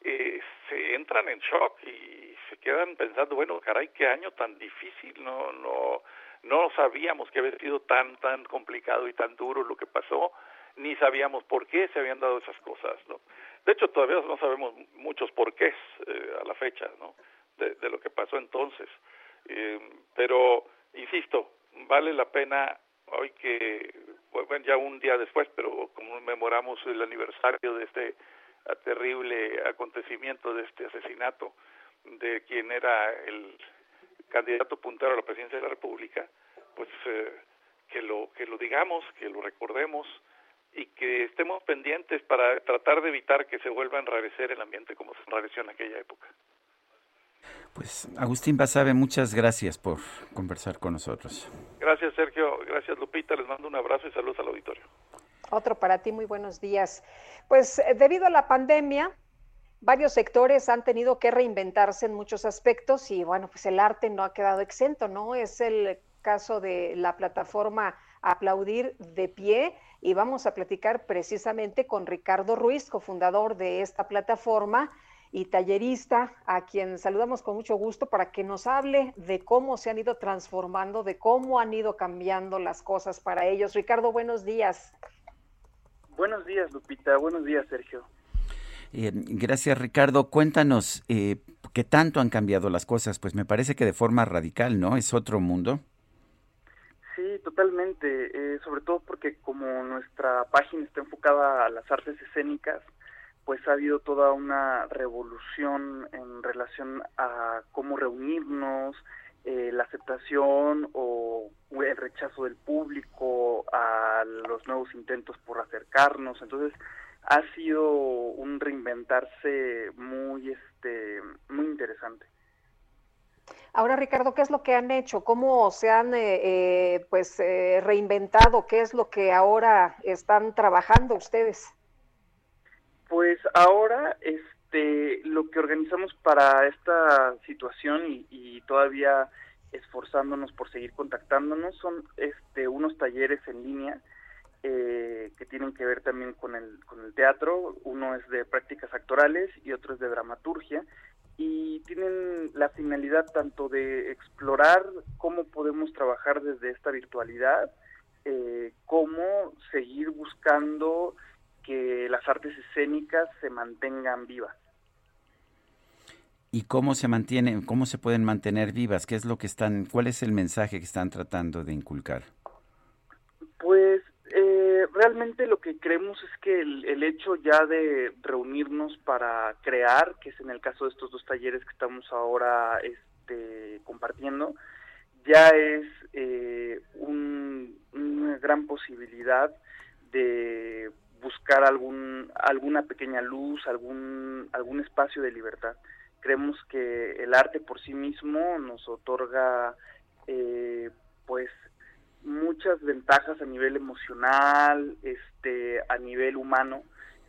eh, se entran en shock y se quedan pensando bueno caray qué año tan difícil no no no sabíamos que había sido tan tan complicado y tan duro lo que pasó ni sabíamos por qué se habían dado esas cosas, ¿no? De hecho, todavía no sabemos muchos porqués eh, a la fecha, ¿no? De, lo que pasó entonces. Eh, pero, insisto, vale la pena hoy que, bueno, ya un día después, pero conmemoramos el aniversario de este ah, terrible acontecimiento, de este asesinato de quien era el candidato puntero a la presidencia de la República, pues eh, que lo que lo digamos, que lo recordemos y que estemos pendientes para tratar de evitar que se vuelva a enrarecer el ambiente como se enrareció en aquella época. Pues Agustín Basabe, muchas gracias por conversar con nosotros. Gracias Sergio, gracias Lupita, les mando un abrazo y saludos al auditorio. Otro para ti, muy buenos días. Pues eh, debido a la pandemia, varios sectores han tenido que reinventarse en muchos aspectos y bueno, pues el arte no ha quedado exento, ¿no? Es el caso de la plataforma Aplaudir de Pie y vamos a platicar precisamente con Ricardo Ruiz, cofundador de esta plataforma y tallerista, a quien saludamos con mucho gusto para que nos hable de cómo se han ido transformando, de cómo han ido cambiando las cosas para ellos. Ricardo, buenos días. Buenos días, Lupita. Buenos días, Sergio. Eh, gracias, Ricardo. Cuéntanos, eh, ¿qué tanto han cambiado las cosas? Pues me parece que de forma radical, ¿no? Es otro mundo. Sí, totalmente. eh, sobre todo porque como nuestra página está enfocada a las artes escénicas, pues ha habido toda una revolución en relación a cómo reunirnos, eh, la aceptación o el rechazo del público a los nuevos intentos por acercarnos. Entonces, ha sido un reinventarse muy, este, muy interesante. Ahora, Ricardo, ¿qué es lo que han hecho? ¿Cómo se han eh, eh, pues eh, reinventado? ¿Qué es lo que ahora están trabajando ustedes? Pues ahora, este, lo que organizamos para esta situación y, y todavía esforzándonos por seguir contactándonos son, este, unos talleres en línea eh, que tienen que ver también con el, con el teatro. Uno es de prácticas actorales y otro es de dramaturgia y tienen la finalidad tanto de explorar cómo podemos trabajar desde esta virtualidad, eh, como seguir buscando que las artes escénicas se mantengan vivas. ¿Y cómo se mantienen, cómo se pueden mantener vivas? ¿Qué es lo que están, cuál es el mensaje que están tratando de inculcar? Pues realmente lo que creemos es que el, hecho ya de reunirnos para crear, que es en el caso de estos dos talleres que estamos ahora este, compartiendo, ya es eh, un- una gran posibilidad de buscar algún alguna pequeña luz, algún algún espacio de libertad. Creemos que el arte por sí mismo nos otorga eh, pues muchas ventajas a nivel emocional, este, a nivel humano,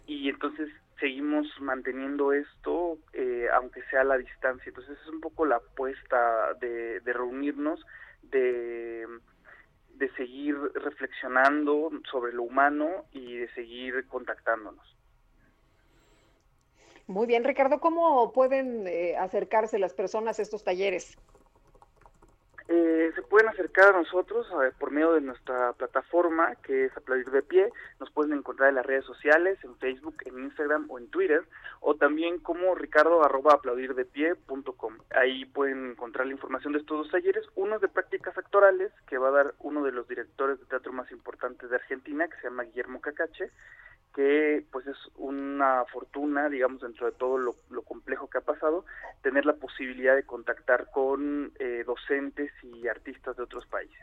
y entonces seguimos manteniendo esto, eh, aunque sea a la distancia. Entonces es un poco la apuesta de, reunirnos, de, de seguir reflexionando sobre lo humano y de seguir contactándonos. Muy bien, Ricardo, ¿cómo pueden eh, acercarse las personas a estos talleres? Eh, se pueden acercar a nosotros eh, por medio de nuestra plataforma que es Aplaudir de Pie. Nos pueden encontrar en las redes sociales, en Facebook, en Instagram o en Twitter, o también como ricardo arroba aplaudirdepie.com. Ahí pueden encontrar la información de estos dos talleres. Uno de prácticas actorales que va a dar uno de los directores de teatro más importantes de Argentina, que se llama Guillermo Cacache, que pues es una fortuna, digamos, dentro de todo lo, lo complejo que ha pasado, tener la posibilidad de contactar con eh, docentes y artistas de otros países.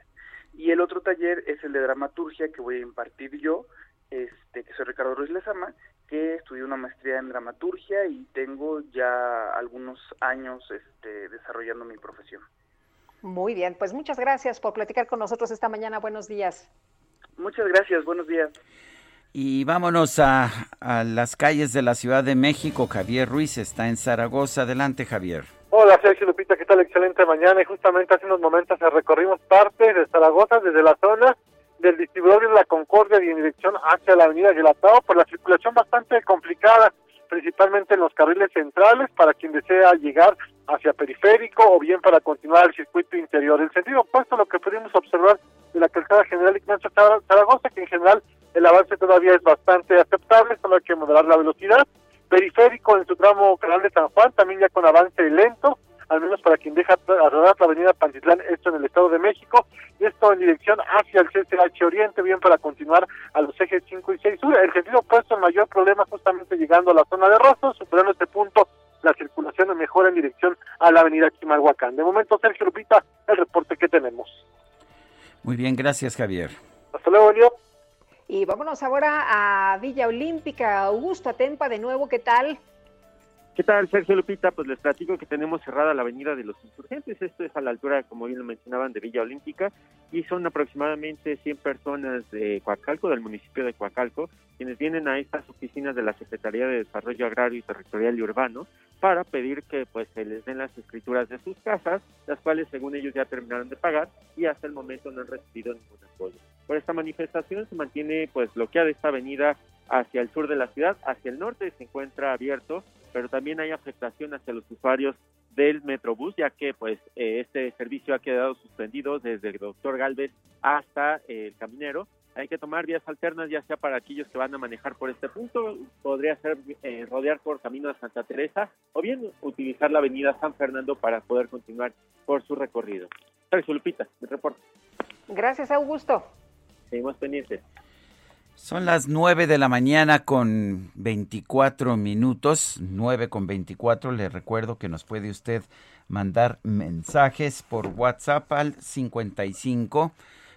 Y el otro taller es el de dramaturgia que voy a impartir yo, este, que soy Ricardo Ruiz Lezama, que estudié una maestría en dramaturgia y tengo ya algunos años este, desarrollando mi profesión. Muy bien, pues muchas gracias por platicar con nosotros esta mañana. Buenos días. Muchas gracias, buenos días. Y vámonos a, a las calles de la Ciudad de México. Javier Ruiz está en Zaragoza. Adelante, Javier. Hola Sergio Lupita, ¿qué tal? Excelente mañana. Y justamente hace unos momentos recorrimos parte de Zaragoza desde la zona del distribuidor de la Concordia y en dirección hacia la avenida Guelatao por la circulación bastante complicada, principalmente en los carriles centrales para quien desea llegar hacia periférico o bien para continuar el circuito interior. El sentido opuesto a lo que pudimos observar de la calzada general Ignacio Zara- Zaragoza, que en general el avance todavía es bastante aceptable, solo hay que moderar la velocidad. Periférico en su tramo Canal de San Juan, también ya con avance lento, al menos para quien deja a rodar la avenida Pantitlán, esto en el Estado de México, y esto en dirección hacia el CCH Oriente, bien para continuar a los ejes 5 y 6 sur. El sentido opuesto, el mayor problema justamente llegando a la zona de Rostros, superando este punto, la circulación mejora en dirección a la avenida Chimalhuacán. De momento, Sergio Lupita, el reporte que tenemos. Muy bien, gracias Javier. Hasta luego, Elio. Y vámonos ahora a Villa Olímpica. Augusto Atempa de nuevo, ¿qué tal? ¿Qué tal, Sergio Lupita? Pues les platico que tenemos cerrada la avenida de los insurgentes. Esto es a la altura, como bien lo mencionaban, de Villa Olímpica. Y son aproximadamente 100 personas de Coacalco, del municipio de Coacalco, quienes vienen a estas oficinas de la Secretaría de Desarrollo Agrario y Territorial y Urbano para pedir que pues se les den las escrituras de sus casas, las cuales según ellos ya terminaron de pagar y hasta el momento no han recibido ningún apoyo. Por esta manifestación se mantiene pues bloqueada esta avenida hacia el sur de la ciudad, hacia el norte se encuentra abierto, pero también hay afectación hacia los usuarios del Metrobús, ya que pues eh, este servicio ha quedado suspendido desde el Doctor Galvez hasta el Caminero. Hay que tomar vías alternas, ya sea para aquellos que van a manejar por este punto, podría ser eh, rodear por camino a Santa Teresa o bien utilizar la avenida San Fernando para poder continuar por su recorrido. Sergio Lupita, mi reporte. Gracias, Augusto. Seguimos pendientes. Son las 9 de la mañana con 24 minutos, 9 con 24. Le recuerdo que nos puede usted mandar mensajes por WhatsApp al 55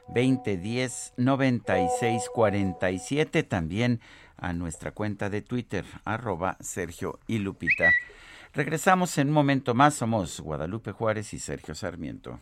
2010 96 47. También a nuestra cuenta de Twitter, arroba Sergio y Lupita. Regresamos en un momento más. Somos Guadalupe Juárez y Sergio Sarmiento.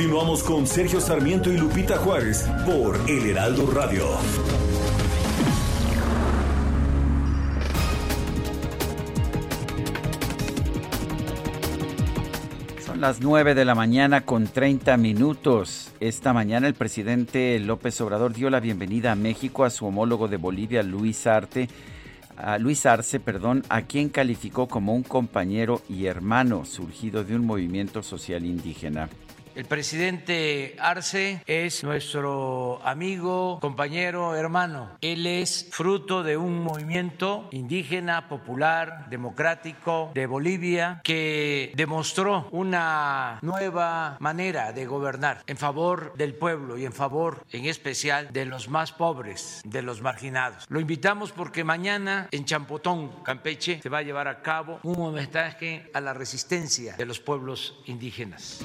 Continuamos con Sergio Sarmiento y Lupita Juárez por El Heraldo Radio. Son las 9 de la mañana con 30 minutos. Esta mañana el presidente López Obrador dio la bienvenida a México a su homólogo de Bolivia, Luis Arte, Luis Arce, perdón, a quien calificó como un compañero y hermano surgido de un movimiento social indígena. El presidente Arce es nuestro amigo, compañero, hermano. Él es fruto de un movimiento indígena, popular, democrático de Bolivia que demostró una nueva manera de gobernar en favor del pueblo y en favor en especial de los más pobres, de los marginados. Lo invitamos porque mañana en Champotón, Campeche, se va a llevar a cabo un homenaje a la resistencia de los pueblos indígenas.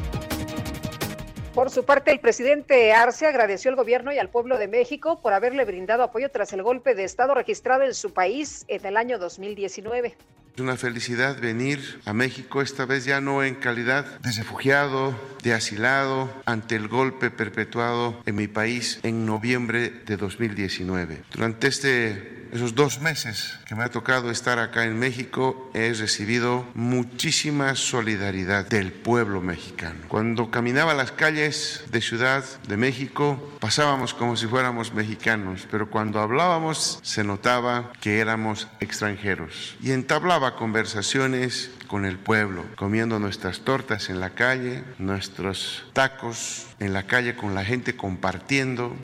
Por su parte, el presidente Arce agradeció al gobierno y al pueblo de México por haberle brindado apoyo tras el golpe de Estado registrado en su país en el año 2019. Es una felicidad venir a México, esta vez ya no en calidad de refugiado, de asilado, ante el golpe perpetuado en mi país en noviembre de 2019. Durante este esos dos meses que me ha tocado estar acá en México, he recibido muchísima solidaridad del pueblo mexicano. Cuando caminaba las calles de Ciudad de México, pasábamos como si fuéramos mexicanos, pero cuando hablábamos se notaba que éramos extranjeros. Y entablaba conversaciones con el pueblo, comiendo nuestras tortas en la calle, nuestros tacos en la calle con la gente compartiendo.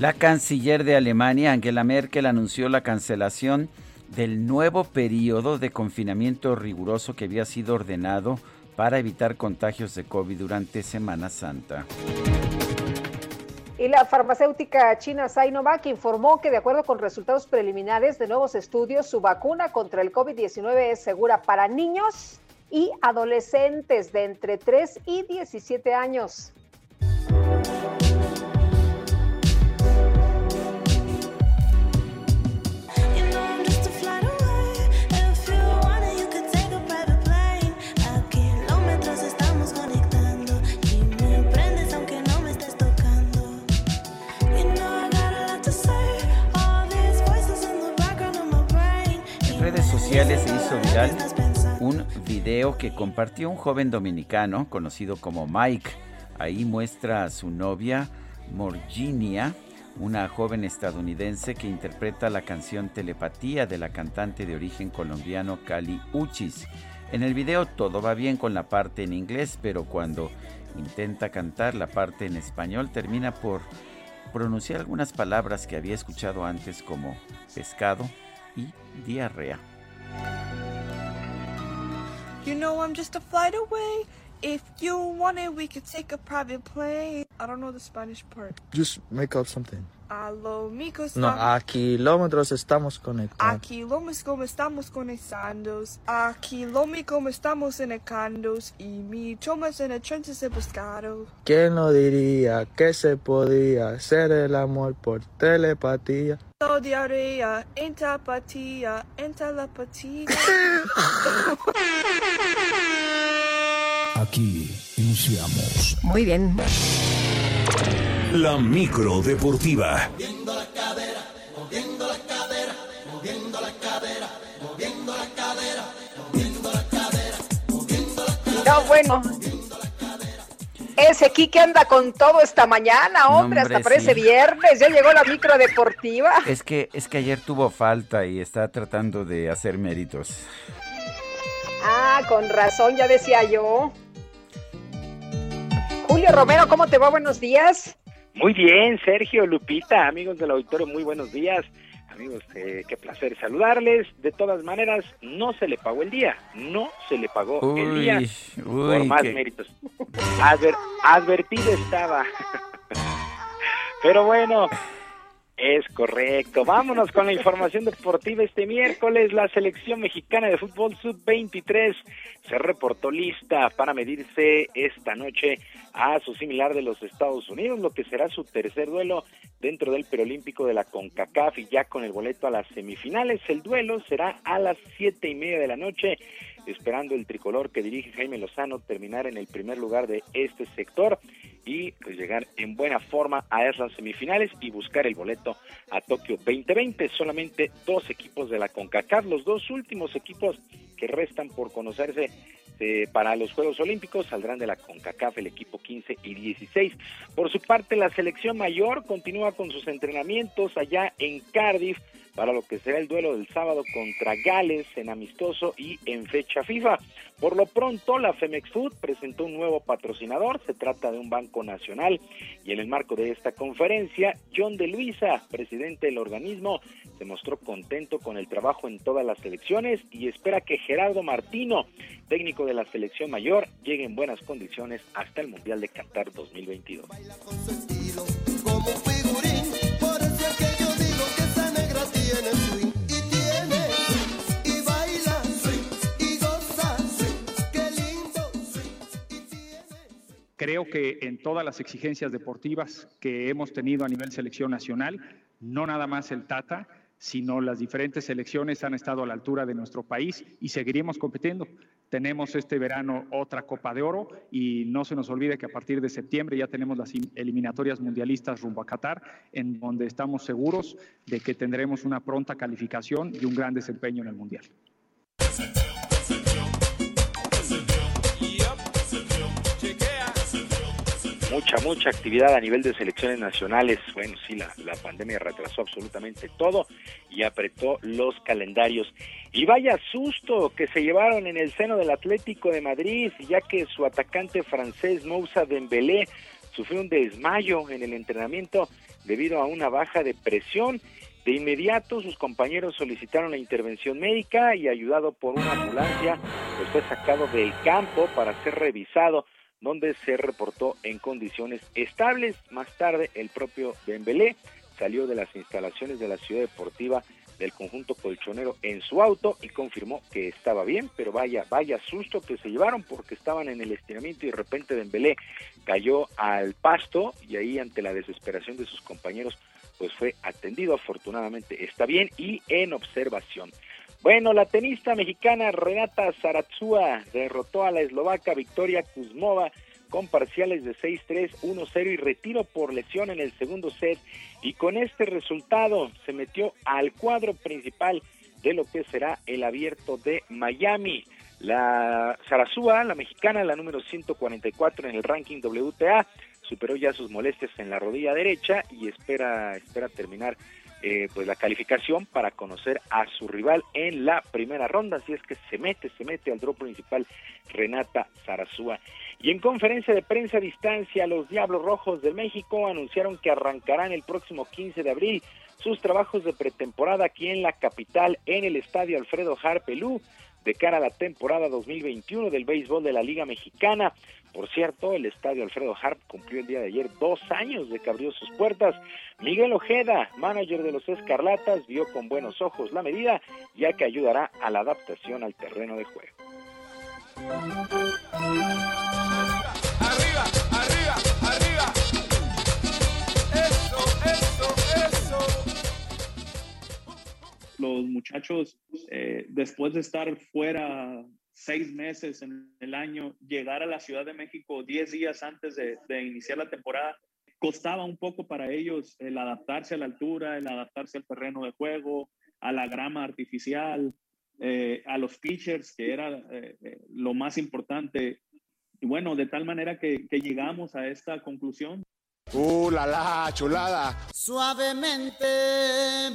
La canciller de Alemania, Angela Merkel, anunció la cancelación del nuevo periodo de confinamiento riguroso que había sido ordenado para evitar contagios de COVID durante Semana Santa. Y la farmacéutica china Sinovac informó que de acuerdo con resultados preliminares de nuevos estudios, su vacuna contra el COVID-19 es segura para niños y adolescentes de entre 3 y 17 años. Sociales se hizo viral un video que compartió un joven dominicano conocido como Mike. Ahí muestra a su novia Morginia, una joven estadounidense que interpreta la canción Telepatía de la cantante de origen colombiano Cali Uchis. En el video todo va bien con la parte en inglés, pero cuando intenta cantar la parte en español termina por pronunciar algunas palabras que había escuchado antes como pescado y diarrea. You know I'm just a flight away. If you wanted, we could take a private plane. I don't know the Spanish part. Just make up something. A lo micos No, a kilómetros estamos conectados. a kilómetros como estamos conectando. A kilómetros como estamos conectando. Y mi chomas en el tren se buscaron. ¿Quién no diría que se podía hacer el amor por telepatía? Todo diarrea, en tapatía, en telepatía. Aquí iniciamos Muy bien. La micro deportiva. Moviendo la cadera, moviendo la cadera, moviendo la cadera, moviendo la cadera, moviendo la cadera, moviendo la cadera. No, bueno. Ese Kike anda con todo esta mañana, hombre, No, hombre, hasta parece sí. viernes. Ya llegó la micro deportiva. Es que, es que ayer tuvo falta y está tratando de hacer méritos. Ah, con razón, ya decía yo. Julio Romero, ¿cómo te va? Buenos días. Muy bien, Sergio, Lupita, amigos del auditorio, muy buenos días. Amigos, eh, qué placer saludarles. De todas maneras, no se le pagó el día, no se le pagó el Uy, día por más qué- méritos. Adver- advertido estaba. Pero bueno, es correcto. Vámonos con la información deportiva. Este miércoles la selección mexicana de fútbol sub-23 se reportó lista para medirse esta noche a su similar de los Estados Unidos, lo que será su tercer duelo dentro del preolímpico de la CONCACAF y ya con el boleto a las semifinales. El duelo será a las siete y media de la noche esperando el tricolor que dirige Jaime Lozano terminar en el primer lugar de este sector y pues llegar en buena forma a esas semifinales y buscar el boleto a Tokio 2020. Solamente dos equipos de la CONCACAF, los dos últimos equipos que restan por conocerse eh, para los Juegos Olímpicos saldrán de la CONCACAF el equipo 15 y 16. Por su parte, la selección mayor continúa con sus entrenamientos allá en Cardiff para lo que será el duelo del sábado contra Gales en amistoso y en fecha FIFA. Por lo pronto, la Femex Food presentó un nuevo patrocinador, se trata de un banco nacional. Y en el marco de esta conferencia, John de Luisa, presidente del organismo, se mostró contento con el trabajo en todas las selecciones y espera que Gerardo Martino, técnico de la selección mayor, llegue en buenas condiciones hasta el Mundial de Qatar 2022. Como un figurín, por que yo digo que negra tiene Creo que en todas las exigencias deportivas que hemos tenido a nivel selección nacional, no nada más el Tata, sino las diferentes selecciones han estado a la altura de nuestro país y seguiremos compitiendo. Tenemos este verano otra Copa de Oro y no se nos olvide que a partir de septiembre ya tenemos las im- eliminatorias mundialistas rumbo a Qatar, en donde estamos seguros de que tendremos una pronta calificación y un gran desempeño en el Mundial. Mucha, mucha actividad a nivel de selecciones nacionales. Bueno, sí, la, la pandemia retrasó absolutamente todo y apretó los calendarios. Y vaya susto que se llevaron en el seno del Atlético de Madrid, ya que su atacante francés Moussa Dembélé sufrió un desmayo en el entrenamiento debido a una baja de presión. De inmediato sus compañeros solicitaron la intervención médica y ayudado por una ambulancia, pues fue sacado del campo para ser revisado, donde se reportó en condiciones estables. Más tarde el propio Dembélé salió de las instalaciones de la ciudad deportiva del conjunto colchonero en su auto y confirmó que estaba bien, pero vaya, vaya susto que se llevaron porque estaban en el estiramiento y de repente Dembélé cayó al pasto y ahí ante la desesperación de sus compañeros pues fue atendido afortunadamente está bien y en observación. Bueno, la tenista mexicana Renata Zaratzúa derrotó a la eslovaca Victoria Kuzmova con parciales de 6-3, 1-0 y retiro por lesión en el segundo set. Y con este resultado se metió al cuadro principal de lo que será el abierto de Miami. La Zarazúa, la mexicana, la número 144 en el ranking WTA, superó ya sus molestias en la rodilla derecha y espera, espera terminar eh, pues la calificación para conocer a su rival en la primera ronda, así es que se mete, se mete al draw principal Renata Zarazúa. Y en conferencia de prensa a distancia, los Diablos Rojos de México anunciaron que arrancarán el próximo 15 de abril sus trabajos de pretemporada aquí en la capital, en el estadio Alfredo Harpelú, de cara a la temporada 2021 del béisbol de la Liga Mexicana. Por cierto, el estadio Alfredo Harp cumplió el día de ayer dos años de que abrió sus puertas. Miguel Ojeda, manager de los Escarlatas, vio con buenos ojos la medida, ya que ayudará a la adaptación al terreno de juego. Los muchachos, eh, después de estar fuera seis meses en el año, llegar a la Ciudad de México diez días antes de, iniciar la temporada, costaba un poco para ellos el adaptarse a la altura, el adaptarse al terreno de juego, a la grama artificial, eh, a los pitchers, que era eh, lo más importante. Y bueno, de tal manera que llegamos a esta conclusión. ¡Uh, la la, chulada! Suavemente,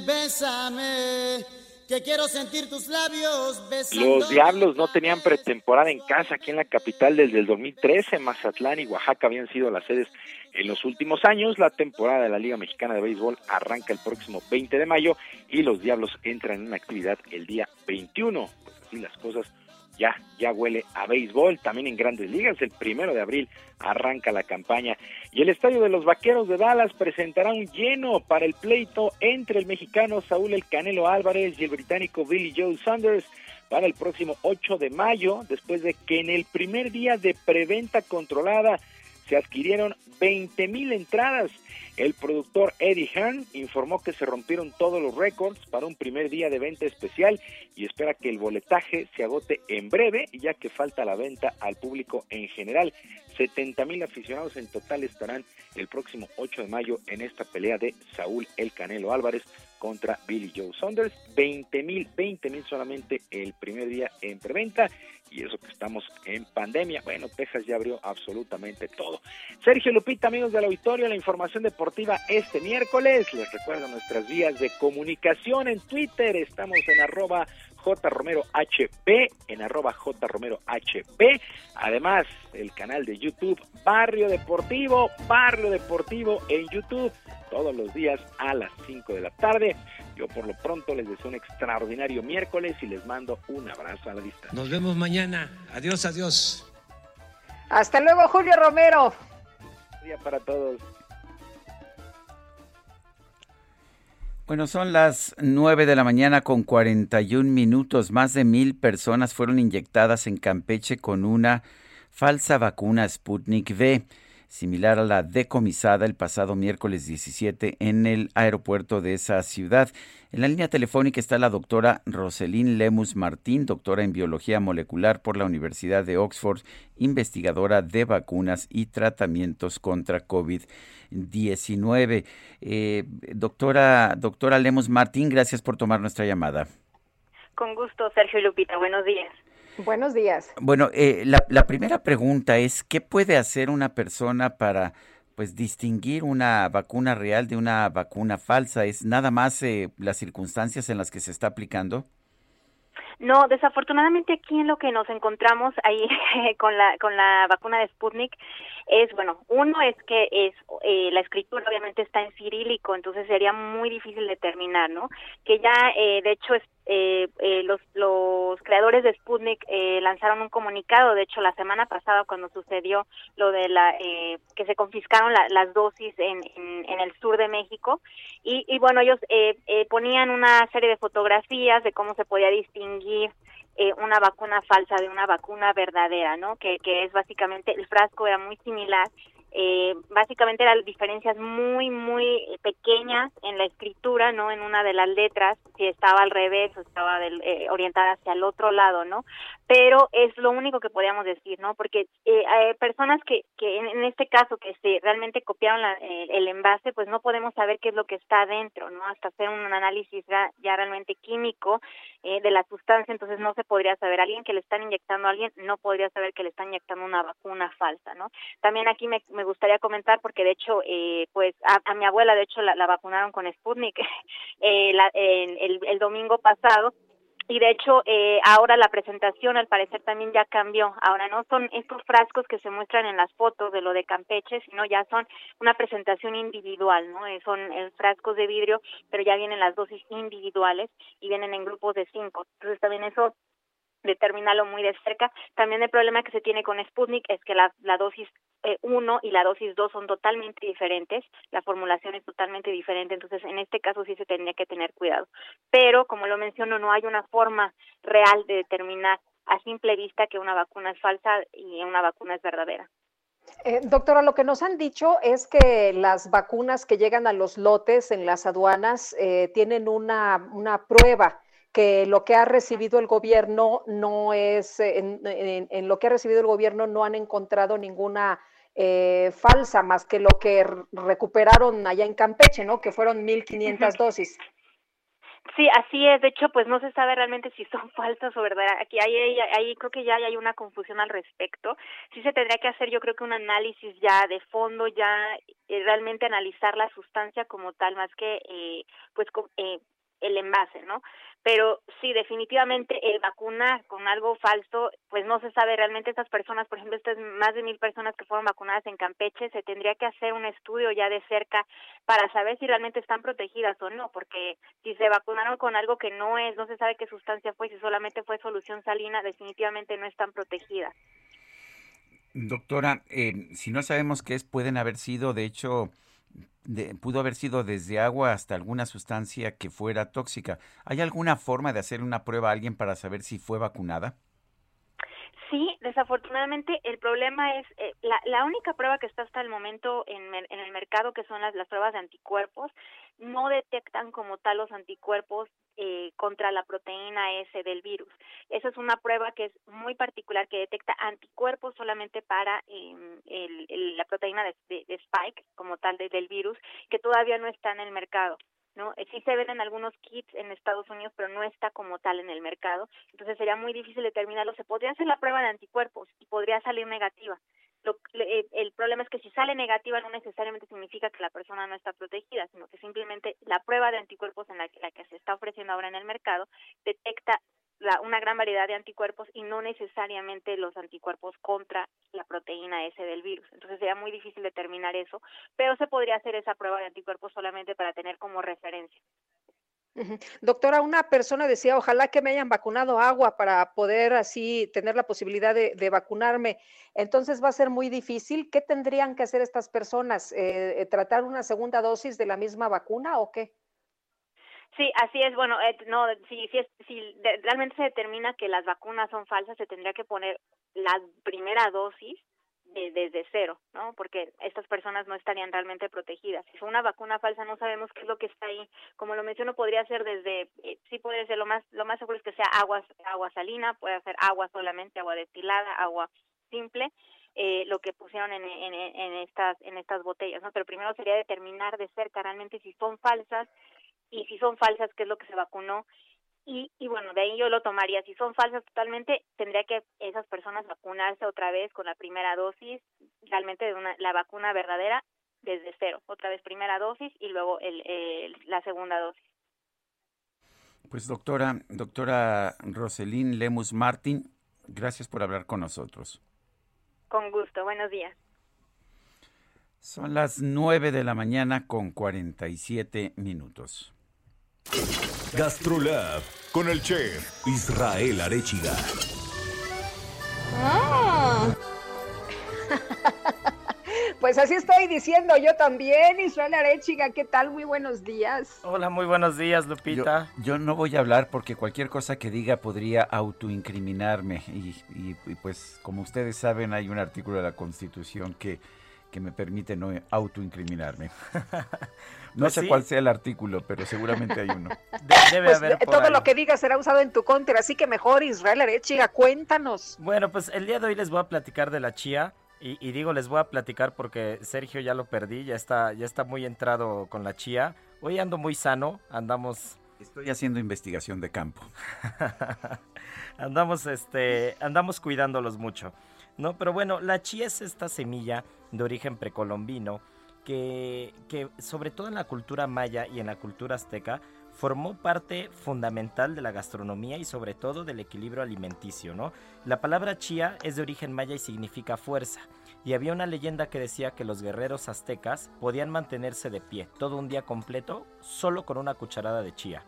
bésame, que quiero sentir tus labios besando. Los Diablos no tenían pretemporada en casa aquí en la capital desde el 2013. Mazatlán y Oaxaca habían sido las sedes en los últimos años. La temporada de la Liga Mexicana de Béisbol arranca el próximo 20 de mayo y los Diablos entran en actividad el día 21. Pues así las cosas ya, ya huele a béisbol, también en grandes ligas, el primero de abril arranca la campaña. Y el estadio de los Vaqueros de Dallas presentará un lleno para el pleito entre el mexicano Saúl El Canelo Álvarez y el británico Billy Joe Saunders para el próximo 8 de mayo, después de que en el primer día de preventa controlada se adquirieron 20 mil entradas. El productor Eddie Hearn informó que se rompieron todos los récords para un primer día de venta especial y espera que el boletaje se agote en breve, ya que falta la venta al público en general. 70 mil aficionados en total estarán el próximo 8 de mayo en esta pelea de Saúl El Canelo Álvarez contra Billy Joe Saunders. 20 mil, 20 mil solamente el primer día en preventa y eso que estamos en pandemia. Bueno, Texas ya abrió absolutamente todo. Sergio Lupita, amigos del auditorio, la información deportiva este miércoles. Les recuerdo nuestras vías de comunicación en Twitter. Estamos en arroba jromerohp, en arroba jromerohp. Además, el canal de YouTube Barrio Deportivo, Barrio Deportivo en YouTube, todos los días a las 5 de la tarde. Yo por lo pronto les deseo un extraordinario miércoles y les mando un abrazo a la distancia. Nos vemos mañana. Adiós, adiós. Hasta luego, Julio Romero. Día para todos. Bueno, son las 9 de la mañana con 41 minutos. Más de mil personas fueron inyectadas en Campeche con una falsa vacuna Sputnik V, similar a la decomisada el pasado miércoles 17 en el aeropuerto de esa ciudad. En la línea telefónica está la doctora Roselín Lemus Martín, doctora en biología molecular por la Universidad de Oxford, investigadora de vacunas y tratamientos contra COVID-19. Eh, doctora, doctora Lemus Martín, gracias por tomar nuestra llamada. Con gusto, Sergio y Lupita. Buenos días. Buenos días. Bueno, eh, la, la primera pregunta es, ¿qué puede hacer una persona para pues distinguir una vacuna real de una vacuna falsa? ¿Es nada más eh, las circunstancias en las que se está aplicando? No, desafortunadamente aquí en lo que nos encontramos ahí con la con la vacuna de Sputnik es bueno, uno es que es eh, la escritura obviamente está en cirílico, entonces sería muy difícil determinar, ¿no? Que ya eh, de hecho es, eh, eh, los los creadores de Sputnik eh, lanzaron un comunicado, de hecho la semana pasada cuando sucedió lo de la eh, que se confiscaron la- las dosis en, en, en el sur de México y, y bueno ellos eh, ponían una serie de fotografías de cómo se podía distinguir una vacuna falsa de una vacuna verdadera, ¿no? Que, que es básicamente, el frasco era muy similar, eh, básicamente eran diferencias muy, muy pequeñas en la escritura, ¿no? En una de las letras, si estaba al revés o estaba del- eh, orientada hacia el otro lado, ¿no? Pero es lo único que podíamos decir, ¿no? Porque eh, hay personas que, que en, este caso, que se realmente copiaron la- eh, el envase, pues no podemos saber qué es lo que está adentro, ¿no? Hasta hacer un análisis ya, ya realmente químico eh, de la sustancia, entonces no se podría saber. Alguien que le están inyectando a alguien no podría saber que le están inyectando una vacuna falsa, ¿no? También aquí me gustaría comentar, porque de hecho, eh, pues a, a mi abuela, de hecho, la, la vacunaron con Sputnik eh, la- el, el, el domingo pasado. Y de hecho, eh, ahora la presentación al parecer también ya cambió. Ahora no son estos frascos que se muestran en las fotos de lo de Campeche, sino ya son una presentación individual, ¿no? Eh, son eh, frascos de vidrio, pero ya vienen las dosis individuales y vienen en grupos de cinco. Entonces también eso determinarlo muy de cerca. También el problema que se tiene con Sputnik es que la dosis 1 y la dosis 2 son totalmente diferentes, la formulación es totalmente diferente, entonces en este caso sí se tendría que tener cuidado. Pero, como lo menciono, no hay una forma real de determinar a simple vista que una vacuna es falsa y una vacuna es verdadera. Eh, doctora, lo que nos han dicho es que las vacunas que llegan a los lotes en las aduanas eh, tienen una, una prueba que lo que ha recibido el gobierno no es, eh, en lo que ha recibido el gobierno no han encontrado ninguna eh, falsa más que lo que recuperaron allá en Campeche, ¿no? Que fueron 1.500 dosis. Sí, así es. De hecho, pues no se sabe realmente si son falsas o verdaderas. Aquí hay, hay, hay- creo que ya hay una confusión al respecto. Sí se tendría que hacer, yo creo que un análisis ya de fondo, ya eh, realmente analizar la sustancia como tal, más que eh, pues eh, el envase, ¿no? Pero sí, definitivamente el vacunar con algo falso, pues no se sabe realmente estas personas, por ejemplo, estas más de mil personas que fueron vacunadas en Campeche, se tendría que hacer un estudio ya de cerca para saber si realmente están protegidas o no, porque si se vacunaron con algo que no es, no se sabe qué sustancia fue, si solamente fue solución salina, definitivamente no están protegidas. Doctora, eh, si no sabemos qué es, pueden haber sido, de hecho, de- pudo haber sido desde agua hasta alguna sustancia que fuera tóxica. ¿Hay alguna forma de hacer una prueba a alguien para saber si fue vacunada? Sí, desafortunadamente el problema es eh, la, la única prueba que está hasta el momento en, en el mercado, que son las, las pruebas de anticuerpos, no detectan como tal los anticuerpos eh, contra la proteína S del virus. Esa es una prueba que es muy particular, que detecta anticuerpos solamente para eh, el- el- la proteína de, de- Spike, como tal de- del virus, que todavía no está en el mercado. ¿No? Eh, Sí se ven en algunos kits en Estados Unidos, pero no está como tal en el mercado. Entonces sería muy difícil determinarlo. Se podría hacer la prueba de anticuerpos y podría salir negativa. Lo- eh, el problema es que si sale negativa no necesariamente significa que la persona no está protegida, sino que simplemente la prueba de anticuerpos en la, la que se está ofreciendo ahora en el mercado detecta la- una gran variedad de anticuerpos y no necesariamente los anticuerpos contra la proteína S del virus. Entonces sería muy difícil determinar eso, pero se podría hacer esa prueba de anticuerpos solamente para tener como referencia. Doctora, una persona decía, ojalá que me hayan vacunado agua para poder así tener la posibilidad de, de vacunarme. Entonces va a ser muy difícil. ¿Qué tendrían que hacer estas personas? Eh, eh, ¿Tratar una segunda dosis de la misma vacuna o qué? Sí, así es. Bueno, eh, no, si, si, si realmente se determina que las vacunas son falsas, se tendría que poner la primera dosis de- desde cero, ¿no? Porque estas personas no estarían realmente protegidas. Si fue una vacuna falsa, no sabemos qué es lo que está ahí. Como lo menciono, podría ser desde, eh, sí podría ser lo más, lo más seguro es que sea agua, agua salina, puede ser agua solamente, agua destilada, agua simple, eh, lo que pusieron en, en, en estas, en estas botellas, ¿no? Pero primero sería determinar de cerca realmente si son falsas y si son falsas, qué es lo que se vacunó. Y, y bueno, de ahí yo lo tomaría. Si son falsas totalmente, tendría que esas personas vacunarse otra vez con la primera dosis, realmente de una, la vacuna verdadera, desde cero, otra vez primera dosis y luego el, el- la segunda dosis. Pues doctora, doctora Roselín Lemus Martín, gracias por hablar con nosotros. Con gusto, buenos días. Son las 9 de la mañana con 47 minutos. Gastrolab con el chef Israel Arechiga. Pues así estoy diciendo yo también, Israel Arechiga, ¿qué tal? Muy buenos días. Hola, muy buenos días, Lupita. Yo, yo no voy a hablar porque cualquier cosa que diga podría autoincriminarme y, y- y, pues como ustedes saben hay un artículo de la Constitución que, que me permite no autoincriminarme. No Pues sé sí. cuál sea el artículo, pero seguramente hay uno. debe Pues, haber de- por todo ahí. lo que digas será usado en tu contra, así que mejor, Israel Arechiga, cuéntanos. Bueno, pues el día de hoy les voy a platicar de la chía. Y, y digo, les voy a platicar porque Sergio ya lo perdí, ya está, ya está muy entrado con la chía. Hoy ando muy sano, andamos, Estoy haciendo investigación de campo. andamos, este, andamos cuidándolos mucho, ¿no? Pero bueno, la chía es esta semilla de origen precolombino que, que sobre todo en la cultura maya y en la cultura azteca formó parte fundamental de la gastronomía y sobre todo del equilibrio alimenticio, ¿no? La palabra chía es de origen maya y significa fuerza. Y había una leyenda que decía que los guerreros aztecas podían mantenerse de pie todo un día completo solo con una cucharada de chía.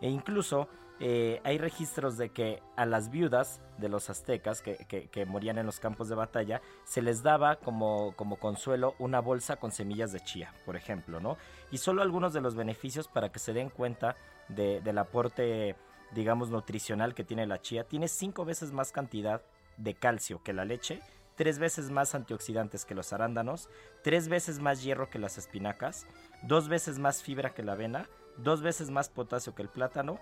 E incluso eh, hay registros de que a las viudas de los aztecas que, morían en los campos de batalla se les daba como, consuelo una bolsa con semillas de chía, por ejemplo, ¿no? Y solo algunos de los beneficios para que se den cuenta de- del aporte, digamos, nutricional que tiene la chía. Tiene cinco veces más cantidad de calcio que la leche, tres veces más antioxidantes que los arándanos, tres veces más hierro que las espinacas, dos veces más fibra que la avena, dos veces más potasio que el plátano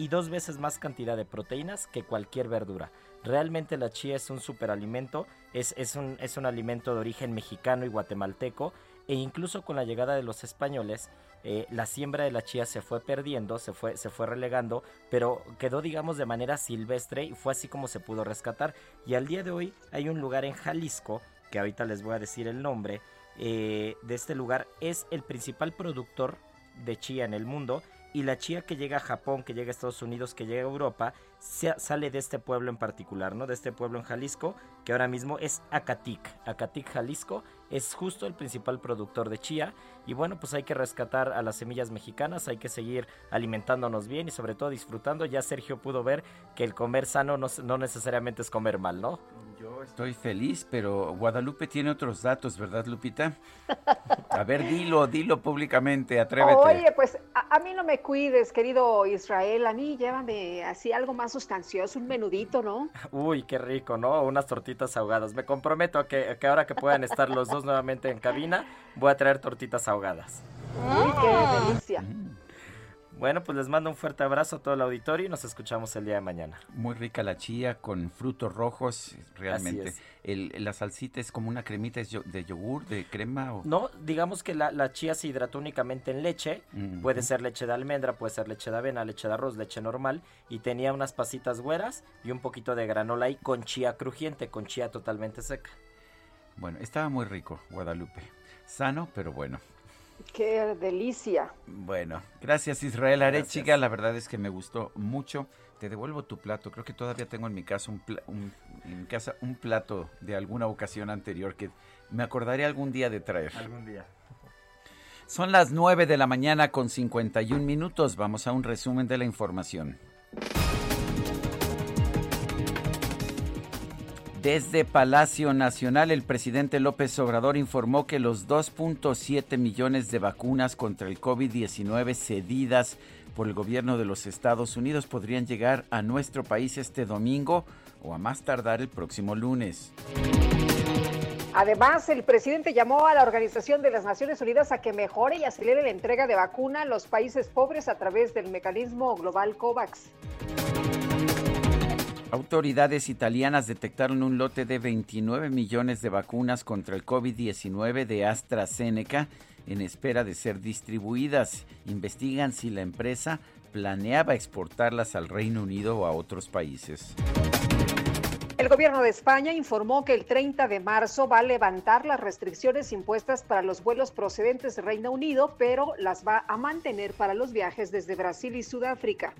y dos veces más cantidad de proteínas que cualquier verdura. Realmente la chía es un superalimento, es, es, un, es un alimento de origen mexicano y guatemalteco e incluso con la llegada de los españoles eh, la siembra de la chía se fue perdiendo, se fue, se fue relegando, pero quedó digamos de manera silvestre y fue así como se pudo rescatar. Y al día de hoy hay un lugar en Jalisco, que ahorita les voy a decir el nombre, eh, de este lugar es el principal productor de chía en el mundo y la chía que llega a Japón, que llega a Estados Unidos, que llega a Europa, se- sale de este pueblo en particular, ¿no? De este pueblo en Jalisco, que ahora mismo es Acatic. Acatic, Jalisco, es justo el principal productor de chía. Y bueno, pues hay que rescatar a las semillas mexicanas, hay que seguir alimentándonos bien y sobre todo disfrutando. Ya Sergio pudo ver que el comer sano no, no necesariamente es comer mal, ¿no? Yo estoy feliz, pero Guadalupe tiene otros datos, ¿verdad, Lupita? A ver, dilo, dilo públicamente, atrévete. Oye, pues a, a mí no me cuides, querido Israel, a mí llévame así algo más sustancioso, un menudito, ¿no? Uy, qué rico, ¿no? Unas tortitas ahogadas. Me comprometo a que, a que ahora que puedan estar los dos nuevamente en cabina, voy a traer tortitas ahogadas. Uy, qué delicia. Bueno, pues les mando un fuerte abrazo a todo el auditorio y nos escuchamos el día de mañana. Muy rica la chía con frutos rojos, realmente. es. El, la salsita es como una cremita de yogur, de crema o... No, digamos que la, la chía se hidrató únicamente en leche. Puede ser leche de almendra, puede ser leche de avena, leche de arroz, leche normal. Y tenía unas pasitas güeras y un poquito de granola ahí con chía crujiente, con chía totalmente seca. Bueno, estaba muy rico, Guadalupe. Sano, pero bueno. Qué delicia. Bueno, gracias Israel Arechiga, la verdad es que me gustó mucho. Te devuelvo tu plato, creo que todavía tengo en mi casa un, pla- un- en mi casa un plato de alguna ocasión anterior que me acordaré algún día de traer. Algún día. Son las 9 de la mañana con 51 minutos, vamos a un resumen de la información. Desde Palacio Nacional, el presidente López Obrador informó que los 2.7 millones de vacunas contra el COVID-19 cedidas por el gobierno de los Estados Unidos podrían llegar a nuestro país este domingo o a más tardar el próximo lunes. Además, el presidente llamó a la Organización de las Naciones Unidas a que mejore y acelere la entrega de vacuna a los países pobres a través del mecanismo global COVAX. Autoridades italianas detectaron un lote de 29 millones de vacunas contra el COVID-19 de AstraZeneca en espera de ser distribuidas. Investigan si la empresa planeaba exportarlas al Reino Unido o a otros países. El gobierno de España informó que el 30 de marzo va a levantar las restricciones impuestas para los vuelos procedentes de Reino Unido, pero las va a mantener para los viajes desde Brasil y Sudáfrica.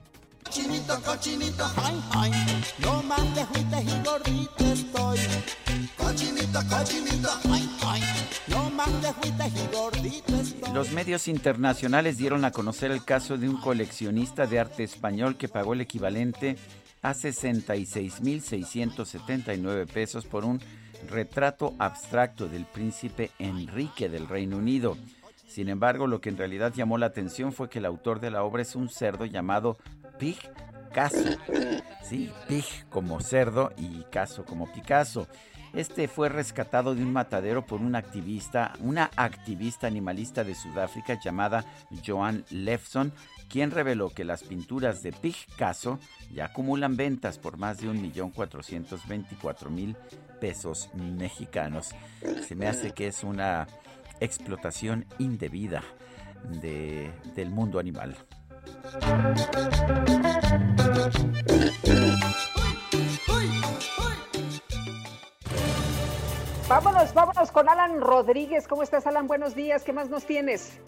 Los medios internacionales dieron a conocer el caso de un coleccionista de arte español que pagó el equivalente a 66.679 pesos por un retrato abstracto del príncipe Enrique del Reino Unido. Sin embargo, lo que en realidad llamó la atención fue que el autor de la obra es un cerdo llamado Picasso. Sí, Pig como cerdo y Caso como Picasso. Este fue rescatado de un matadero por un activista, una activista animalista de Sudáfrica llamada Joan Lefson, quien reveló que las pinturas de Picasso ya acumulan ventas por más de 1.424.000 pesos mexicanos. Se me hace que es una explotación indebida de, del mundo animal. Vámonos, vámonos con Alan Rodríguez. ¿Cómo estás, Alan? Buenos días. ¿Qué más nos tienes?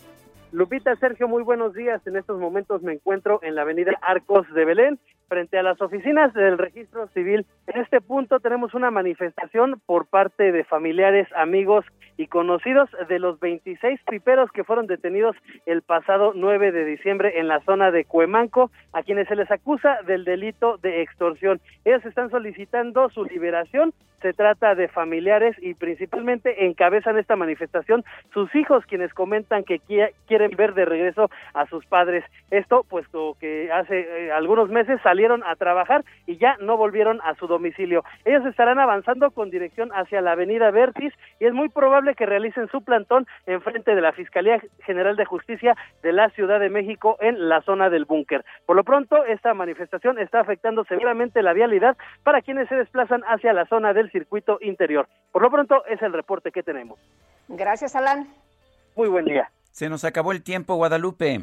Lupita, Sergio, muy buenos días. En estos momentos me encuentro en la avenida Arcos de Belén, frente a las oficinas del registro civil. En este punto tenemos una manifestación por parte de familiares, amigos y conocidos de los 26 piperos que fueron detenidos el pasado 9 de diciembre en la zona de Cuemanco, a quienes se les acusa del delito de extorsión. Ellos están solicitando su liberación. Se trata de familiares y principalmente encabezan esta manifestación sus hijos, quienes comentan que qui- quieren ver de regreso a sus padres. Esto, puesto que hace eh, algunos meses salieron a trabajar y ya no volvieron a su domicilio. Ellos estarán avanzando con dirección hacia la avenida Vertis y es muy probable que realicen su plantón en frente de la Fiscalía General de Justicia de la Ciudad de México en la zona del búnker. Por lo pronto, esta manifestación está afectando severamente la vialidad para quienes se desplazan hacia la zona del circuito interior. Por lo pronto, es el reporte que tenemos. Gracias, Alan. Muy buen día. Se nos acabó el tiempo, Guadalupe.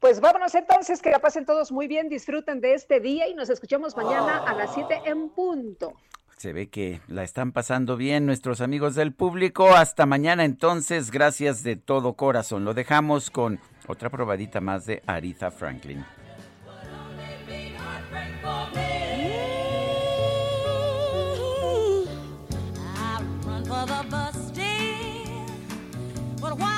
Pues vámonos entonces, que la pasen todos muy bien, disfruten de este día y nos escuchamos mañana a las 7 en punto. Se ve que la están pasando bien nuestros amigos del público. Hasta mañana entonces, gracias de todo corazón. Lo dejamos con otra probadita más de Aretha Franklin. But